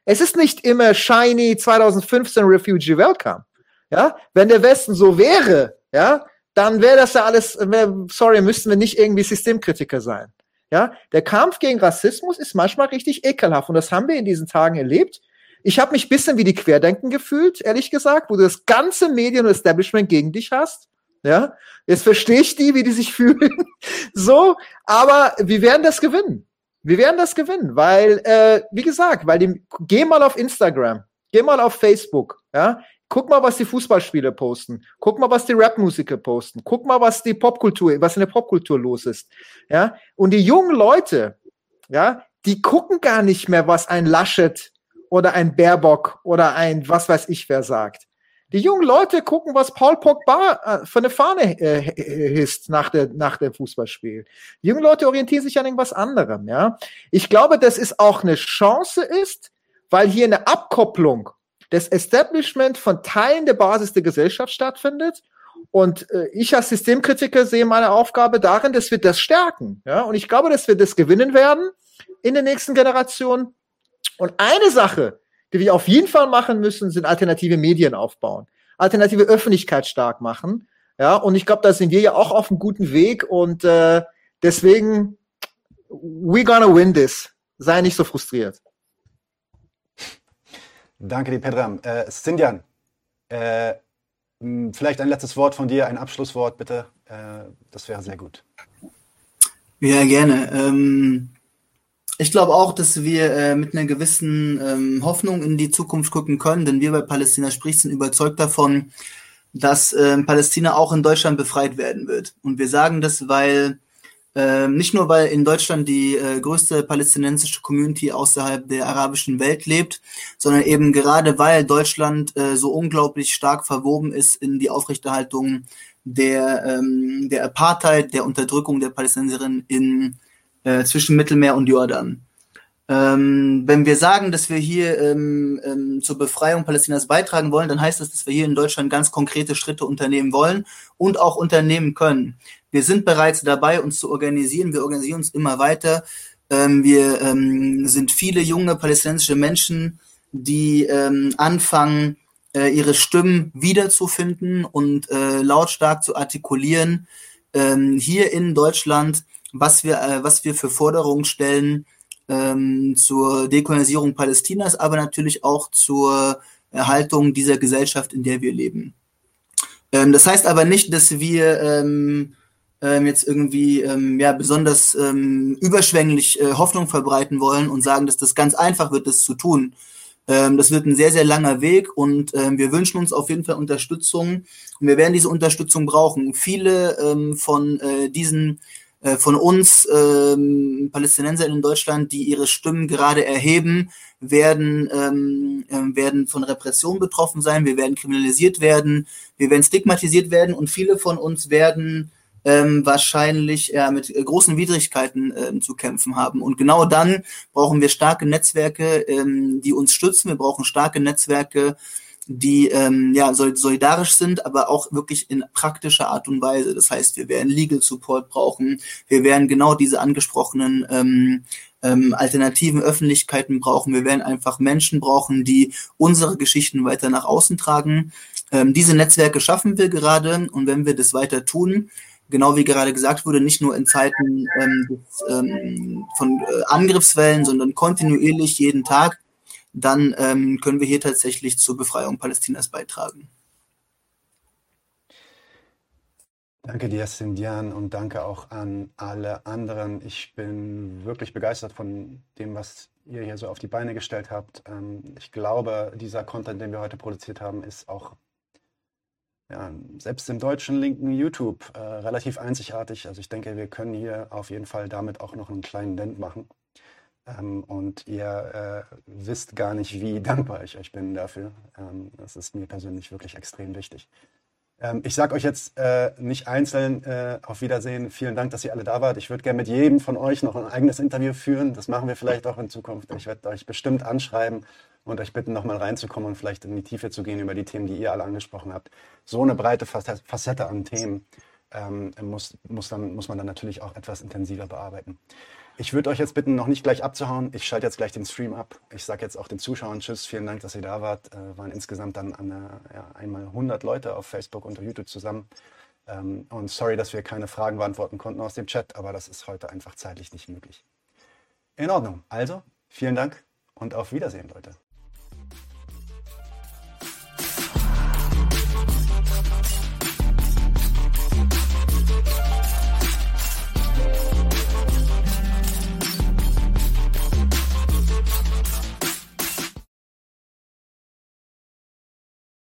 Es ist nicht immer shiny 2015 Refugee Welcome. Ja, wenn der Westen so wäre, ja, dann wäre das ja alles, sorry, müssten wir nicht irgendwie Systemkritiker sein. Ja, der Kampf gegen Rassismus ist manchmal richtig ekelhaft und das haben wir in diesen Tagen erlebt. Ich habe mich bisschen wie die Querdenken gefühlt, ehrlich gesagt, wo du das ganze Medien- und Establishment gegen dich hast. Ja, jetzt verstehe ich die, wie die sich fühlen. so, aber wir werden das gewinnen. Wir werden das gewinnen, weil, äh, wie gesagt, weil die, geh mal auf Instagram, geh mal auf Facebook, ja, guck mal, was die Fußballspieler posten, guck mal, was die Rapmusiker posten, guck mal, was die Popkultur, was in der Popkultur los ist, ja, und die jungen Leute, ja, die gucken gar nicht mehr, was ein Laschet oder ein Baerbock oder ein was weiß ich wer sagt. Die jungen Leute gucken, was Paul Pogba äh, von der Fahne äh, hisst nach der, nach dem Fußballspiel. Die jungen Leute orientieren sich an irgendwas anderem, ja. Ich glaube, dass es auch eine Chance ist, weil hier eine Abkopplung des Establishment von Teilen der Basis der Gesellschaft stattfindet. Und äh, ich als Systemkritiker sehe meine Aufgabe darin, dass wir das stärken. Ja? Und ich glaube, dass wir das gewinnen werden in der nächsten Generation. Und eine Sache, die wir auf jeden Fall machen müssen, sind alternative Medien aufbauen, alternative Öffentlichkeit stark machen. Ja, und ich glaube, da sind wir ja auch auf einem guten Weg und äh, deswegen, we gonna win this. Sei nicht so frustriert. Danke dir, Pedram. Äh, Sindian, äh, vielleicht ein letztes Wort von dir, ein Abschlusswort bitte. Äh, das wäre sehr gut. Ja, gerne. Ähm, ich glaube auch, dass wir äh, mit einer gewissen ähm, Hoffnung in die Zukunft gucken können, denn wir bei Palästina spricht sind überzeugt davon, dass äh, Palästina auch in Deutschland befreit werden wird. Und wir sagen das, weil äh, nicht nur, weil in Deutschland die äh, größte palästinensische Community außerhalb der arabischen Welt lebt, sondern eben gerade weil Deutschland äh, so unglaublich stark verwoben ist in die Aufrechterhaltung der, ähm, der Apartheid, der Unterdrückung der Palästinenserinnen in äh, zwischen Mittelmeer und Jordan. Ähm, wenn wir sagen, dass wir hier ähm, ähm, zur Befreiung Palästinas beitragen wollen, dann heißt das, dass wir hier in Deutschland ganz konkrete Schritte unternehmen wollen und auch unternehmen können. Wir sind bereits dabei, uns zu organisieren. Wir organisieren uns immer weiter. Ähm, wir ähm, sind viele junge palästinensische Menschen, die ähm, anfangen, äh, ihre Stimmen wiederzufinden und äh, lautstark zu artikulieren. Ähm, hier in Deutschland was wir, äh, was wir für Forderungen stellen ähm, zur Dekolonisierung Palästinas, aber natürlich auch zur Erhaltung dieser Gesellschaft, in der wir leben. Ähm, das heißt aber nicht, dass wir ähm, ähm, jetzt irgendwie ähm, ja besonders ähm, überschwänglich äh, Hoffnung verbreiten wollen und sagen, dass das ganz einfach wird, das zu tun. Ähm, das wird ein sehr, sehr langer Weg und ähm, wir wünschen uns auf jeden Fall Unterstützung und wir werden diese Unterstützung brauchen. Viele ähm, von äh, diesen äh, von uns ähm, Palästinenser in Deutschland, die ihre Stimmen gerade erheben, werden, ähm, äh, werden von Repression betroffen sein, wir werden kriminalisiert werden, wir werden stigmatisiert werden und viele von uns werden ähm, wahrscheinlich ja, mit großen Widrigkeiten ähm, zu kämpfen haben. Und genau dann brauchen wir starke Netzwerke, ähm, die uns stützen. Wir brauchen starke Netzwerke, die ähm, ja solidarisch sind, aber auch wirklich in praktischer Art und Weise. Das heißt, wir werden Legal Support brauchen, wir werden genau diese angesprochenen ähm, ähm, alternativen Öffentlichkeiten brauchen, wir werden einfach Menschen brauchen, die unsere Geschichten weiter nach außen tragen. Ähm, diese Netzwerke schaffen wir gerade und wenn wir das weiter tun, genau wie gerade gesagt wurde, nicht nur in Zeiten ähm, ähm, von äh, Angriffswellen, sondern kontinuierlich jeden Tag, dann ähm, können wir hier tatsächlich zur Befreiung Palästinas beitragen. Danke dir, Sindian, und danke auch an alle anderen. Ich bin wirklich begeistert von dem, was ihr hier so auf die Beine gestellt habt. Ähm, ich glaube, dieser Content, den wir heute produziert haben, ist auch ja, selbst im deutschen linken YouTube äh, relativ einzigartig. Also ich denke, wir können hier auf jeden Fall damit auch noch einen kleinen Dent machen. Ähm, und ihr äh, wisst gar nicht, wie dankbar ich euch bin dafür. Ähm, das ist mir persönlich wirklich extrem wichtig. Ähm, ich sage euch jetzt äh, nicht einzeln äh, auf Wiedersehen. Vielen Dank, dass ihr alle da wart. Ich würde gerne mit jedem von euch noch ein eigenes Interview führen. Das machen wir vielleicht auch in Zukunft. Ich werde euch bestimmt anschreiben und euch bitten, nochmal reinzukommen und vielleicht in die Tiefe zu gehen über die Themen, die ihr alle angesprochen habt. So eine breite Facette an Themen ähm, muss, muss, dann, muss man dann natürlich auch etwas intensiver bearbeiten. Ich würde euch jetzt bitten, noch nicht gleich abzuhauen. Ich schalte jetzt gleich den Stream ab. Ich sage jetzt auch den Zuschauern Tschüss, vielen Dank, dass ihr da wart. Äh, waren insgesamt dann eine, ja, einmal 100 Leute auf Facebook und YouTube zusammen. Ähm, und sorry, dass wir keine Fragen beantworten konnten aus dem Chat, aber das ist heute einfach zeitlich nicht möglich. In Ordnung. Also, vielen Dank und auf Wiedersehen, Leute.